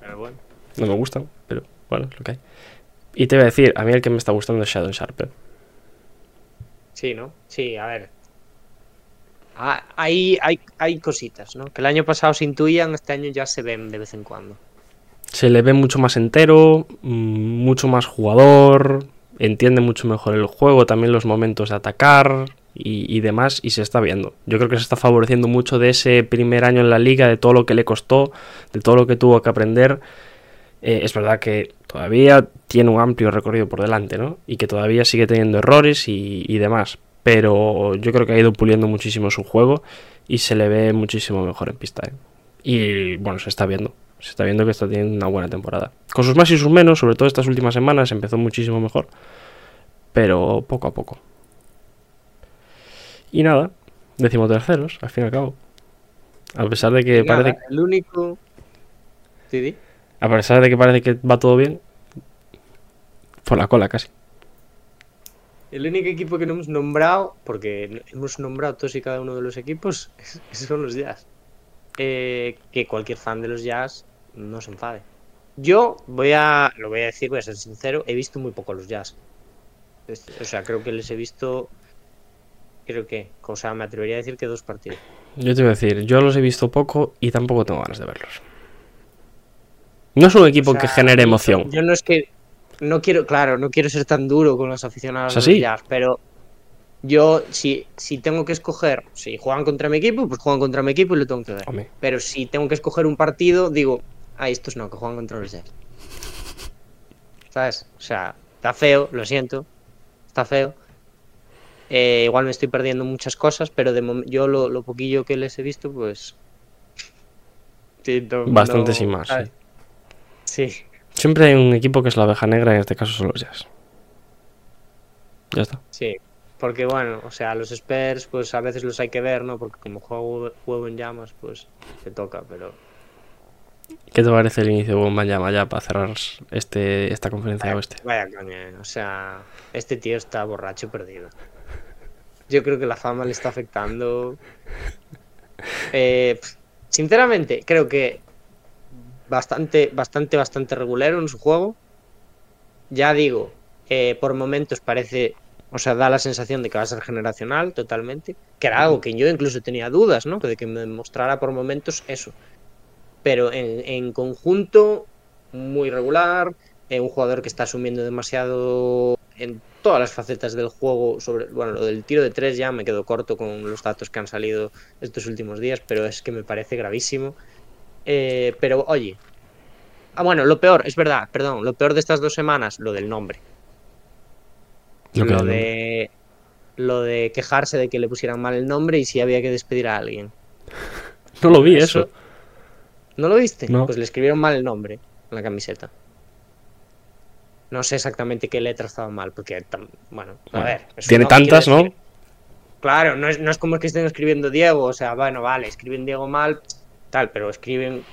Pero bueno. No me gustan, pero bueno, es lo que hay. Y te voy a decir, a mí el que me está gustando es Shadow Sharp. ¿eh? Sí, ¿no? Sí, a ver. Ah, hay, hay, hay cositas, ¿no? Que el año pasado se intuían, este año ya se ven de vez en cuando. Se le ve mucho más entero, mm, mucho más jugador, entiende mucho mejor el juego, también los momentos de atacar y, demás, y se está viendo. Yo creo que se está favoreciendo mucho de ese primer año en la liga, de todo lo que le costó, de todo lo que tuvo que aprender. Eh, es verdad que todavía tiene un amplio recorrido por delante, ¿no? Y que todavía sigue teniendo errores y, y demás. Pero yo creo que ha ido puliendo muchísimo su juego y se le ve muchísimo mejor en pista. ¿eh? Y bueno, se está viendo. Se está viendo que está teniendo una buena temporada. Con sus más y sus menos, sobre todo estas últimas semanas, empezó muchísimo mejor. Pero poco a poco. Y nada, decimoterceros, al fin y al cabo. A pesar de que Y nada, parece, El único... ¿Sí, a pesar de que parece que va todo bien, por la cola casi. El único equipo que no hemos nombrado, porque hemos nombrado todos y cada uno de los equipos, son los Jazz. Eh, que cualquier fan de los Jazz no se enfade. Yo voy a, lo voy a decir, voy a ser sincero, he visto muy poco los Jazz. O sea, creo que les he visto, creo que, o sea, me atrevería a decir que dos partidos. Yo te voy a decir, yo los he visto poco y tampoco tengo ganas de verlos. No es un equipo O sea, que genere emoción. Yo no es que, no quiero, claro, no quiero ser tan duro con los aficionados O sea, de los sí. Jazz, pero yo, si, si tengo que escoger, si juegan contra mi equipo, pues juegan contra mi equipo y lo tengo que ver. Hombre, Pero si tengo que escoger un partido, digo, ah, estos no, que juegan contra los Jazz. ¿Sabes? O sea, está feo, lo siento. Está feo. Eh, igual me estoy perdiendo muchas cosas, pero de yo lo, lo poquillo que les he visto, pues. Bastante no- sin más. sí. Sí. Siempre hay un equipo que es la oveja negra, en este caso son los Jazz. Ya está. Sí, porque bueno, o sea, los Spurs, pues a veces los hay que ver, ¿no? Porque como juego, juego en llamas, pues te toca, pero. ¿Qué te parece el inicio de Wembanyama ya para cerrar este, esta conferencia Vaya, oeste? vaya coña, eh, o sea, este tío está borracho perdido. Yo creo que la fama le está afectando. Eh, sinceramente, creo que bastante, bastante, bastante regulero en su juego. Ya digo, eh, por momentos parece, o sea, da la sensación de que va a ser generacional totalmente, que era algo que yo incluso tenía dudas, ¿no? De que me demostrara por momentos eso. Pero en, en conjunto, muy regular, eh, un jugador que está asumiendo demasiado en todas las facetas del juego. Sobre, bueno, lo del tiro de tres ya me quedo corto con los datos que han salido estos últimos días, pero es que me parece gravísimo. Eh, pero oye, ah, bueno, lo peor, es verdad, perdón, lo peor de estas dos semanas, lo del nombre. Lo de lo de quejarse de que le pusieran mal el nombre y si había que despedir a alguien. No lo vi eso. ¿No lo viste? No. Pues le escribieron mal el nombre en la camiseta. No sé exactamente qué letra estaba mal, porque, bueno, a Bueno, ver. tiene tantas, ¿no? Claro, no es, no es como que estén escribiendo Diego, o sea, bueno, vale, escriben Diego mal, tal, pero escriben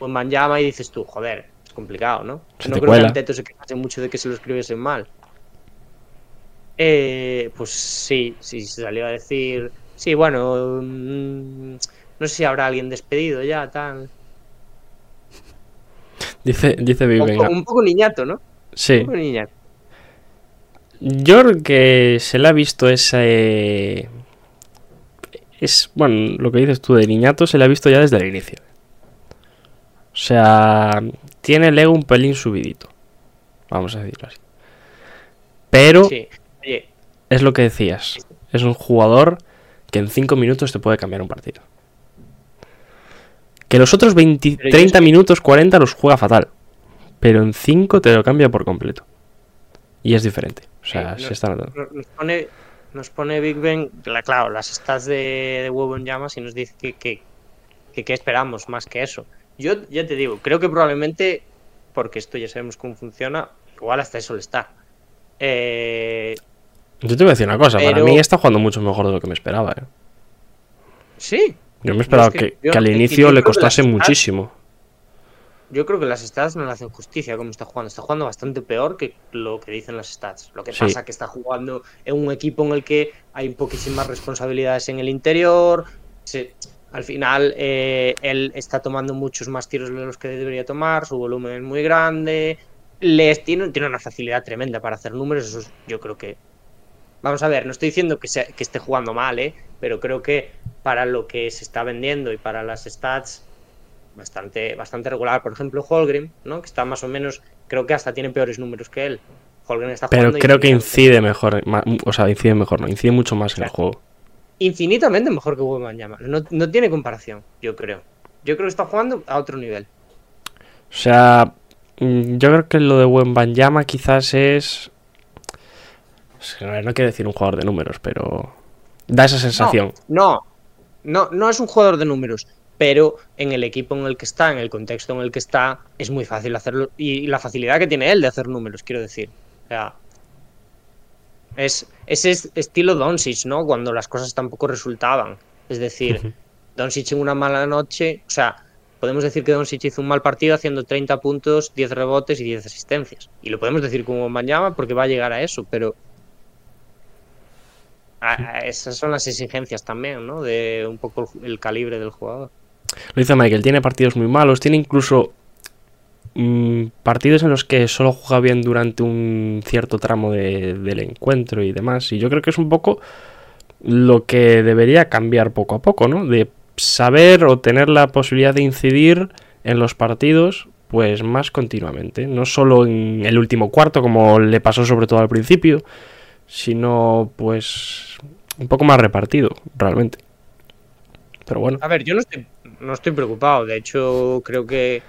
un llama y dices tú, joder, es complicado, ¿no? Se no creo cuela. que Anteto se quejase mucho de que se lo escribiesen mal. Eh, pues sí, sí, se salió a decir. Sí, bueno, mm, no sé si habrá alguien despedido ya, tal. Dice, dice Un Viven. un poco niñato, ¿no? Sí. Yo creo que se le ha visto ese. Es. Bueno, lo que dices tú de niñato se le ha visto ya desde el inicio. O sea, tiene el ego un pelín subidito. Vamos a decirlo así. Pero Sí. Oye, es lo que decías. Es un jugador que en 5 minutos te puede cambiar un partido. Que los otros 20, Pero yo 30 es que- minutos, 40 los juega fatal. Pero en 5 te lo cambia por completo. Y es diferente. O sea, Eh, se no- está notando. nos pone, nos pone Big Ben, la- claro, las stats de, de huevo en llamas y nos dice que, que, que, que esperamos más que eso. Yo ya te digo, creo que probablemente, porque esto ya sabemos cómo funciona, igual hasta eso le está. Eh, Yo te voy a decir una cosa, para mí está jugando mucho mejor de lo que me esperaba. ¿eh? sí, Yo me esperaba es que que, yo- que al inicio le costase muchísimo. Yo creo que las stats no le hacen justicia a cómo está jugando. Está jugando bastante peor que lo que dicen las stats. Lo que Sí. pasa que está jugando en un equipo en el que hay poquísimas responsabilidades en el interior. Se- al final, eh, él está tomando muchos más tiros de los que debería tomar. Su volumen es muy grande. Les tiene, tiene una facilidad tremenda para hacer números. Eso es- yo creo que. Vamos a ver, no estoy diciendo que, sea- que esté jugando mal, ¿eh? pero creo que para lo que se está vendiendo y para las stats, bastante, bastante regular. Por ejemplo, Holgrim, ¿no? Que está más o menos, creo que hasta tiene peores números que él. Holgrim está Pero creo que incide mejor. O sea, incide mejor, no. Incide mucho más en el juego. Infinitamente mejor que Wembanyama. No, no tiene comparación, yo creo. Yo creo que está jugando a otro nivel. O sea, mm, yo creo que lo de Wembanyama quizás es... No quiero decir un jugador de números, pero... Da esa sensación. No, no, no es un jugador de números, pero en el equipo en el que está, en el contexto en el que está, es muy fácil hacerlo. Y la facilidad que tiene él de hacer números, quiero decir. O sea, es ese es estilo Doncic, ¿no? Cuando las cosas tampoco resultaban. Es decir, Doncic en una mala noche, o sea, podemos decir que Doncic hizo un mal partido haciendo 30 puntos, 10 rebotes y 10 asistencias. Y lo podemos decir como Wembanyama porque va a llegar a eso, pero a- a- esas son las exigencias también, ¿no? De un poco el el calibre del jugador. Lo dice Michael, tiene partidos muy malos, tiene incluso mm, partidos en los que solo juega bien durante un cierto tramo de- del encuentro y demás. Y yo creo que es un poco lo que debería cambiar poco a poco, ¿no? De saber o tener la posibilidad de incidir en los partidos, pues más continuamente. No solo en el último cuarto, como le pasó sobre todo al principio, sino pues un poco más repartido, realmente. Pero bueno. A ver, yo no estoy, no estoy preocupado. De hecho, creo que,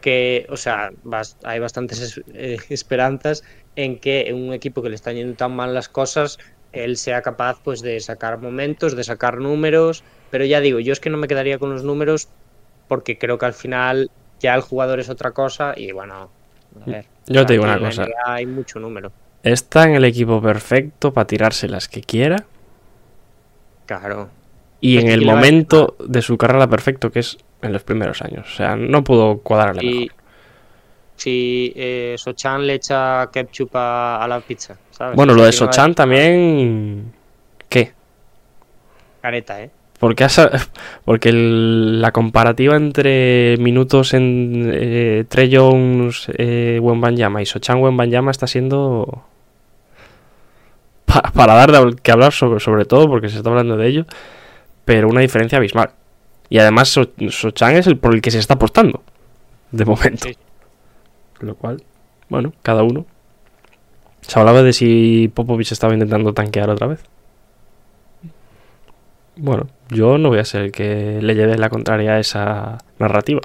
que o sea, bas- hay bastantes es- eh, esperanzas en que en un equipo que le están yendo tan mal las cosas, él sea capaz pues de sacar momentos, de sacar números, pero ya digo, yo es que no me quedaría con los números porque creo que al final ya el jugador es otra cosa y bueno, a ver, Yo te digo una cosa. Hay mucho número. Está en el equipo perfecto para tirarse las que quiera Claro. Y en el ¿quién le va a momento de su carrera perfecto que es en los primeros años. O sea, no pudo cuadrarle Y mejor. si eh, Sochan le echa ketchup a, a la pizza, ¿sabes? Bueno, lo de ¿quién le va a Sochan también... ¿Qué? Careta, ¿eh? Porque, has- porque el- la comparativa entre minutos en eh, Trey Jones, eh, Wembanyama y Sochan Wembanyama está siendo pa- para dar de- que hablar sobre, sobre todo porque se está hablando de ello, pero una diferencia abismal. Y además So- Sochan es el por el que se está apostando de momento. Sí. Lo cual, bueno, cada uno. Se hablaba de si Popovich estaba intentando tanquear otra vez. Bueno, yo no voy a ser el que le lleve la contraria a esa narrativa.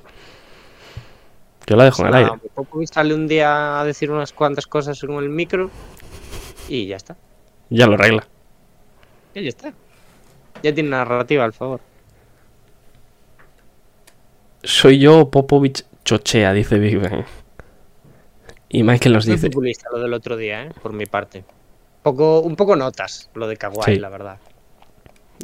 Yo la dejo en el aire. Nada, Popovich sale un día a decir unas cuantas cosas en el micro y ya está. Ya lo arregla. Y ya está. Ya tiene narrativa, al favor. Soy yo Popovich chochea, dice Big Ben. Y Michael nos Muy dice, populista lo del otro día, ¿eh? Por mi parte. Poco, un poco notas lo de Kawhi, Sí. la verdad.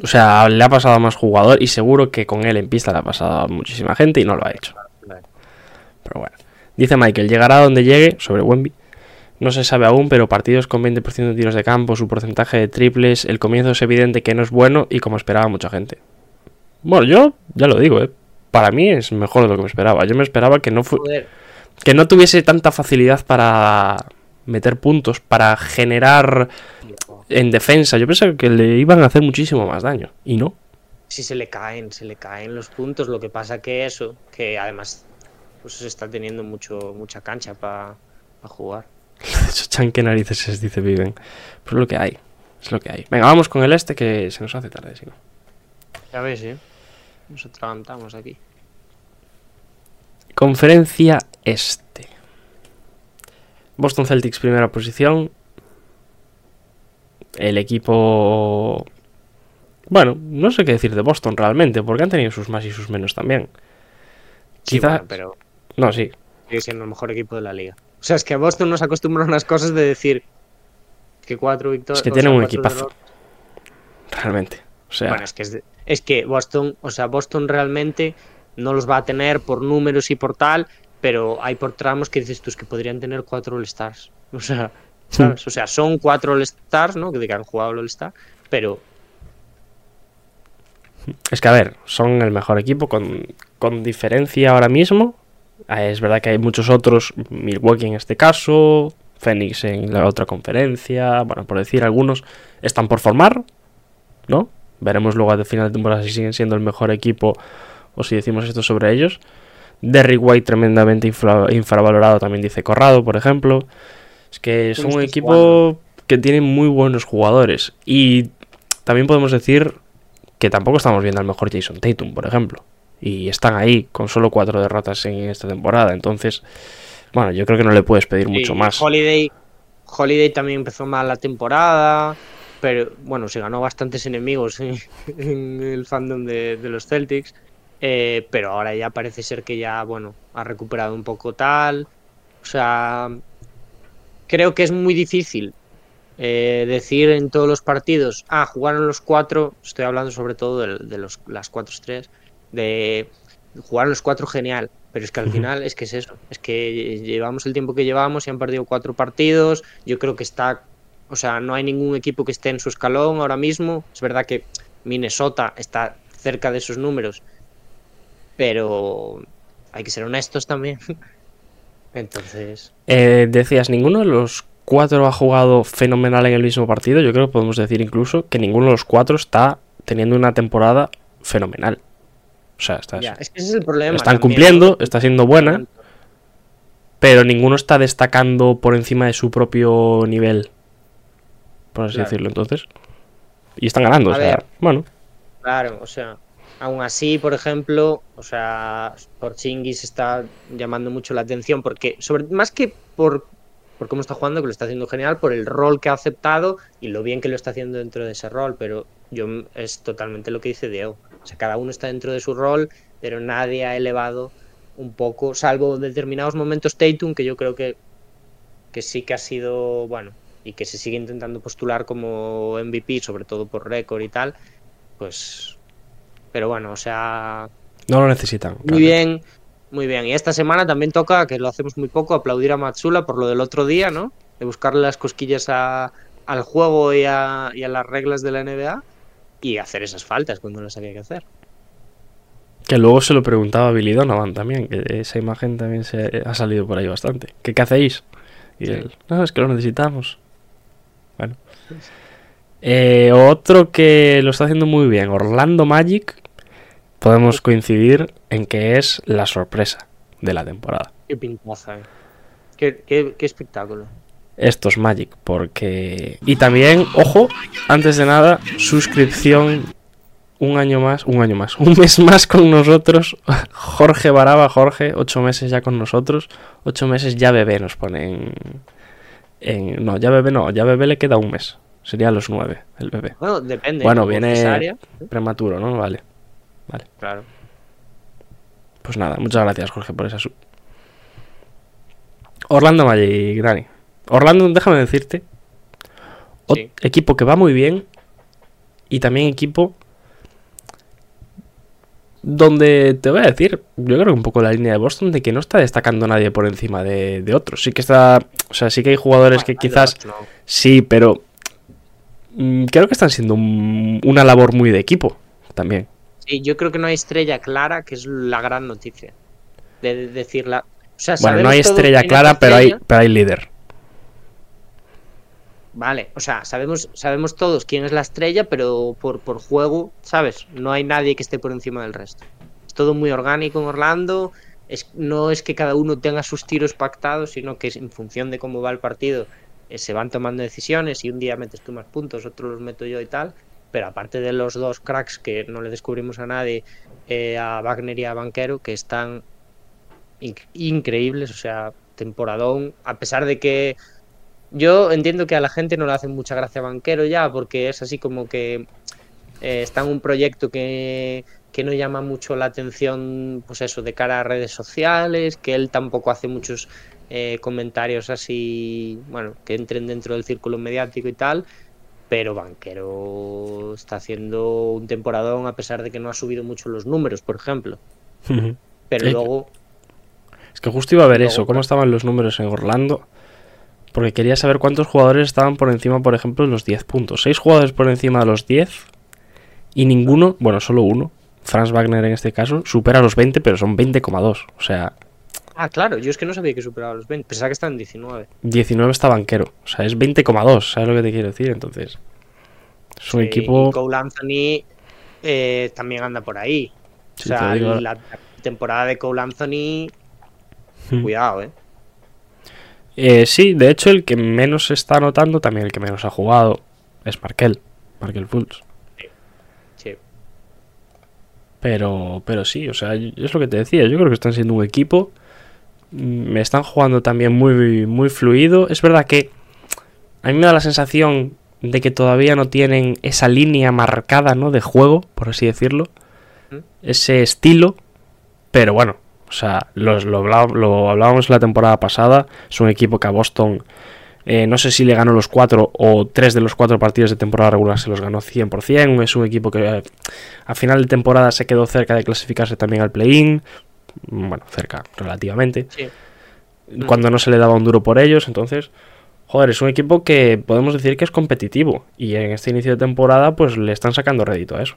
o sea, le ha pasado a más jugador y seguro que con él en pista le ha pasado a muchísima gente y no lo ha hecho. Pero bueno. Dice Michael, llegará donde llegue, sobre Wemby. No se sabe aún, pero partidos con 20% de tiros de campo, su porcentaje de triples, el comienzo es evidente que no es bueno y como esperaba mucha gente. Bueno, yo ya lo digo, ¿eh? Para mí es mejor de lo que me esperaba. Yo me esperaba que no, que no tuviese tanta facilidad para meter puntos, para generar en defensa. Yo pensaba que le iban a hacer muchísimo más daño. Y no. si se le caen, se le caen los puntos. Lo que pasa que eso, que además pues se está teniendo mucho, mucha cancha para jugar. Chan, qué narices es, dice Viven. Pues es lo que hay. Es lo que hay. Venga, vamos con el este que se nos hace tarde, si no. Ya ves, ¿eh? Nos atragantamos aquí. Conferencia Este. Boston Celtics primera posición. El equipo... Bueno, no sé qué decir de Boston realmente, porque han tenido sus más y sus menos también. Sí, Quizá- bueno, pero No, sí. sigue siendo el mejor equipo de la liga. O sea, es que Boston nos acostumbra a unas cosas de decir que cuatro victorias. Es que tienen un equipazo. Realmente. O sea, Bueno, es que, es, de- es que Boston, o sea, Boston realmente no los va a tener por números y por tal, pero hay por tramos que dices tú es que podrían tener cuatro All-Stars. O sea, ¿sabes? O sea, son cuatro All-Stars, ¿no? Que, han jugado el All-Star, pero Es que, a ver, son el mejor equipo con, con diferencia ahora mismo. Ah, Es verdad que hay muchos otros, Milwaukee en este caso, Phoenix en la otra conferencia, bueno, por decir algunos, están por formar, ¿no? Veremos luego al final de temporada si siguen siendo el mejor equipo o si decimos esto sobre ellos. Derrick White tremendamente infra- infravalorado, también dice Corrado, por ejemplo. Es que son un equipo jugando? que tiene muy buenos jugadores. Y también podemos decir que tampoco estamos viendo al mejor Jason Tatum, por ejemplo. Y están ahí con solo cuatro derrotas en esta temporada. Entonces, bueno, yo creo que no le puedes pedir mucho más. Holiday, Holiday también empezó mal la temporada, pero bueno, se ganó bastantes enemigos en, en el fandom de, de los Celtics, eh, pero ahora ya parece ser que ya, bueno, ha recuperado un poco tal. O sea, creo que es muy difícil eh, decir en todos los partidos, ah, jugaron los cuatro, estoy hablando sobre todo de, de los, las cuatro estrellas, de jugaron los cuatro genial, pero es que al final es que es eso, es que llevamos el tiempo que llevamos y han perdido cuatro partidos, yo creo que está, o sea, no hay ningún equipo que esté en su escalón ahora mismo, es verdad que Minnesota está cerca de esos números, pero hay que ser honestos también. Entonces, Eh, decías, ninguno de los cuatro ha jugado fenomenal en el mismo partido. Yo creo que podemos decir incluso que ninguno de los cuatro está teniendo una temporada fenomenal. O sea, estás- ya, es que ese es el problema. están cumpliendo, está siendo buena, pero ninguno está destacando por encima de su propio nivel. Por así Claro. decirlo, entonces. Y están ganando, A o sea, ver. bueno. Claro, o sea, aún así, por ejemplo, o sea, Porzingis está llamando mucho la atención porque, sobre más que por por cómo está jugando, que lo está haciendo genial, por el rol que ha aceptado y lo bien que lo está haciendo dentro de ese rol. Pero yo es totalmente lo que dice Diego. O sea, cada uno está dentro de su rol, pero nadie ha elevado un poco, salvo determinados momentos Tatum, que yo creo que, que sí que ha sido, bueno, y que se sigue intentando postular como MVP, sobre todo por récord y tal, pues... Pero bueno, o sea... No lo necesitan. Muy bien, muy bien. Y esta semana también toca, que lo hacemos muy poco, aplaudir a Matsula por lo del otro día, ¿no? De buscarle las cosquillas a, al juego y a, y a las reglas de la NBA y hacer esas faltas cuando las había que hacer. Que luego se lo preguntaba a Billy Donovan también, que esa imagen también se ha salido por ahí bastante. ¿Qué, qué hacéis? Y Sí. él, no, es que lo necesitamos. Bueno. Eh, otro que lo está haciendo muy bien, Orlando Magic, podemos coincidir en que es la sorpresa de la temporada. Qué pintaza, eh. Qué, qué- qué espectáculo. Estos Magic, porque... Y también, ojo, antes de nada, suscripción un año más, un año más, un mes más con nosotros. Jorge Baraba, Jorge, ocho meses ya con nosotros. Ocho meses ya bebé nos pone en... en- no, ya bebé no, ya bebé le queda un mes. Sería los nueve, el bebé. Bueno, depende. Bueno, viene- cesárea, Prematuro, ¿no? Vale. Claro. Pues nada, muchas gracias Jorge por esa sub. Orlando Magic, Dani. Orlando, déjame decirte. Sí. Equipo que va muy bien. Y también equipo donde te voy a decir, yo creo que un poco la línea de Boston de que no está destacando nadie por encima de, de otros. Sí que está, o sea, sí que hay jugadores que quizás no. sí, pero mm, creo que están siendo un- una labor muy de equipo también. Sí, yo creo que no hay estrella clara, que es la gran noticia. De, de decirla. O sea, Bueno, no hay estrella clara, la pero hay, pero hay líder. Vale, o sea, sabemos, sabemos todos quién es la estrella, pero por, por juego, ¿sabes? No hay nadie que esté por encima del resto. Es todo muy orgánico en Orlando. Es, no es que cada uno tenga sus tiros pactados, sino que es en función de cómo va el partido eh, se van tomando decisiones y un día metes tú más puntos, otro los meto yo y tal. Pero aparte de los dos cracks que no le descubrimos a nadie, eh, a Wagner y a Banquero, que están inc- increíbles, o sea, temporadón, a pesar de que yo entiendo que a la gente no le hace mucha gracia Banquero ya, porque es así como que eh, está en un proyecto que, que no llama mucho la atención, pues eso, de cara a redes sociales, que él tampoco hace muchos eh, comentarios así, bueno, que entren dentro del círculo mediático y tal, pero Banquero está haciendo un temporadón a pesar de que no ha subido mucho los números, por ejemplo. Pero luego, Es que justo iba a ver Luego, eso, cómo estaban los números en Orlando. Porque quería saber cuántos jugadores estaban por encima, por ejemplo, de los 10 puntos. 6 jugadores por encima de los 10. Y ninguno, bueno, solo uno, Franz Wagner en este caso, supera los 20, pero son 20,2. O sea, ah, claro, yo es que no sabía que superaba los 20, pensaba que están en 19. 19 está banquero. O sea, es 20,2. ¿Sabes lo que te quiero decir? Entonces, es un Sí, equipo. Y Cole Anthony eh, también anda por ahí. Sí, o sea, digo- la temporada de Cole Anthony, Hmm. cuidado, ¿eh? Eh, sí, de hecho, el que menos se está notando, también el que menos ha jugado, es Markel. Markel Fultz. Sí. Pero, pero sí, o sea, es lo que te decía. Yo creo que están siendo un equipo. mm, Me están jugando también muy, muy fluido. Es verdad que a mí me da la sensación de que todavía no tienen esa línea marcada, ¿no? De juego, por así decirlo. ¿Mm? Ese estilo. Pero bueno, o sea, los- lo, lo hablábamos la temporada pasada. Es un equipo que a Boston. eh, no sé si le ganó los cuatro o tres de los cuatro partidos de temporada regular se los ganó 100%. Es un equipo que eh, a final de temporada se quedó cerca de clasificarse también al play-in. Bueno, cerca, relativamente. Sí. Cuando no se le daba un duro por ellos. Entonces, joder, es un equipo que podemos decir que es competitivo. Y en este inicio de temporada, pues le están sacando rédito a eso.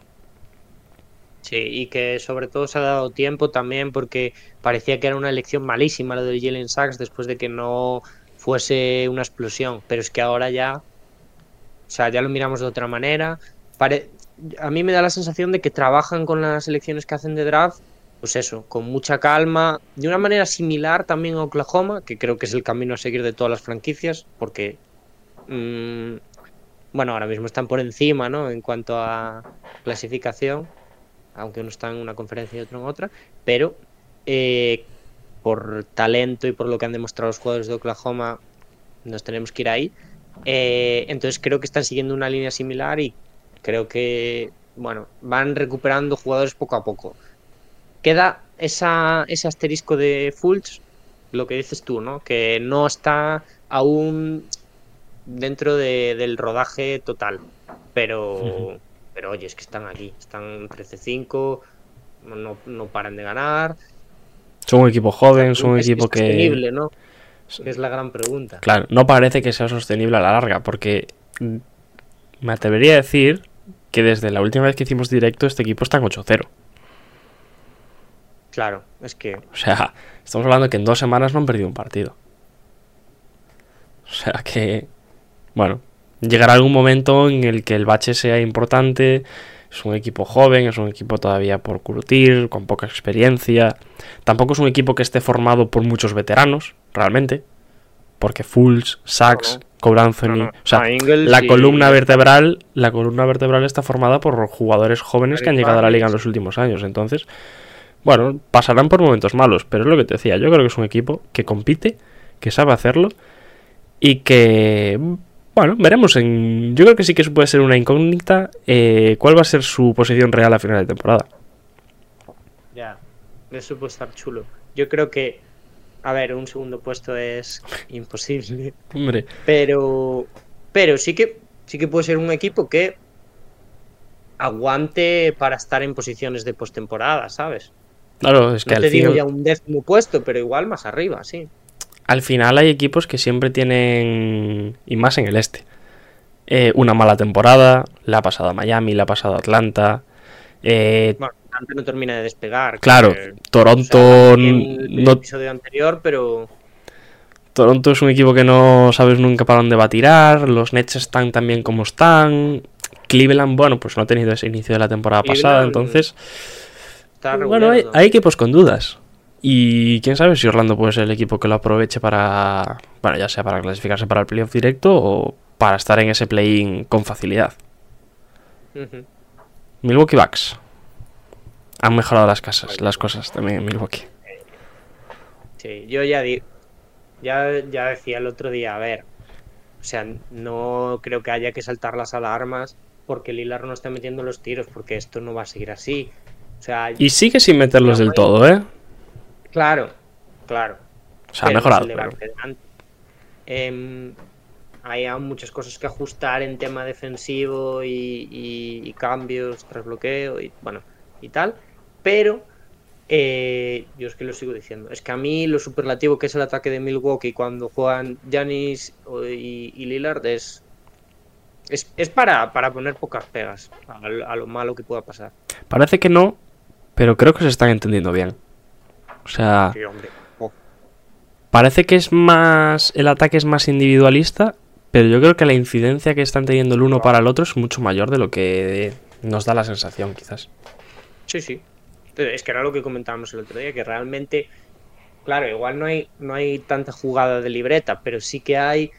Sí, y que sobre todo se ha dado tiempo también porque parecía que era una elección malísima lo de Jalen Sachs después de que no fuese una explosión. Pero es que ahora ya, o sea, ya lo miramos de otra manera. A mí me da la sensación de que trabajan con las elecciones que hacen de draft, pues eso, con mucha calma, de una manera similar también a Oklahoma, que creo que es el camino a seguir de todas las franquicias, porque, mm, bueno, ahora mismo están por encima, ¿no? En cuanto a clasificación aunque uno está en una conferencia y otro en otra, pero eh, por talento y por lo que han demostrado los jugadores de Oklahoma, nos tenemos que ir ahí. Eh, entonces creo que están siguiendo una línea similar y creo que, bueno, van recuperando jugadores poco a poco. Queda ese asterisco de Fulch, lo que dices tú, ¿no? Que no está aún dentro de- del rodaje total. Pero, pero oye, es que están aquí, están 13-5, no, no paran de ganar. Son un equipo joven, son un Es- equipo es que... sostenible, ¿no? Es la gran pregunta. Claro, no parece que sea sostenible a la larga, porque mm, me atrevería a decir que desde la última vez que hicimos directo este equipo está en 8-0. Claro, es que O sea, estamos hablando que en dos semanas no han perdido un partido. O sea que, bueno, llegará algún momento en el que el bache sea importante. Es un equipo joven, es un equipo todavía por curtir, con poca experiencia. Tampoco es un equipo que esté formado por muchos veteranos, realmente. Porque Fools, Sachs, No, Cole Anthony. no, no. O sea, la y- columna vertebral, la columna vertebral está formada por jugadores jóvenes que han llegado a la liga en los últimos años. Entonces, bueno, pasarán por momentos malos, pero es lo que te decía. Yo creo que es un equipo que compite, que sabe hacerlo y que, bueno, veremos. En... Yo creo que sí que puede ser una incógnita eh, cuál va a ser su posición real a final de temporada. ya, eso puede estar chulo. Yo creo que, a ver, un segundo puesto es imposible. Hombre, Pero, pero sí que sí que puede ser un equipo que aguante para estar en posiciones de postemporada, ¿sabes? claro, es que No al, te digo ya un décimo puesto, pero igual más arriba, sí. Al final hay equipos que siempre tienen, y más en el este, eh, una mala temporada. La ha pasado a Miami, la ha pasado a Atlanta. eh, Bueno, antes no termina de despegar. claro, que- Toronto o sea, el no, episodio anterior, pero Toronto es un equipo que no sabes nunca para dónde va a tirar. Los Nets están también como están. Cleveland, bueno, pues no ha tenido ese inicio de la temporada pasada. Entonces, está bueno, hay, hay equipos con dudas. Y quién sabe si Orlando puede ser el equipo que lo aproveche para, bueno, ya sea para clasificarse para el playoff directo o para estar en ese play-in con facilidad. Milwaukee Bucks. Han mejorado las casas, las cosas también en Milwaukee. Sí, yo ya di, ya, ya decía el otro día, a ver, o sea, no creo que haya que saltar las alarmas porque Lillard no está metiendo los tiros, porque esto no va a seguir así. O sea, Y sigue sin meterlos del todo, ¿eh? Claro, claro. O sea, ha mejorado. Em, hay aún muchas cosas que ajustar en tema defensivo y, y- y cambios tras bloqueo y bueno y tal. Pero eh, yo es que lo sigo diciendo. Es que a mí lo superlativo que es el ataque de Milwaukee cuando juegan Janis y, y Lillard es, es, es para, para poner pocas pegas a, a lo malo que pueda pasar. Parece que no, pero creo que se están entendiendo bien. O sea, Sí, hombre. Oh, parece que es más. El ataque es más individualista, pero yo creo que la incidencia que están teniendo el uno para el otro es mucho mayor de lo que nos da la sensación, quizás. Sí, sí. Es que era lo que comentábamos el otro día, que realmente, claro, igual no hay, no hay tanta jugada de libreta, pero sí que hay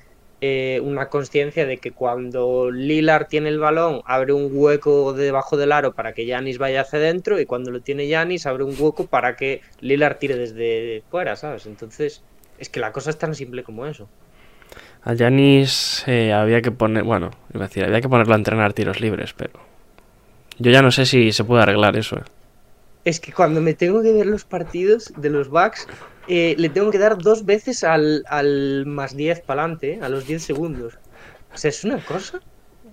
eh, una conciencia de que cuando Lillard tiene el balón, abre un hueco debajo del aro para que Yanis vaya hacia adentro, y cuando lo tiene Yanis, abre un hueco para que Lillard tire desde fuera, ¿sabes? Entonces, es que la cosa es tan simple como eso. A Yanis eh, había que poner. Bueno, iba a decir, había que ponerlo a entrenar tiros libres, pero. Yo ya no sé si se puede arreglar eso. eh. Es que cuando me tengo que ver los partidos de los Bucks, eh, le tengo que dar dos veces al, al más 10 para adelante, a los 10 segundos. O sea, es una cosa.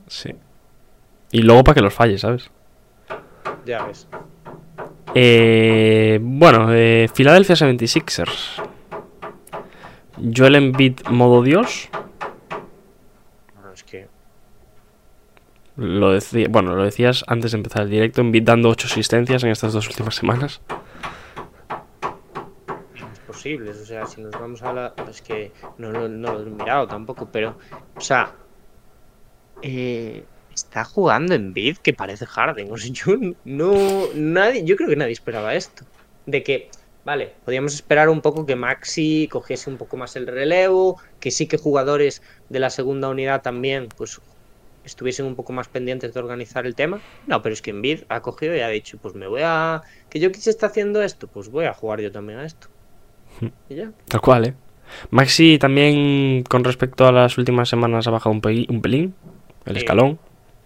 Sí. Y luego para que los falle, ¿sabes? Ya ves. Eh, bueno, eh, Philadelphia 76ers. Joel Embiid modo Dios. No, es que. Lo decía, bueno, lo decías antes de empezar el directo. Dando 8 asistencias en estas dos últimas semanas. es posible. O sea, si nos vamos a la. Es que no, no lo he mirado tampoco, pero. O sea. eh, está jugando en bid que parece Harden. O sea, yo no. Nadie, yo creo que nadie esperaba esto. De que. Vale, podíamos esperar un poco que Maxi cogiese un poco más el relevo, que sí que jugadores de la segunda unidad también, pues estuviesen un poco más pendientes de organizar el tema. No, pero es que Envid ha cogido y ha dicho, pues me voy a... Que yo se está haciendo esto, pues voy a jugar yo también a esto. Y ya. Tal cual, ¿eh? Maxi también, con respecto a las últimas semanas, ha bajado un, pe- un pelín el Sí. escalón.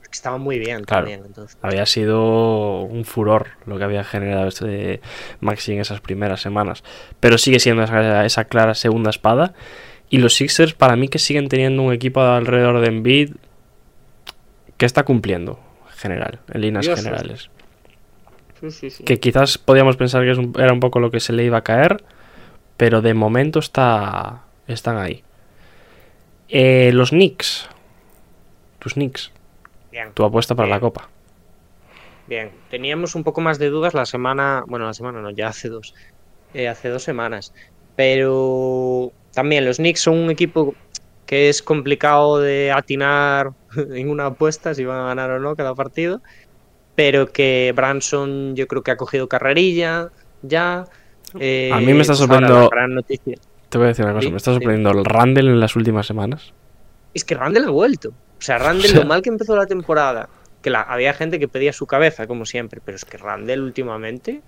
Es que estaba muy bien Claro. también. Entonces. Había sido un furor lo que había generado este Maxi en esas primeras semanas. Pero sigue siendo esa, esa clara segunda espada. Y los Sixers, para mí, que siguen teniendo un equipo alrededor de Embiid que está cumpliendo, en general, en líneas generales. Sí, sí, sí. Que quizás podíamos pensar que es un- era un poco lo que se le iba a caer, pero de momento está, están ahí. Eh, los Knicks. Tus Knicks. Bien. Tu apuesta para la copa. Bien, teníamos un poco más de dudas la semana, bueno, la semana no, ya hace dos, eh, hace dos semanas. Pero también los Knicks son un equipo que es complicado de atinar en una apuesta si van a ganar o no cada partido. Pero que Branson yo creo que ha cogido carrerilla ya. eh, A mí me está pues sorprendiendo- la gran noticia. Te voy a decir una cosa, Sí, me está sí. sorprendiendo el Randall en las últimas semanas. Es que Randall ha vuelto. O sea, Randall, O sea- lo mal que empezó la temporada, que la, había gente que pedía su cabeza, como siempre, pero es que Randall últimamente.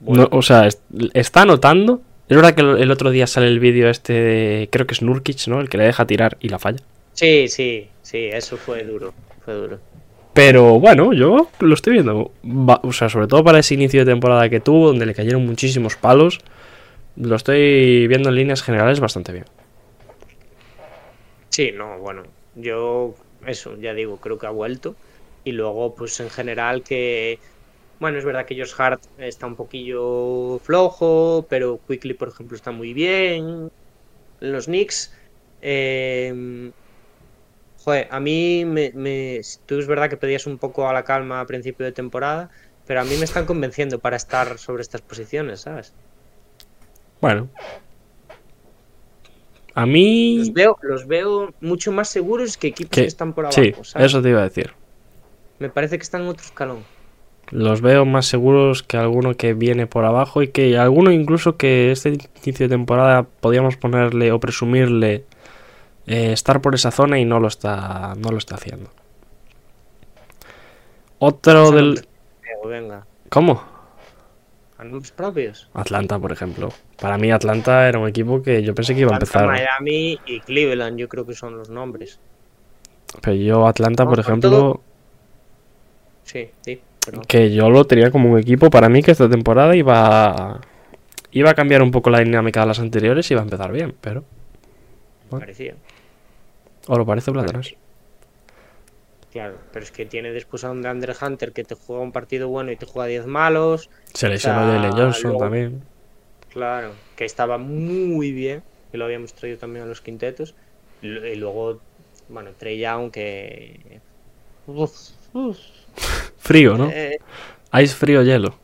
No, o sea, es- está anotando. Es verdad que el, otro día sale el vídeo este, de- creo que es Nurkic, ¿no? El que le deja tirar y la falla. Sí, sí, sí, eso fue duro. Fue duro. Pero bueno, yo lo estoy viendo. O sea, sobre todo para ese inicio de temporada que tuvo, donde le cayeron muchísimos palos. Lo estoy viendo en líneas generales bastante bien. Sí, no, bueno, yo, eso, ya digo, creo que ha vuelto. Y luego, pues en general, que. Bueno, es verdad que Josh Hart está un poquillo flojo, pero Quickly, por ejemplo, está muy bien. Los Knicks. eh, joder, a mí me, me- Tú es verdad que pedías un poco a la calma a principio de temporada, pero a mí me están convenciendo para estar sobre estas posiciones, ¿sabes? Bueno. A mí... Los veo, los veo mucho más seguros que equipos que- que están por abajo, sí, ¿sabes? eso te iba a decir. Me parece que están en otro escalón. Los veo más seguros que alguno que viene por abajo y que alguno incluso que este inicio de temporada podíamos ponerle o presumirle eh, estar por esa zona y no lo está, no lo está haciendo. Otro del... Venga, ¿Cómo? a nombres propios. Atlanta, por ejemplo. Para mí Atlanta era un equipo que yo pensé que iba a empezar. Miami y Cleveland, yo creo que son los nombres. Pero yo Atlanta, por ejemplo, todo. Sí, sí. Que yo lo tenía como un equipo para mí que esta temporada iba a, iba a cambiar un poco la dinámica de las anteriores y iba a empezar bien, pero bueno. Parecía. o lo parece Platanos. Claro, pero es que tiene después a un Andre Hunter que te juega un partido bueno y te juega 10 malos. Se lesionó sea, Jalen Johnson luego- también. Claro, que estaba muy bien, que lo habíamos traído también a los quintetos. Y luego, bueno, Trey Young que... Uf, uf, Frío, ¿no? eh, Ice frío hielo.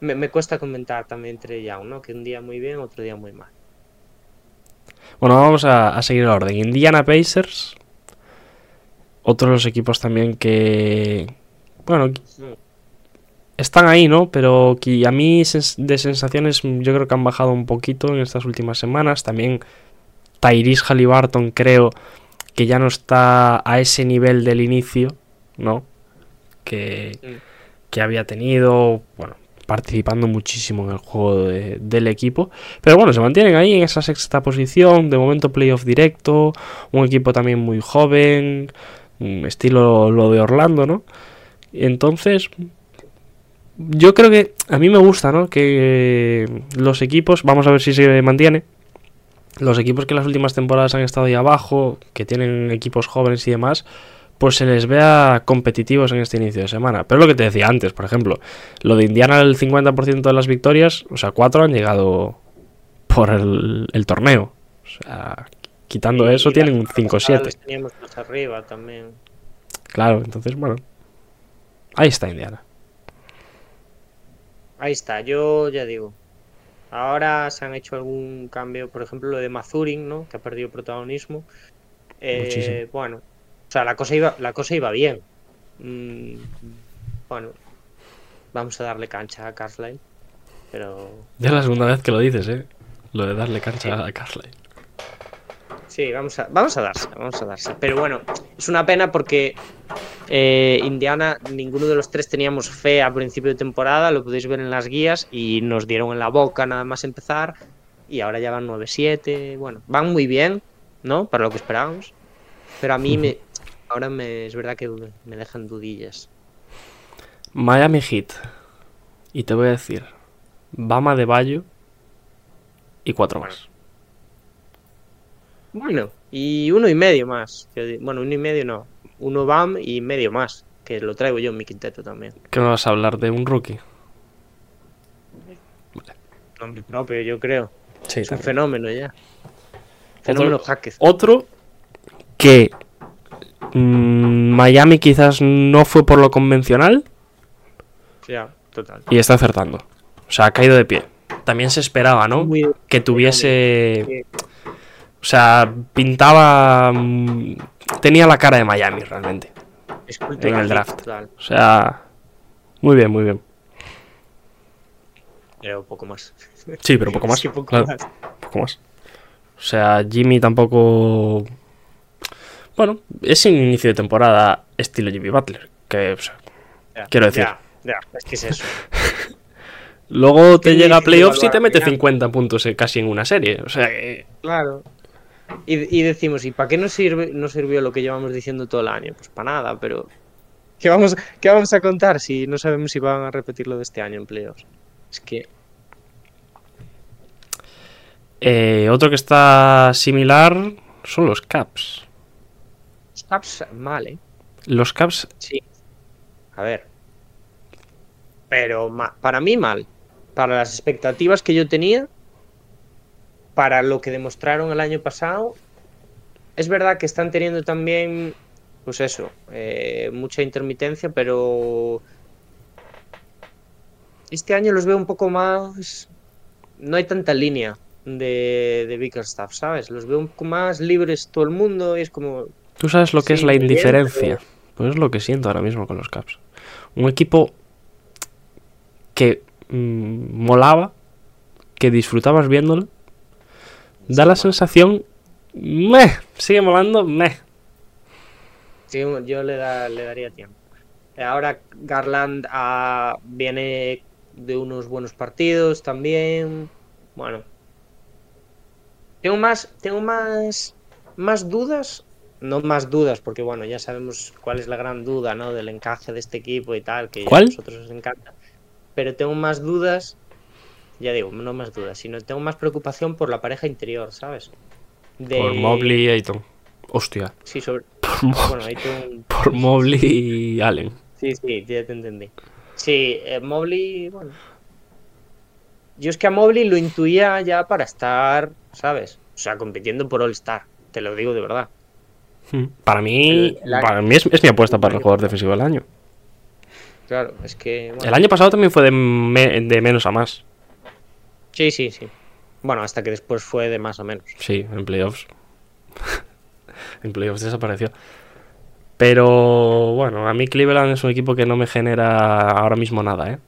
me, me cuesta comentar también Trey Young, ¿no? Que un día muy bien, otro día muy mal. Bueno, vamos a, a seguir el orden. Indiana Pacers. Otro de los equipos también que. Bueno, están ahí, ¿no? Pero que a mí de sensaciones mm, yo creo que han bajado un poquito en estas últimas semanas. También Tyrese Halliburton creo que ya no está a ese nivel del inicio, ¿no? Que, Mm. que había tenido, bueno, participando muchísimo en el juego de- del equipo. Pero bueno, se mantienen ahí en esa sexta posición, de momento playoff directo, un equipo también muy joven, estilo lo de Orlando, ¿no? Entonces, yo creo que a mí me gusta, ¿no? Que los equipos, vamos a ver si se mantiene. Los equipos que en las últimas temporadas han estado ahí abajo, que tienen equipos jóvenes y demás, pues se les vea competitivos en este inicio de semana. Pero lo que te decía antes, por ejemplo, lo de Indiana, el 50% de las victorias, o sea, cuatro han llegado por el, el torneo. O sea, quitando Y eso, tienen un temporada pasada 5-7. los teníamos más arriba también. Claro, entonces, bueno. Ahí está Indiana. Ahí está, yo ya digo. Ahora se han hecho algún cambio, por ejemplo, lo de Mazurin, ¿no? Que ha perdido protagonismo. Eh, Muchísimo. bueno, o sea, la cosa iba, la cosa iba bien. Mm, bueno, vamos a darle cancha a Carlisle, pero Ya es la segunda vez que lo dices, ¿eh? Lo de darle cancha a Carly. Sí, vamos a, vamos a darse, vamos a darse. Pero bueno, es una pena porque eh, Indiana, ninguno de los tres teníamos fe a principio de temporada, lo podéis ver en las guías y nos dieron en la boca nada más empezar. y ahora ya van 9-7. Bueno, van muy bien, ¿no? Para lo que esperábamos. Pero a mí me, ahora me, es verdad que me dejan dudillas. Miami Heat. Y te voy a decir, Bama de Bayo y cuatro más. Bueno, y uno y medio más. Bueno, uno y medio no. Uno BAM y medio más. Que lo traigo yo en mi quinteto también. ¿Qué me vas a hablar de un rookie? Nombre propio, yo creo. Sí, es un fenómeno ya. Fenómeno Jaques. Otro que mmm, Miami quizás no fue por lo convencional. Ya, total. Y está acertando. O sea, ha caído de pie. También se esperaba, ¿no? Muy- que tuviese. O sea, pintaba. mm, Tenía la cara de Miami realmente. En el draft. total. O sea. Muy bien, muy bien. Pero poco más. Sí, pero poco más. Sí, poco claro, más. poco más. O sea, Jimmy tampoco. Bueno, es un inicio de temporada estilo Jimmy Butler. Que, o sea, Ya, Quiero decir. Ya, ya, es que es eso. luego te llega a playoffs y te mete final. 50 puntos casi en una serie. O sea, que- Claro. Y, y decimos, ¿y para qué nos sirve, nos sirvió lo que llevamos diciendo todo el año? Pues para nada, pero. ¿Qué vamos, ¿Qué vamos a contar si no sabemos si van a repetir lo de este año en playoffs? Es que. Eh, otro que está similar son los Caps. Los Caps mal, ¿eh? Los Caps, Sí. A ver. Pero para mí mal. Para las expectativas que yo tenía. Para lo que demostraron el año pasado. Es verdad que están teniendo también. Pues eso. eh, mucha intermitencia, pero. Este año los veo un poco más. No hay tanta línea de, de Bickerstaff, ¿sabes? Los veo un poco más libres todo el mundo y es como. Tú sabes lo que es la bien, indiferencia. Pues es lo que siento ahora mismo con los Caps. Un equipo que mm, molaba, que disfrutabas viéndolo. Da la sensación. Meh, sigue molando, meh. Sí, yo le, da- le daría tiempo. Ahora Garland ah, viene de unos buenos partidos también. Bueno. Tengo más, tengo más, más dudas. No más dudas, porque bueno, ya sabemos cuál es la gran duda, ¿no? Del encaje de este equipo y tal, que ¿Cuál? a nosotros nos encanta. Pero tengo más dudas, ya digo, no más dudas, sino tengo más preocupación por la pareja interior, ¿sabes? De... Por Mobley y Ayton. Hostia. Sí, sobre... Por, Mo- Bueno, por Mobley y Allen. Sí, sí, ya te entendí. Sí, eh, Mobley, bueno. Yo es que a Mobley lo intuía ya para estar, ¿sabes? O sea, compitiendo por All Star, te lo digo de verdad. Mm. Para mí, El- para mí es, es mi apuesta para el jugador defensivo del año. Claro, es que. bueno, El año pasado también fue de, me- de menos a más. Sí, sí, sí. Bueno, hasta que después fue de más o menos. Sí, en playoffs. en playoffs desapareció. Pero bueno, a mí Cleveland es un equipo que no me genera ahora mismo nada, ¿eh?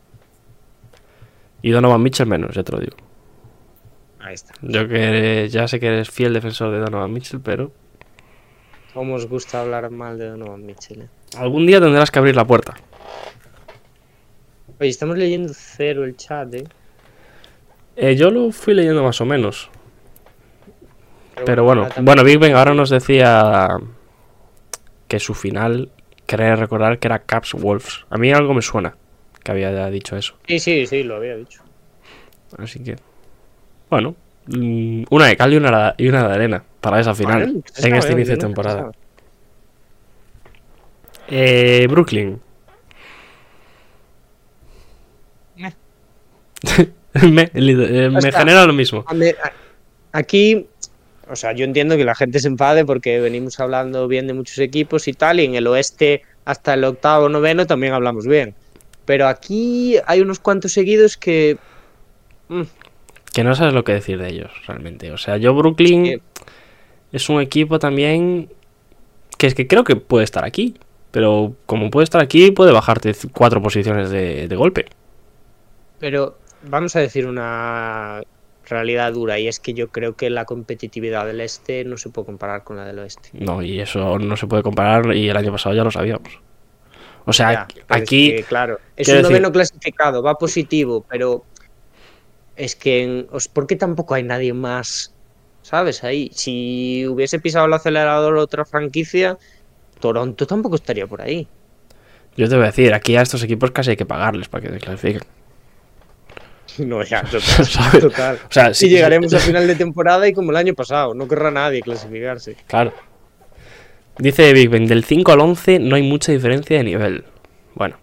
Y Donovan Mitchell menos, ya te lo digo. Ahí está. Yo que ya sé que eres fiel defensor de Donovan Mitchell, pero ¿Cómo os gusta hablar mal de Donovan Mitchell? eh? algún día tendrás que abrir la puerta. Oye, estamos leyendo cero el chat, ¿eh? Eh, yo lo fui leyendo más o menos. Pero bueno, bueno, Big Ben ahora nos decía que su final, quería recordar que era Caps Wolves. A mí algo me suena que había dicho eso. Sí, sí, sí, lo había dicho. Así que, bueno, mm, una de cal y una, y una de arena para esa final se en este inicio de temporada. Eh, Brooklyn. me eh, me genera lo mismo. Aquí, o sea, yo entiendo que la gente se enfade porque venimos hablando bien de muchos equipos y tal, y en el oeste hasta el octavo, noveno también hablamos bien. Pero aquí hay unos cuantos seguidos que... mm, Que no sabes lo que decir de ellos, realmente. O sea, yo Brooklyn que- es un equipo también que es que creo que puede estar aquí. Pero como puede estar aquí, puede bajarte cuatro posiciones de, de golpe. pero vamos a decir una realidad dura, y es que yo creo que la competitividad del este no se puede comparar con la del oeste. No, y eso no se puede comparar y el año pasado ya lo sabíamos. O sea, Ya, es aquí... que, claro, es un decir- noveno clasificado, va positivo, pero es que, en- ¿por qué tampoco hay nadie más? ¿Sabes? Ahí, si hubiese pisado el acelerador otra franquicia, Toronto tampoco estaría por ahí. Yo te voy a decir, aquí a estos equipos casi hay que pagarles para que se clasifiquen. No, ya, total. O sea, Si llegaremos a final de temporada y como el año pasado, no querrá nadie clasificarse. Claro. Dice Big Ben, del 5 al 11 no hay mucha diferencia de nivel. Bueno.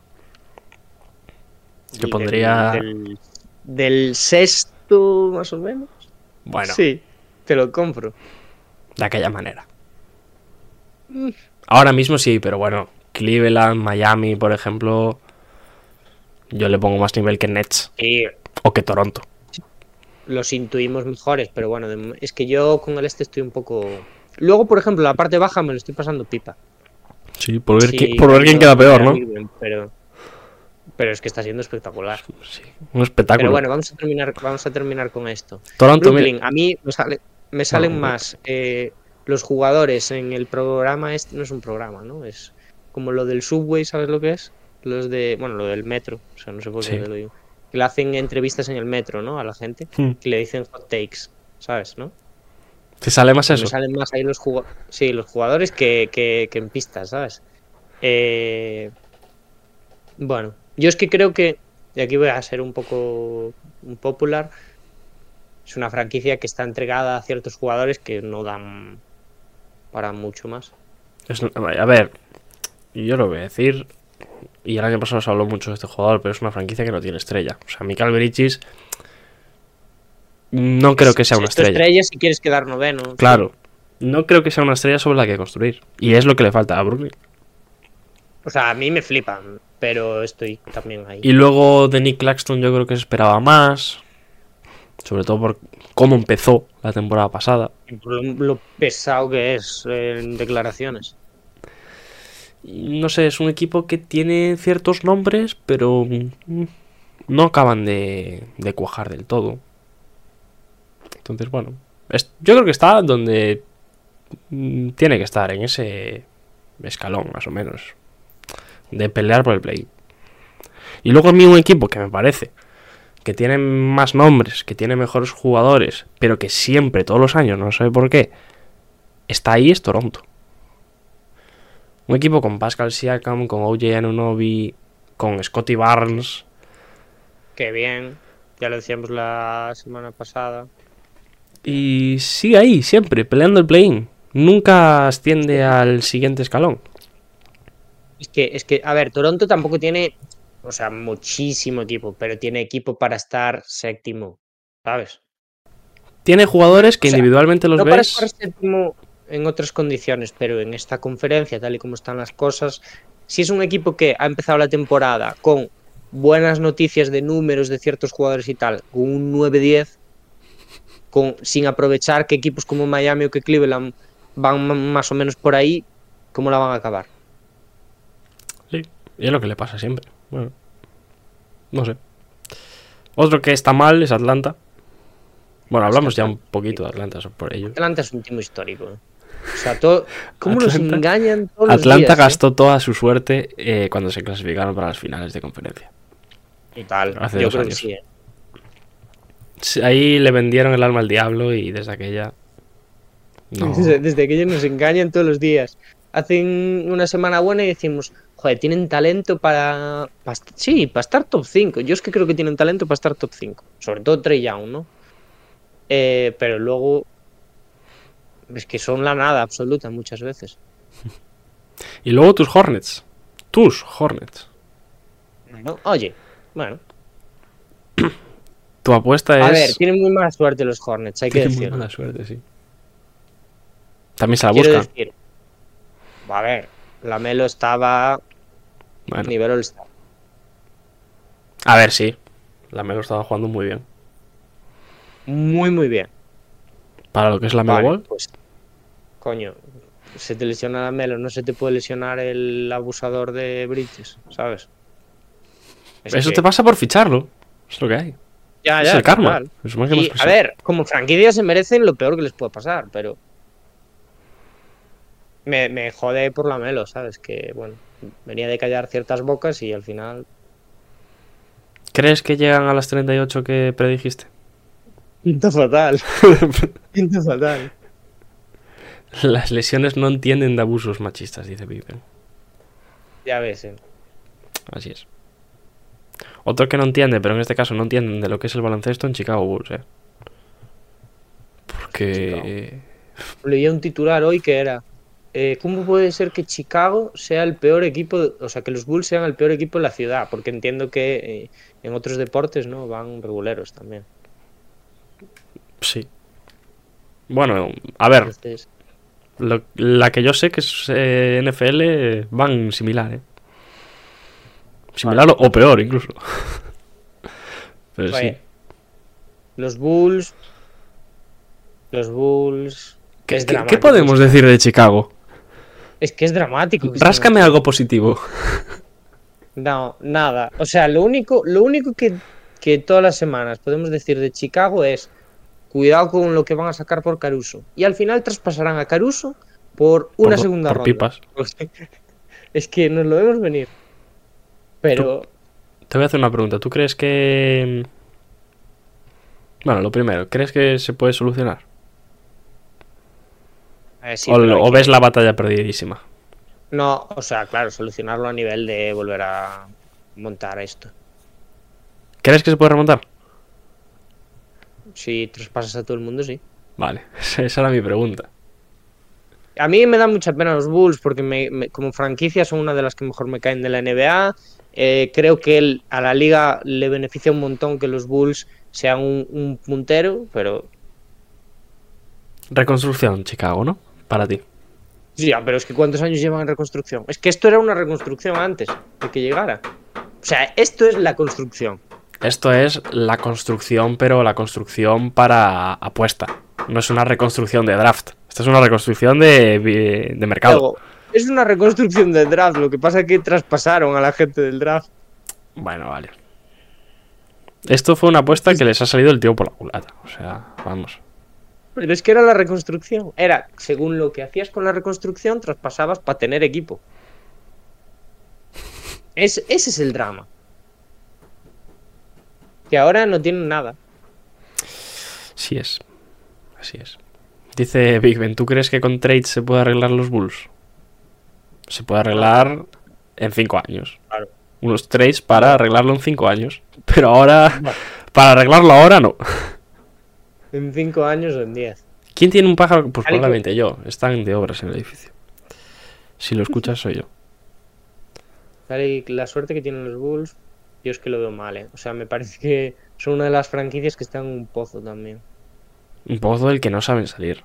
Yo pondría... Del, del- del sexto, más o menos. Bueno, Sí, te lo compro. de aquella manera. Ahora mismo sí, pero bueno, Cleveland, Miami, por ejemplo, yo le pongo más nivel que Nets Sí, o que Toronto. los intuimos mejores, pero bueno, es que yo con el este estoy un poco. Luego, por ejemplo, la parte baja me lo estoy pasando pipa. Sí, por ver, Sí, por ver quién queda peor, ¿no? Pero, pero es que está siendo espectacular. Sí, un espectáculo. Pero bueno, vamos a terminar, vamos a terminar con esto. Toronto, mira- a mí me, sale- me salen más eh, los jugadores en el programa. Este no es un programa, ¿no? Es como lo del subway, ¿sabes lo que es? Los de. Bueno, lo del metro. O sea, no sé por qué Sí. lo digo. Que le hacen entrevistas en el metro, ¿no? A la gente. Hmm. Que le dicen hot takes, ¿sabes? ¿no? te sale más Me eso. salen más ahí los jugadores. Sí, los jugadores que, que- que en pistas, ¿sabes? Eh, Bueno, yo es que creo que. Y aquí voy a ser un poco un popular. Es una franquicia que está entregada a ciertos jugadores que no dan para mucho más. Es- a ver, yo lo voy a decir. Y el año pasado se habló mucho de este jugador, pero es una franquicia que no tiene estrella. O sea, Mikael Bridges no creo que sea una esto estrella. si quieres quedar noveno. Claro, no creo que sea una estrella sobre la que construir. Y es lo que le falta a Brooklyn. O sea, a mí me flipan, pero estoy también ahí. Y luego de Nick Claxton yo creo que se esperaba más. Sobre todo por cómo empezó la temporada pasada. Y por lo, pesado que es eh, en declaraciones. No sé, es un equipo que tiene ciertos nombres, pero mm, no acaban de, de cuajar del todo. Entonces, bueno, es- yo creo que está donde mm, tiene que estar, en ese escalón, más o menos, de pelear por el play. Y luego a mí un equipo que me parece que tiene más nombres, que tiene mejores jugadores, pero que siempre, todos los años, no sé por qué, está ahí es Toronto. Un equipo con Pascal Siakam, con OJ Anunoby, con Scotty Barnes. Qué bien. Ya lo decíamos la semana pasada. Y sigue ahí, siempre, peleando el play-in. Nunca asciende al siguiente escalón. Es que, es que, a ver, Toronto tampoco tiene, o sea, muchísimo equipo, pero tiene equipo para estar séptimo, ¿sabes? Tiene jugadores que O sea, individualmente los no para ves. estar séptimo en otras condiciones, pero en esta conferencia, tal y como están las cosas, si es un equipo que ha empezado la temporada con buenas noticias de números de ciertos jugadores y tal, con un 9-10, con, sin aprovechar que equipos como Miami o que Cleveland van más o menos por ahí, ¿cómo la van a acabar? Sí, y es lo que le pasa siempre. Bueno, no sé. Otro que está mal es Atlanta. Bueno, hablamos ya un poquito de Atlanta por ello. Atlanta es un timo histórico. ¿eh? O sea, todo, ¿cómo nos Atlanta- engañan todos los Atlanta días, eh? gastó toda su suerte eh, cuando se clasificaron para las finales de conferencia. Total, hace yo dos creo que años. sí. ¿eh? Sí, Ahí le vendieron el alma al diablo y desde aquella. No. Desde, desde que ellos nos engañan todos los días. Hacen una semana buena y decimos, joder, tienen talento para, sí, para estar top 5. Yo es que creo que tienen talento para estar top 5. Sobre todo Trey Young, ¿no? Eh, pero luego es que son la nada absoluta muchas veces. Y luego tus Hornets. Tus Hornets. ¿no? Oye, bueno. Tu apuesta es. A ver, tienen muy mala suerte los Hornets, hay que Tiene muy decirlo. mala suerte, sí. También se la Quiero busca. decir, a ver, la Melo estaba Bueno, nivel All-Star. a ver, sí. La Melo estaba jugando muy bien. Muy, muy bien. Para lo que es la Melo Vale, pues, coño, se te lesiona la Melo, no se te puede lesionar el abusador de Bridges, ¿sabes? Es Eso que- te pasa por ficharlo. Es lo que hay. Ya, es ya, el karma. Es más que Y, a ver, como franquicia se merecen lo peor que les puede pasar, pero me, me jode por la Melo, ¿sabes? Que, bueno, venía de callar ciertas bocas y al final ¿Crees que llegan a las 38 que predijiste? Pinta fatal. Pinta fatal. Las lesiones no entienden de abusos machistas, dice Pippen. Ya ves, eh. Así es. Otro que no entiende, pero en este caso no entienden de lo que es el baloncesto en Chicago Bulls, ¿eh? Porque... Leía un titular hoy que era eh, ¿Cómo puede ser que Chicago sea el peor equipo, o sea, que los Bulls sean el peor equipo de la ciudad? Porque entiendo que eh, en otros deportes, ¿no? Van reguleros también. Sí. Bueno, a ver, Entonces, lo- la que yo sé que es eh, NFL van similar, ¿eh? Similar o- o peor incluso. Pero sí. Los Bulls. Los Bulls. ¿Qué, podemos decir de Chicago? Es que es dramático. Ráscame algo positivo. No, nada. O sea, lo único, lo único que, que todas las semanas podemos decir de Chicago es cuidado con lo que van a sacar por Caruso. Y al final traspasarán a Caruso por una Por- segunda por ronda. pipas. Es que nos lo vemos venir. Pero Te voy a hacer una pregunta. ¿Tú crees que... Bueno, lo primero, ¿crees que se puede solucionar? Eh, sí, o, lo- que- ves la batalla perdidísima? No, o sea, claro, solucionarlo a nivel de volver a montar esto. ¿Crees que se puede remontar? Si traspasas a todo el mundo, sí. Vale, esa era mi pregunta. A mí me da mucha pena los Bulls porque me- me- como franquicia son una de las que mejor me caen de la NBA. Eh, creo que el- a la liga le beneficia un montón que los Bulls sean un, un puntero, pero Reconstrucción, Chicago, ¿no? Para ti. sí, ya, pero es que ¿cuántos años llevan en reconstrucción? Es que esto era una reconstrucción antes de que llegara. O sea, esto es la construcción. Esto es la construcción, pero la construcción para apuesta. No es una reconstrucción de draft. Esta es una reconstrucción de, de mercado. Luego, es una reconstrucción del draft, lo que pasa es que traspasaron a la gente del draft. Bueno, vale. Esto fue una apuesta que les ha salido el tío por la culata. O sea, vamos. Pero es que era la reconstrucción. Era, según lo que hacías con la reconstrucción, traspasabas para tener equipo. Es, ese es el drama. Que ahora no tienen nada. Sí es. Así es. Dice Big Ben, ¿tú crees que con trades se puede arreglar los Bulls? Se puede arreglar en cinco años. Claro. Unos trades para arreglarlo en cinco años. Pero ahora, para arreglarlo ahora no. En cinco años o en diez. ¿Quién tiene un pájaro? Pues probablemente yo. Están de obras en el edificio. Si lo escuchas soy yo. Vale, y la suerte que tienen los Bulls, yo es que lo veo mal, ¿eh? O sea, me parece que son una de las franquicias que están en un pozo también. Un pozo del que no saben salir.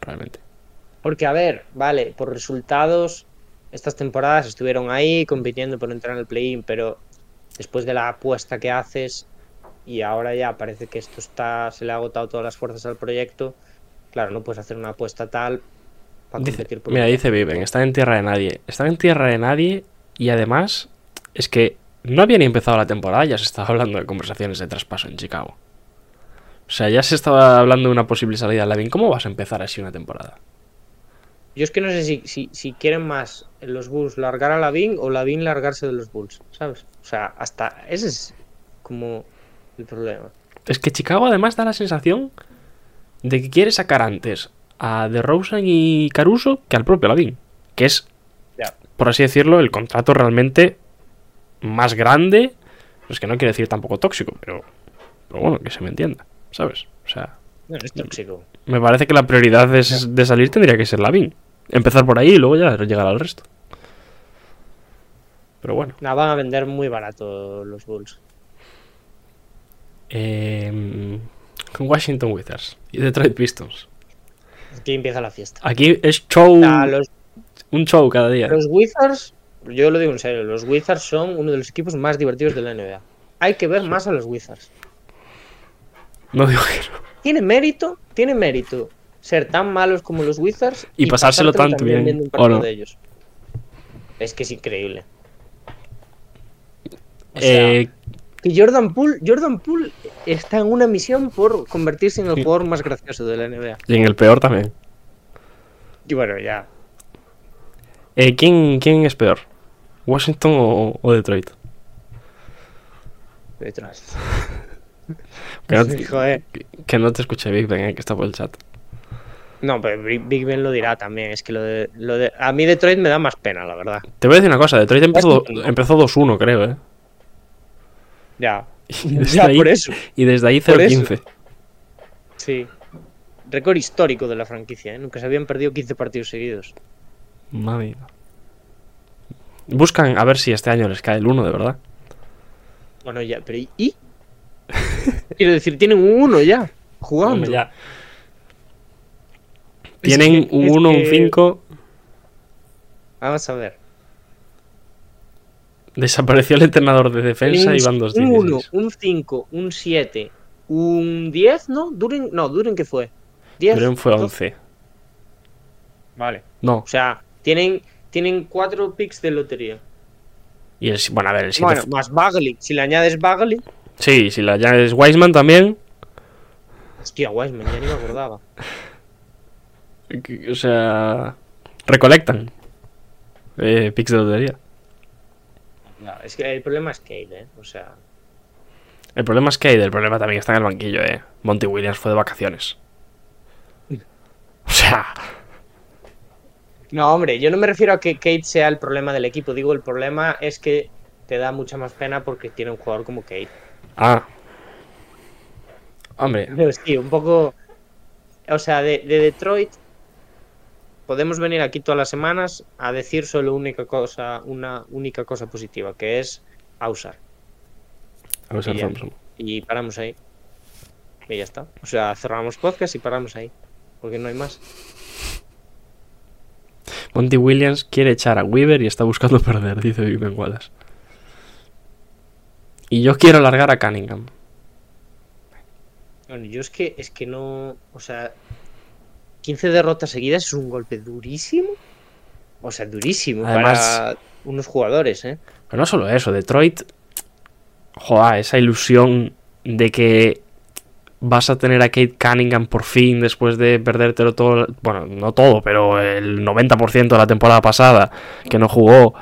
Realmente. Porque, a ver, vale, por resultados, estas temporadas estuvieron ahí compitiendo por entrar en el play-in, pero después de la apuesta que haces y ahora ya parece que esto está, se le ha agotado todas las fuerzas al proyecto, claro, no puedes hacer una apuesta tal para Dice- competir por mira, un- dice Viven, están en tierra de nadie. Están en tierra de nadie y además es que no había ni empezado la temporada, ya se estaba hablando de conversaciones de traspaso en Chicago. O sea, ya se estaba hablando de una posible salida de Lavin. ¿Cómo vas a empezar así una temporada? Yo es que no sé si, si, si quieren más los Bulls largar a Lavin o Lavin largarse de los Bulls, ¿sabes? O sea, hasta ese es como el problema. Es que Chicago además da la sensación de que quiere sacar antes a DeRozan y Caruso que al propio Lavin. Que es, por así decirlo, el contrato realmente más grande. Es que no quiere decir tampoco tóxico, pero, pero bueno, que se me entienda, ¿sabes? O sea, No, es tóxico. me parece que la prioridad de, de salir tendría que ser Lavin. Empezar por ahí y luego ya llegar al resto. Pero bueno. Nada, van a vender muy barato los Bulls. Eh, Washington Wizards y Detroit Pistons. Aquí empieza la fiesta. Aquí es show, Ah, los, un show cada día. los Wizards, yo lo digo en serio, los Wizards son uno de los equipos más divertidos de la NBA. Hay que ver más a los Wizards. No digo que no. Tiene mérito, tiene mérito ser tan malos como los Wizards Y pasárselo tanto bien, un ¿o no? de ellos. Es que es increíble. O sea, Eh, que Jordan Poole, Jordan Poole está en una misión por convertirse en el jugador más gracioso de la NBA. y en el peor también. Y bueno, ya. Eh, ¿quién, ¿Quién es peor? ¿Washington o, o Detroit? Detrás. Que no, te- Joder. que no te escuche Big Ben, eh, que está por el chat. No, pero Big Ben lo dirá también. Es que lo de, lo de. A mí Detroit me da más pena, la verdad. Te voy a decir una cosa, Detroit empezó, empezó 2-1, creo, ¿eh? Ya. Y desde Ya, ahí, por eso. Y desde ahí Por eso. 0-15. Sí. Récord histórico de la franquicia, ¿eh? Nunca se habían perdido 15 partidos seguidos. Madre mía. Buscan a ver si este año les cae el 1, de verdad. Bueno, ya, pero ¿y-. Quiero decir, tienen un 1 ya. Jugando. Hombre, ya. Es Tienen que- un es 1, un que- 5. Vamos a ver. Desapareció el entrenador de defensa y van dos Un 1, 16. un 5, un 7, un 10, ¿no? Duren, no, Duren que fue. 10. Duren fue 12. 11. Vale. No. O sea, tienen, tienen 4 picks de lotería. Y el, bueno, a ver, el 7. Bueno, más Bagley. Si le añades Bagley. Sí, si la ya es Wiseman también. Hostia, Wiseman, ya ni me acordaba. O sea. Recolectan. Eh, picks de lotería. Es que el problema es Cade, ¿eh? O sea. El problema es que el problema también está en el banquillo, eh. Monty Williams fue de vacaciones. O sea. No, hombre, yo no me refiero a que Kate sea el problema del equipo. Digo, el problema es que te da mucha más pena porque tiene un jugador como Kate. Ah. Hombre, Pero sí, un poco. O sea, de, de Detroit. Podemos venir aquí todas las semanas a decir solo única cosa, una única cosa positiva, que es Ausar. a ver si Y ya. Thompson. Y paramos ahí. Y ya está. O sea, cerramos podcast y paramos ahí. Porque no hay más. Monty Williams quiere echar a Weaver y está buscando perder, dice Ben Wallace. Y yo quiero largar a Cunningham. Bueno, yo es que, es que no. O sea, 15 derrotas seguidas es un golpe durísimo. O sea, durísimo Además- para unos jugadores, ¿eh? Pero no solo eso, Detroit. Joder, esa ilusión de que vas a tener a Kate Cunningham por fin después de perdértelo todo. Bueno, no todo, pero el 90% de la temporada pasada que no jugó.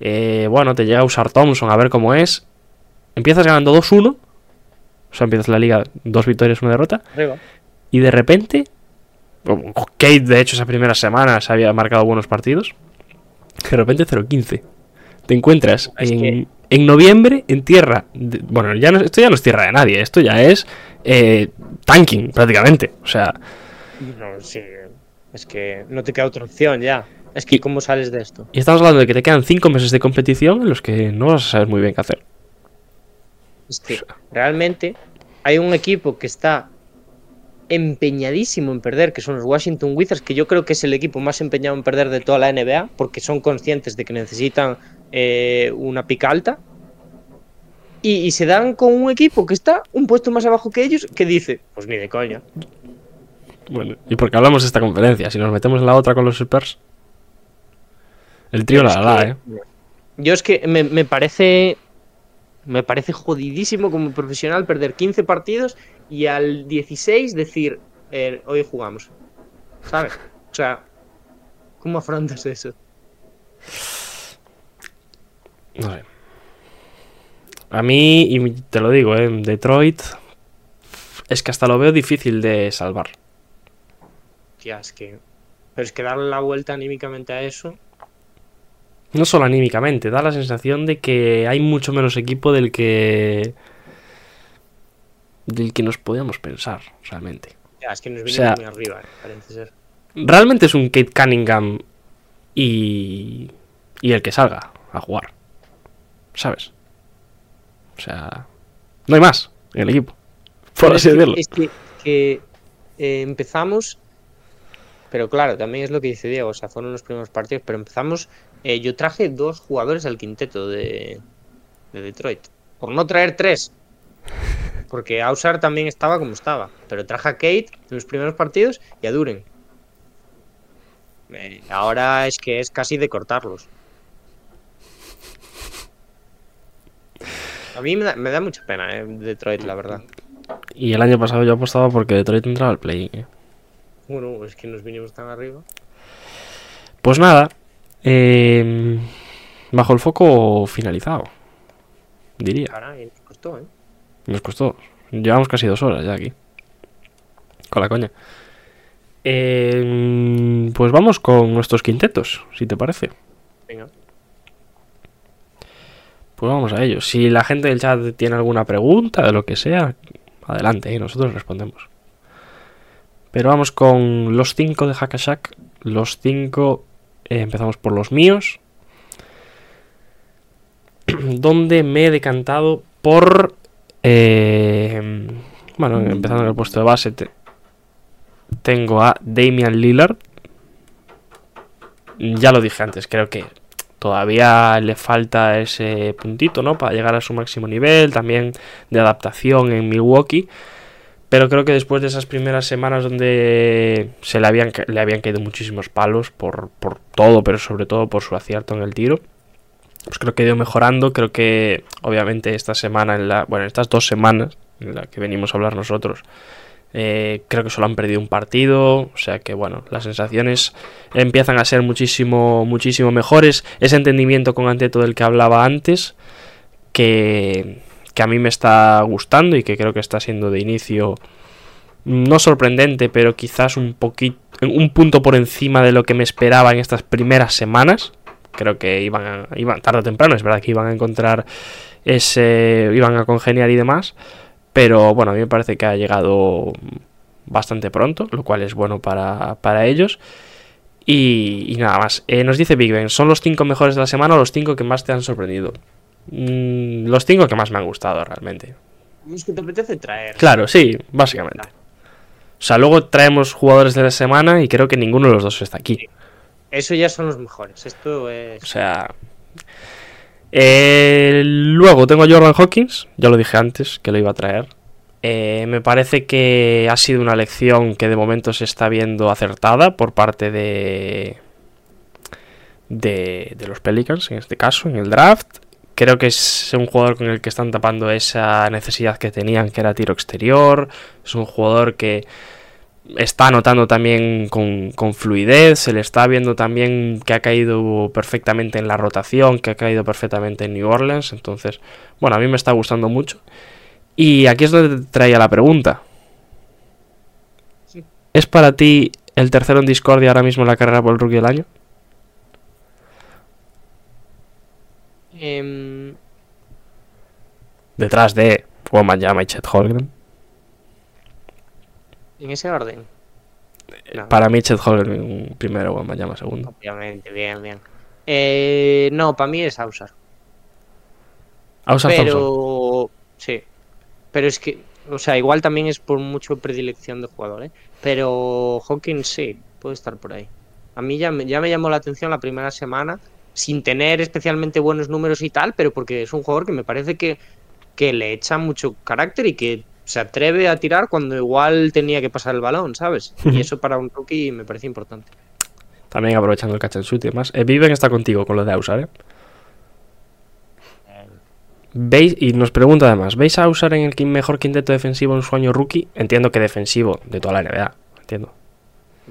Eh, bueno, te llega a usar Thompson a ver cómo es. Empiezas ganando 2-1. O sea, empiezas la liga, dos victorias, una derrota. Arriba. Y de repente, Kate de hecho esa primera semana se había marcado buenos partidos. De repente 0-15. Te encuentras Es en, que- en noviembre en tierra. de- bueno, ya no, esto ya no es tierra de nadie, esto ya es eh, tanking prácticamente. O sea, No, sí. Es que no te queda otra opción ya. Es que, ¿cómo sales de esto? y estamos hablando de que te quedan 5 meses de competición en los que no vas a saber muy bien qué hacer. Es que realmente hay un equipo que está empeñadísimo en perder, que son los Washington Wizards, que yo creo que es el equipo más empeñado en perder de toda la NBA, porque son conscientes de que necesitan eh, una pica alta. Y, y se dan con un equipo que está un puesto más abajo que ellos, que dice, pues ni de coña. Bueno, y porque hablamos de esta conferencia, si nos metemos en la otra con los Spurs. El trío la que- eh. Yo es que me, me parece. Me parece jodidísimo como profesional perder 15 partidos y al 16 decir, eh, hoy jugamos. ¿Sabes? O sea, ¿cómo afrontas eso? No sé. A mí, y te lo digo, ¿eh? Detroit es que hasta lo veo difícil de salvar. Tía, es que. Pero es que darle la vuelta anímicamente a eso. No solo anímicamente, da la sensación de que hay mucho menos equipo del que. Del que nos podíamos pensar, realmente. Ya, es que nos O sea- muy arriba, eh, parece ser. Realmente es un Kate Cunningham y. y el que salga a jugar. ¿Sabes? O sea. No hay más en el equipo. Por así es que- decirlo. Es que, que, eh, empezamos, pero claro, también es lo que dice Diego, o sea, fueron los primeros partidos, pero empezamos, eh, yo traje dos jugadores al quinteto de, de Detroit, por no traer tres, porque Ausar también estaba como estaba, pero traje a Kate en los primeros partidos y a Duren. Eh, ahora es que es casi de cortarlos. A mí me da, me da mucha pena, eh, Detroit, la verdad. Y el año pasado yo apostaba porque Detroit entraba al play. ¿eh? Bueno, es que nos vinimos tan arriba. Pues nada. eh, bajo el foco finalizado. Diría. Nos costó, ¿eh? Nos costó. Llevamos casi dos horas ya aquí. Con la coña. Eh, pues vamos con nuestros quintetos, si te parece. Venga. Pues vamos a ello. Si la gente del chat tiene alguna pregunta, de lo que sea, adelante, y nosotros respondemos. Pero vamos con los 5 de Hackashack. Los 5, eh, empezamos por los míos. donde me he decantado por... eh, bueno, empezando en el puesto de base, te- tengo a Damian Lillard. Ya lo dije antes, creo que todavía le falta ese puntito, ¿no? Para llegar a su máximo nivel, también de adaptación en Milwaukee. Pero creo que después de esas primeras semanas donde se le habían, le habían caído muchísimos palos por, por todo, pero sobre todo por su acierto en el tiro, pues creo que ha ido mejorando. Creo que obviamente esta semana, en la, bueno, estas dos semanas en las que venimos a hablar nosotros, eh, creo que solo han perdido un partido, o sea que bueno, las sensaciones empiezan a ser muchísimo, muchísimo mejores. Ese entendimiento con Anteto del que hablaba antes, que, que a mí me está gustando y que creo que está siendo de inicio no sorprendente, pero quizás un poquito, un punto por encima de lo que me esperaba en estas primeras semanas. Creo que iban, a- iban tarde o temprano, es verdad que iban a encontrar ese, iban a congeniar y demás. Pero bueno, a mí me parece que ha llegado bastante pronto, lo cual es bueno para, para ellos. Y, y nada más. Eh, nos dice Big Ben, ¿son los cinco mejores de la semana o los cinco que más te han sorprendido? Mm, los cinco que más me han gustado realmente. Es que te apetece traer. Claro, sí, básicamente. O sea, luego traemos jugadores de la semana y creo que ninguno de los dos está aquí. Eso ya son los mejores. Esto O es. sea. eh, luego tengo a Jordan Hawkins, ya lo dije antes que lo iba a traer. Eh, me parece que ha sido una lección que de momento se está viendo acertada por parte de, de, de los Pelicans, en este caso, en el draft. Creo que es un jugador con el que están tapando esa necesidad que tenían, que era tiro exterior. Es un jugador que está anotando también con, con fluidez, se le está viendo también que ha caído perfectamente en la rotación, que ha caído perfectamente en New Orleans, entonces, bueno, a mí me está gustando mucho. Y aquí es donde te traía la pregunta. Sí. ¿Es para ti el tercero en discordia ahora mismo en la carrera por el rookie del año? Em, Detrás de Wembanyama y Chet Holmgren. En ese orden. No, Para mí Chet Holmgren primero, Wembanyama segundo. Obviamente, bien, bien. Eh, no, para mí es Ausar. Ausar. Pero. Sí. Pero es que. O sea, igual también es por mucho predilección de jugador, ¿eh? Pero Hawkins sí, puede estar por ahí. A mí ya me, ya me llamó la atención la primera semana, sin tener especialmente buenos números y tal, pero porque es un jugador que me parece que, que le echa mucho carácter y que se atreve a tirar cuando igual tenía que pasar el balón, ¿sabes? Y eso para un rookie me parece importante. También aprovechando el catch and shoot y demás. Eh, Viven está contigo con lo de Ausar, ¿eh? ¿Veis? Y nos pregunta además, ¿veis a Ausar en el mejor quinteto defensivo en su año rookie? Entiendo que defensivo de toda la NBA. Entiendo.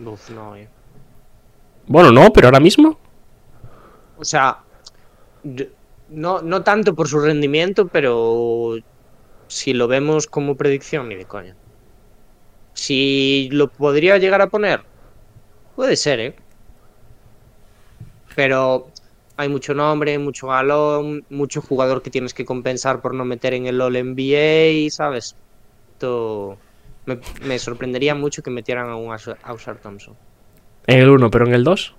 Uf, no, eh. Bueno, no, pero ahora mismo. O sea, no, no tanto por su rendimiento, pero si lo vemos como predicción, ni de coña. Si lo podría llegar a poner, puede ser, ¿eh? Pero hay mucho nombre, mucho galón, mucho jugador que tienes que compensar por no meter en el All NBA, ¿sabes? Esto me, me sorprendería mucho que metieran a un Aus- Ausar Thompson. En el 1, pero en el 2.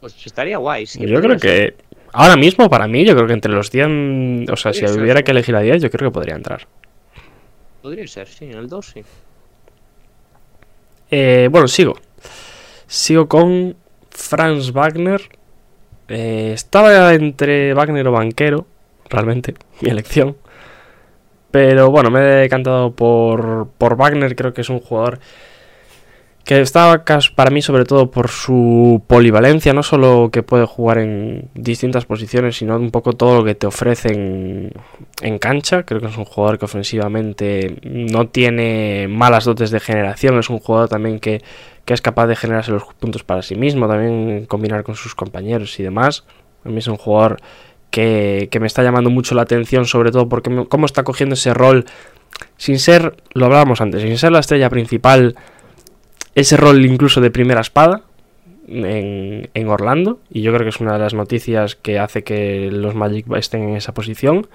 Pues estaría guay. sí, yo creo que. Ahora mismo, para mí, yo creo que entre los 10. O sea, si ser, hubiera que elegir a 10, yo creo que podría entrar. Podría ser, sí, en el 2 sí. Eh, bueno, sigo. Sigo con Franz Wagner. Eh, estaba entre Wagner o Banquero, realmente, mi elección. Pero bueno, me he decantado por, por Wagner, creo que es un jugador que está cas- para mí sobre todo por su polivalencia, no solo que puede jugar en distintas posiciones, sino un poco todo lo que te ofrece en, en cancha. Creo que es un jugador que ofensivamente no tiene malas dotes de generación, es un jugador también que, que es capaz de generarse los puntos para sí mismo, también combinar con sus compañeros y demás. A mí es un jugador que, que me está llamando mucho la atención, sobre todo porque me- cómo está cogiendo ese rol, sin ser, lo hablábamos antes, sin ser la estrella principal, ese rol incluso de primera espada en, en Orlando, y yo creo que es una de las noticias que hace que los Magic estén en esa posición.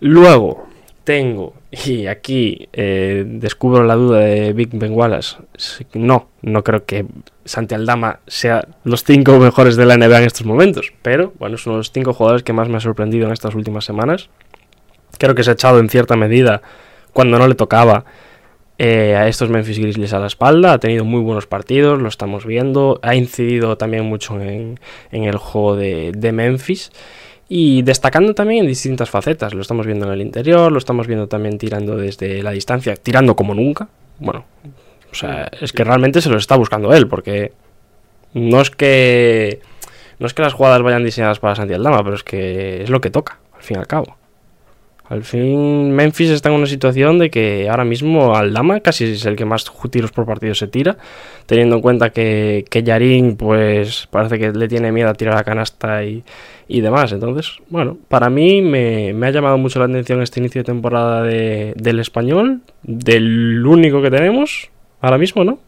Luego tengo, y aquí eh, descubro la duda de Big Ben Wallace, no, no creo que Santi Aldama sea los cinco mejores de la NBA en estos momentos, pero bueno, es uno de los cinco jugadores que más me ha sorprendido en estas últimas semanas. Creo que se ha echado en cierta medida cuando no le tocaba eh, a estos Memphis Grizzlies a la espalda. Ha tenido muy buenos partidos, lo estamos viendo. Ha incidido también mucho en, en el juego de, de Memphis. Y destacando también en distintas facetas. Lo estamos viendo en el interior, lo estamos viendo también tirando desde la distancia, tirando como nunca. Bueno, o sea, es que realmente se los está buscando él, porque no es que no es que las jugadas vayan diseñadas para Santi Aldama, pero es que es lo que toca, al fin y al cabo. Al fin, Memphis está en una situación de que ahora mismo Aldama casi es el que más tiros por partido se tira, teniendo en cuenta que, que Yarin, pues parece que le tiene miedo a tirar a canasta y, y demás. Entonces, bueno, para mí me, me ha llamado mucho la atención este inicio de temporada de- del español, del único que tenemos ahora mismo, ¿no?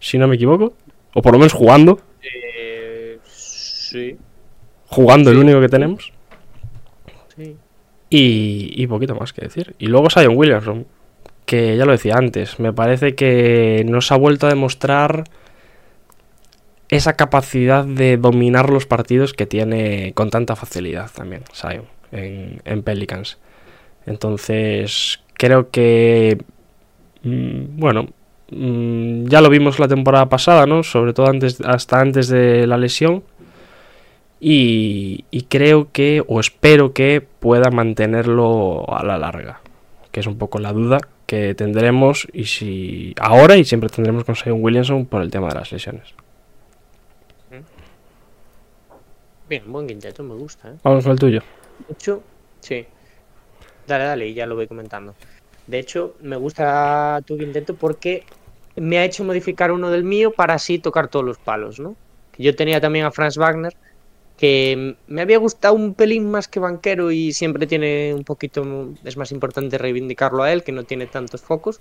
Si no me equivoco, o por lo menos jugando, Eh, sí, jugando el único que tenemos. Y, y poquito más que decir. Y luego Zion Williamson, que ya lo decía antes, me parece que nos ha vuelto a demostrar esa capacidad de dominar los partidos que tiene con tanta facilidad también Zion en, en Pelicans. Entonces, creo que, mm, bueno, mm, ya lo vimos la temporada pasada, ¿no? Sobre todo antes, hasta antes de la lesión. Y, y creo que, o espero que pueda mantenerlo a la larga. Que es un poco la duda que tendremos y si ahora y siempre tendremos con Zion Williamson por el tema de las lesiones. Bien, buen quinteto, me gusta, ¿eh? Vamos con el tuyo. De hecho, sí. Dale, dale, y ya lo voy comentando. De hecho, me gusta tu quinteto porque me ha hecho modificar uno del mío para así tocar todos los palos, ¿no? Yo tenía también a Franz Wagner, que me había gustado un pelín más que banquero y siempre tiene un poquito, es más importante reivindicarlo a él, que no tiene tantos focos.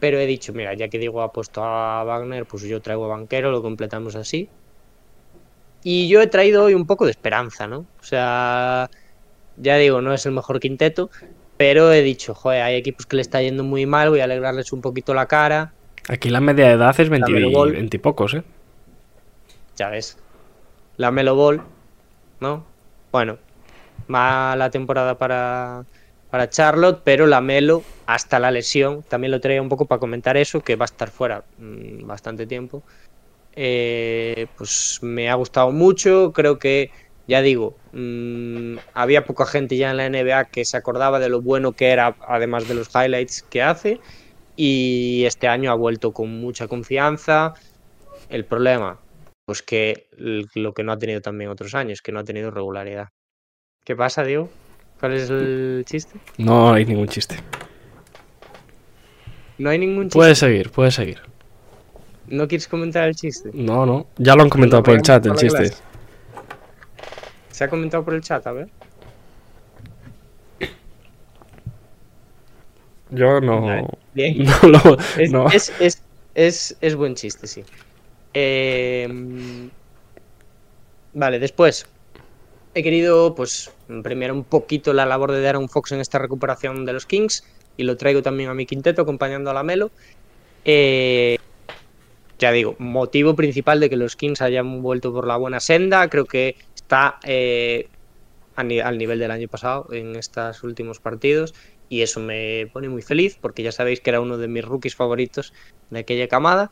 Pero he dicho, mira, ya que Diego ha puesto a Wagner, pues yo traigo a banquero, lo completamos así. Y yo he traído hoy un poco de esperanza, ¿no? O sea, ya digo, no es el mejor quinteto, pero he dicho, joder, hay equipos que le está yendo muy mal, voy a alegrarles un poquito la cara, Aquí la media edad es 20, Lamelo Ball. 20 y pocos, ¿eh? ya ves. La Melo Ball, ¿no? Bueno, mala temporada para, para Charlotte, pero la Melo, hasta la lesión, también lo traía un poco para comentar eso, que va a estar fuera mm, bastante tiempo. Eh, pues me ha gustado mucho, creo que, ya digo, mm, había poca gente ya en la NBA que se acordaba de lo bueno que era, además de los highlights que hace, y este año ha vuelto con mucha confianza. El problema, pues que lo que no ha tenido también otros años, que no ha tenido regularidad. ¿Qué pasa, Diego? ¿Cuál es el chiste? No hay ningún chiste. No hay ningún chiste. Puedes seguir, puedes seguir. ¿No quieres comentar el chiste? No, no. Ya lo han comentado por el chat, el chiste. Se ha comentado por el chat, a ver. Yo no. Vale, Bien. No lo. Es, no. es, es, es- es buen chiste, sí. Eh, vale, después. He querido, pues, premiar un poquito la labor de Darren Fox en esta recuperación de los Kings. Y lo traigo también a mi quinteto, acompañando a la Melo. Eh, ya digo, motivo principal de que los Kings hayan vuelto por la buena senda. Creo que está eh, al nivel del año pasado en estos últimos partidos. Y eso me pone muy feliz porque ya sabéis que era uno de mis rookies favoritos de aquella camada.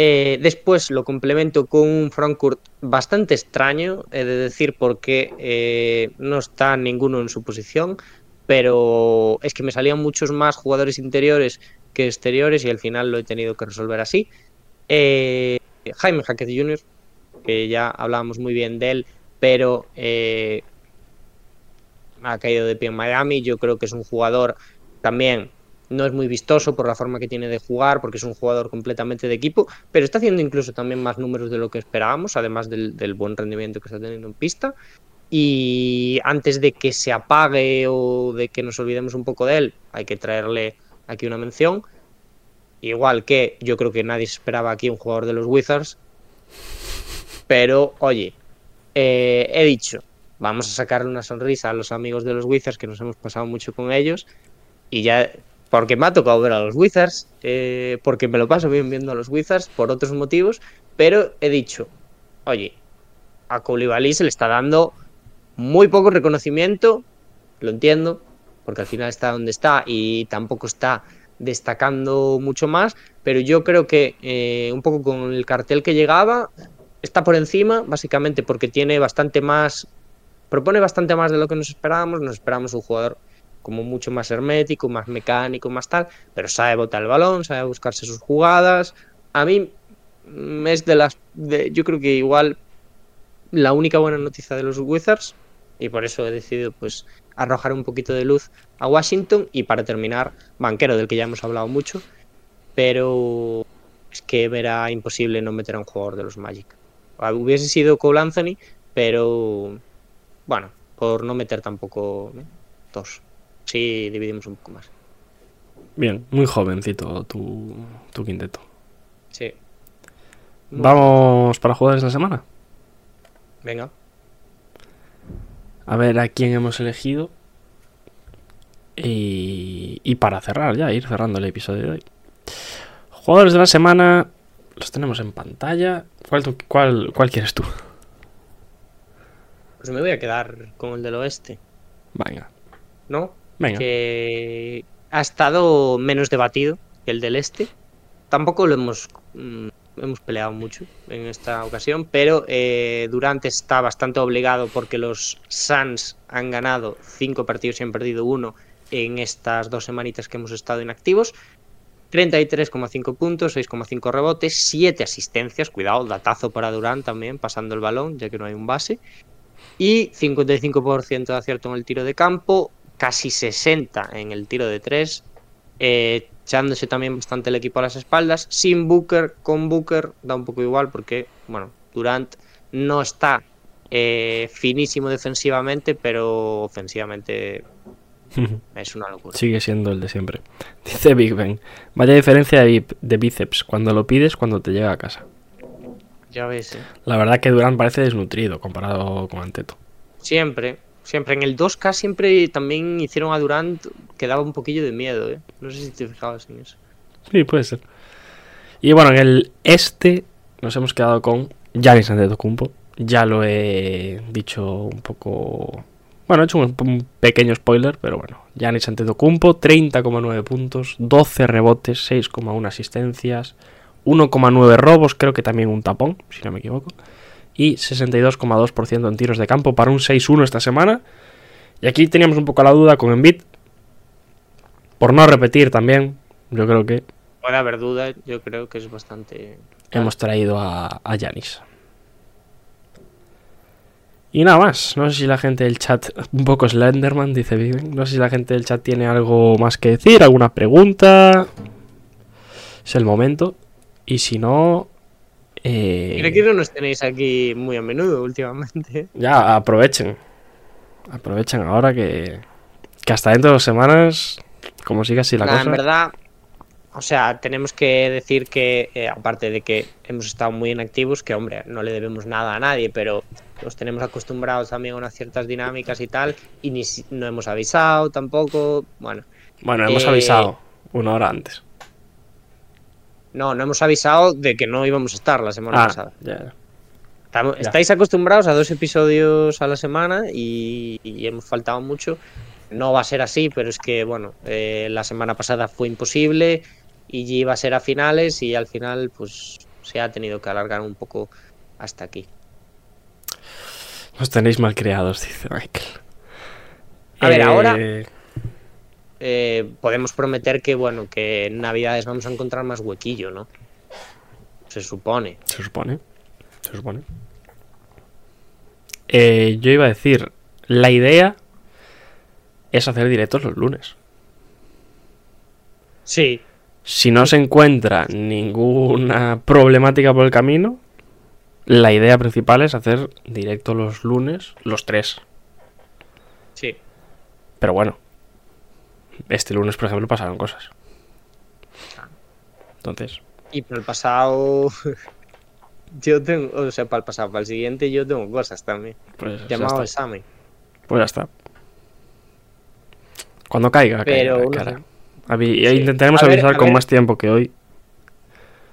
Eh, después lo complemento con un Frankfurt bastante extraño, he de decir, porque eh, no está ninguno en su posición, pero es que me salían muchos más jugadores interiores que exteriores y al final lo he tenido que resolver así. Eh, Jaime Hackett Jr., que ya hablábamos muy bien de él, pero eh, ha caído de pie en Miami. Yo creo que es un jugador también no es muy vistoso por la forma que tiene de jugar, porque es un jugador completamente de equipo, pero está haciendo incluso también más números de lo que esperábamos, además del, buen rendimiento que está teniendo en pista. Y antes de que se apague o de que nos olvidemos un poco de él, hay que traerle aquí una mención. Igual que yo creo que nadie esperaba aquí un jugador de los Wizards. Pero, oye, eh, he dicho, vamos a sacarle una sonrisa a los amigos de los Wizards, que nos hemos pasado mucho con ellos. Y ya, porque me ha tocado ver a los Wizards, eh, porque me lo paso bien viendo a los Wizards por otros motivos. Pero he dicho, oye, a Koulibaly se le está dando muy poco reconocimiento, lo entiendo, porque al final está donde está y tampoco está destacando mucho más, pero yo creo que eh, un poco con el cartel que llegaba está por encima, básicamente porque tiene bastante más, propone bastante más de lo que nos esperábamos, nos esperamos un jugador como mucho más hermético, más mecánico, más tal, pero sabe botar el balón, sabe buscarse sus jugadas. A mí mm, es de las, yo creo que igual la única buena noticia de los Wizards y por eso he decidido pues arrojar un poquito de luz a Washington y para terminar banquero del que ya hemos hablado mucho pero es que era imposible no meter a un jugador de los Magic. Hubiese sido Cole Anthony pero bueno por no meter tampoco dos sí dividimos un poco más Bien, muy jovencito tu, tu quinteto. sí Vamos para jugadores de la semana. venga A ver a quién hemos elegido. Y, y para cerrar ya, ir cerrando el episodio de hoy. Jugadores de la semana. Los tenemos en pantalla. ¿Cuál, tú- cuál, cuál quieres tú? pues me voy a quedar con el del oeste Venga. ¿no? Que ha estado menos debatido que el del este. Tampoco lo hemos, mm, hemos peleado mucho en esta ocasión, pero eh, Durant está bastante obligado porque los Suns han ganado cinco partidos y han perdido uno en estas dos semanitas que hemos estado inactivos. 33,5 puntos, 6,5 rebotes, 7 asistencias, cuidado, datazo para Durant también, pasando el balón, ya que no hay un base. Y 55% de acierto en el tiro de campo, casi 60 en el tiro de 3, eh, echándose también bastante el equipo a las espaldas. Sin Booker, con Booker, da un poco igual porque, bueno, Durant no está eh, finísimo defensivamente, pero ofensivamente es una locura. Sigue siendo el de siempre. Dice Big Ben. Vaya diferencia de, bíceps cuando lo pides cuando te llega a casa. Ya ves, eh. La verdad que Durán parece desnutrido comparado con Anteto. siempre, siempre. En el 2K siempre también hicieron a Durant que daba un poquillo de miedo, ¿eh? No sé si te fijabas en eso. Sí, puede ser. Y bueno, en el este nos hemos quedado con Giannis Antetokounmpo. Ya lo he dicho un poco... Bueno, he hecho un, pequeño spoiler, pero bueno. Giannis Antetokounmpo, 30,9 puntos, 12 rebotes, 6,1 asistencias, 1,9 robos, creo que también un tapón, si no me equivoco. Y 62,2% en tiros de campo para un 6-1 esta semana. Y aquí teníamos un poco la duda con Embiid. Por no repetir también, yo creo que Puede haber duda, yo creo que es bastante. hemos traído a, Yanis. Y nada más, no sé si la gente del chat, un poco Slenderman, dice Viven, no sé si la gente del chat tiene algo más que decir, alguna pregunta. Es el momento. Y si no... eh, Creo que no nos tenéis aquí muy a menudo últimamente. ya, aprovechen. Aprovechen ahora que, que hasta dentro de dos semanas, como siga así la Nah, cosa... en verdad, o sea, tenemos que decir que, eh, aparte de que hemos estado muy inactivos, que hombre, no le debemos nada a nadie, pero los tenemos acostumbrados también a unas ciertas dinámicas y tal, y ni no hemos avisado tampoco. Bueno, Bueno, hemos eh, avisado una hora antes. No, no hemos avisado de que no íbamos a estar la semana Ah, pasada. ya. Estamos- Ya. estáis acostumbrados a dos episodios a la semana y, y hemos faltado mucho. No va a ser así, pero es que, bueno, eh, la semana pasada fue imposible y iba a ser a finales y al final, pues, se ha tenido que alargar un poco hasta aquí. Nos tenéis mal creados, dice Michael. A ver, Eh, ahora- Eh, podemos prometer que, bueno, que en Navidades vamos a encontrar más huequillo, ¿no? Se supone. Se supone. Se supone. Eh, yo iba a decir, la idea es hacer directos los lunes. Sí, Si no se encuentra ninguna problemática por el camino, la idea principal es hacer directo los lunes, los tres. Sí. Pero bueno, este lunes, por ejemplo, pasaron cosas. Entonces, Y para el pasado. yo tengo. O sea, para el pasado, para el siguiente, yo tengo cosas también. pues Llamado examen. Pues ya está. Cuando caiga, Pero. caiga, no cara. sé. Avi- Sí. Intentaremos A avisar con ver. más tiempo que hoy.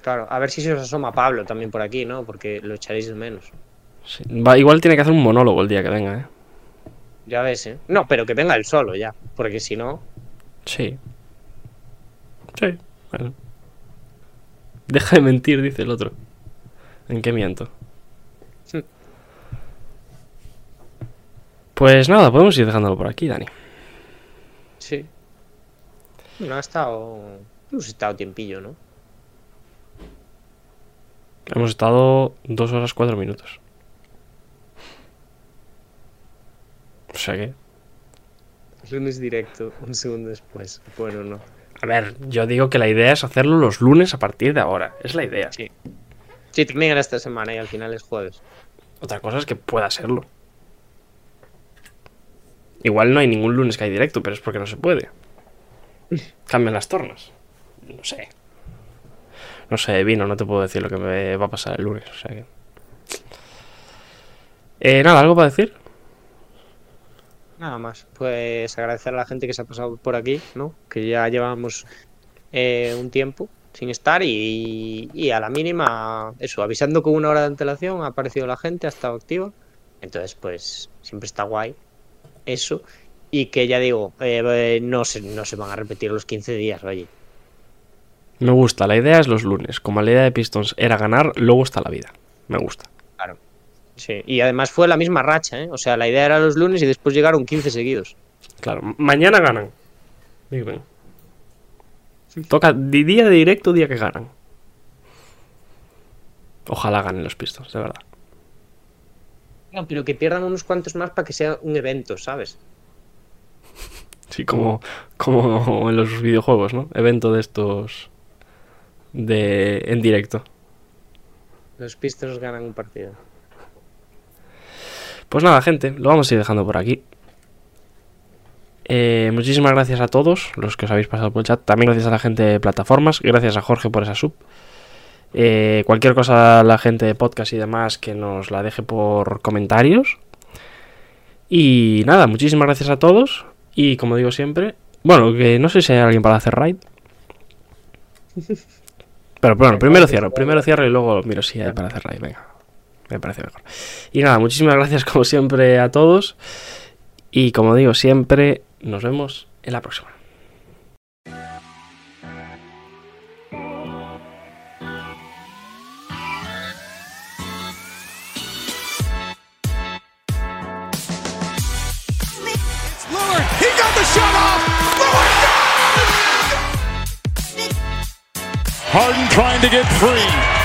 Claro, a ver si se os asoma Pablo también por aquí, ¿no? Porque lo echaréis menos. Sí. Va- igual tiene que hacer un monólogo el día que venga, ¿eh? Ya ves, ¿eh? No, pero que venga él solo ya. Porque si no. Sí. Sí, bueno. Deja de mentir, dice el otro. ¿En qué miento? Sí. Pues nada, podemos ir dejándolo por aquí, Dani. Sí. No ha estado. Hemos estado tiempillo, ¿no? Hemos estado dos horas cuatro minutos. O sea que... Lunes directo, un segundo después. Bueno, no. A ver, yo digo que la idea es hacerlo los lunes a partir de ahora. Es la idea. Sí. Sí, también era esta semana y al final es jueves. Otra cosa es que pueda serlo. Igual no hay ningún lunes que hay directo, pero es porque no se puede. Cambian las tornas. No sé. No sé, vino, no te puedo decir lo que me va a pasar el lunes. O sea que. Eh, nada, ¿algo para decir? Nada más. Pues agradecer a la gente que se ha pasado por aquí, ¿no? Que ya llevamos eh, un tiempo sin estar y, a la mínima, eso, avisando con una hora de antelación, ha aparecido la gente, ha estado activa. Entonces, pues siempre está guay eso. Y que ya digo, eh, eh, no, se, no se van a repetir los 15 días, oye. Me gusta, la idea es los lunes. Como la idea de Pistons era ganar, luego está la vida. Me gusta. Sí. Y además fue la misma racha, ¿eh? O sea, la idea era los lunes y después llegaron 15 seguidos. Claro, mañana ganan. Big Ben. Toca día de directo, día que ganan. Ojalá ganen los Pistons, de verdad. No, pero que pierdan unos cuantos más para que sea un evento, ¿sabes? Sí, como, como en los videojuegos, ¿no? Evento de estos de en directo. Los Pistons ganan un partido. Pues nada, gente, lo vamos a ir dejando por aquí. Eh, muchísimas gracias a todos los que os habéis pasado por el chat. También gracias a la gente de plataformas. Gracias a Jorge por esa sub. Eh, cualquier cosa, la gente de podcast y demás, que nos la deje por comentarios. Y nada, muchísimas gracias a todos. Y como digo siempre, bueno, que no sé si hay alguien para hacer raid. Pero bueno, primero cierro, primero cierro y luego miro si hay para hacer raid. Venga, me parece mejor. Y nada, muchísimas gracias como siempre a todos. Y como digo siempre, nos vemos en la próxima. Lillard, he got the shot off. Lillard Harden trying to get free.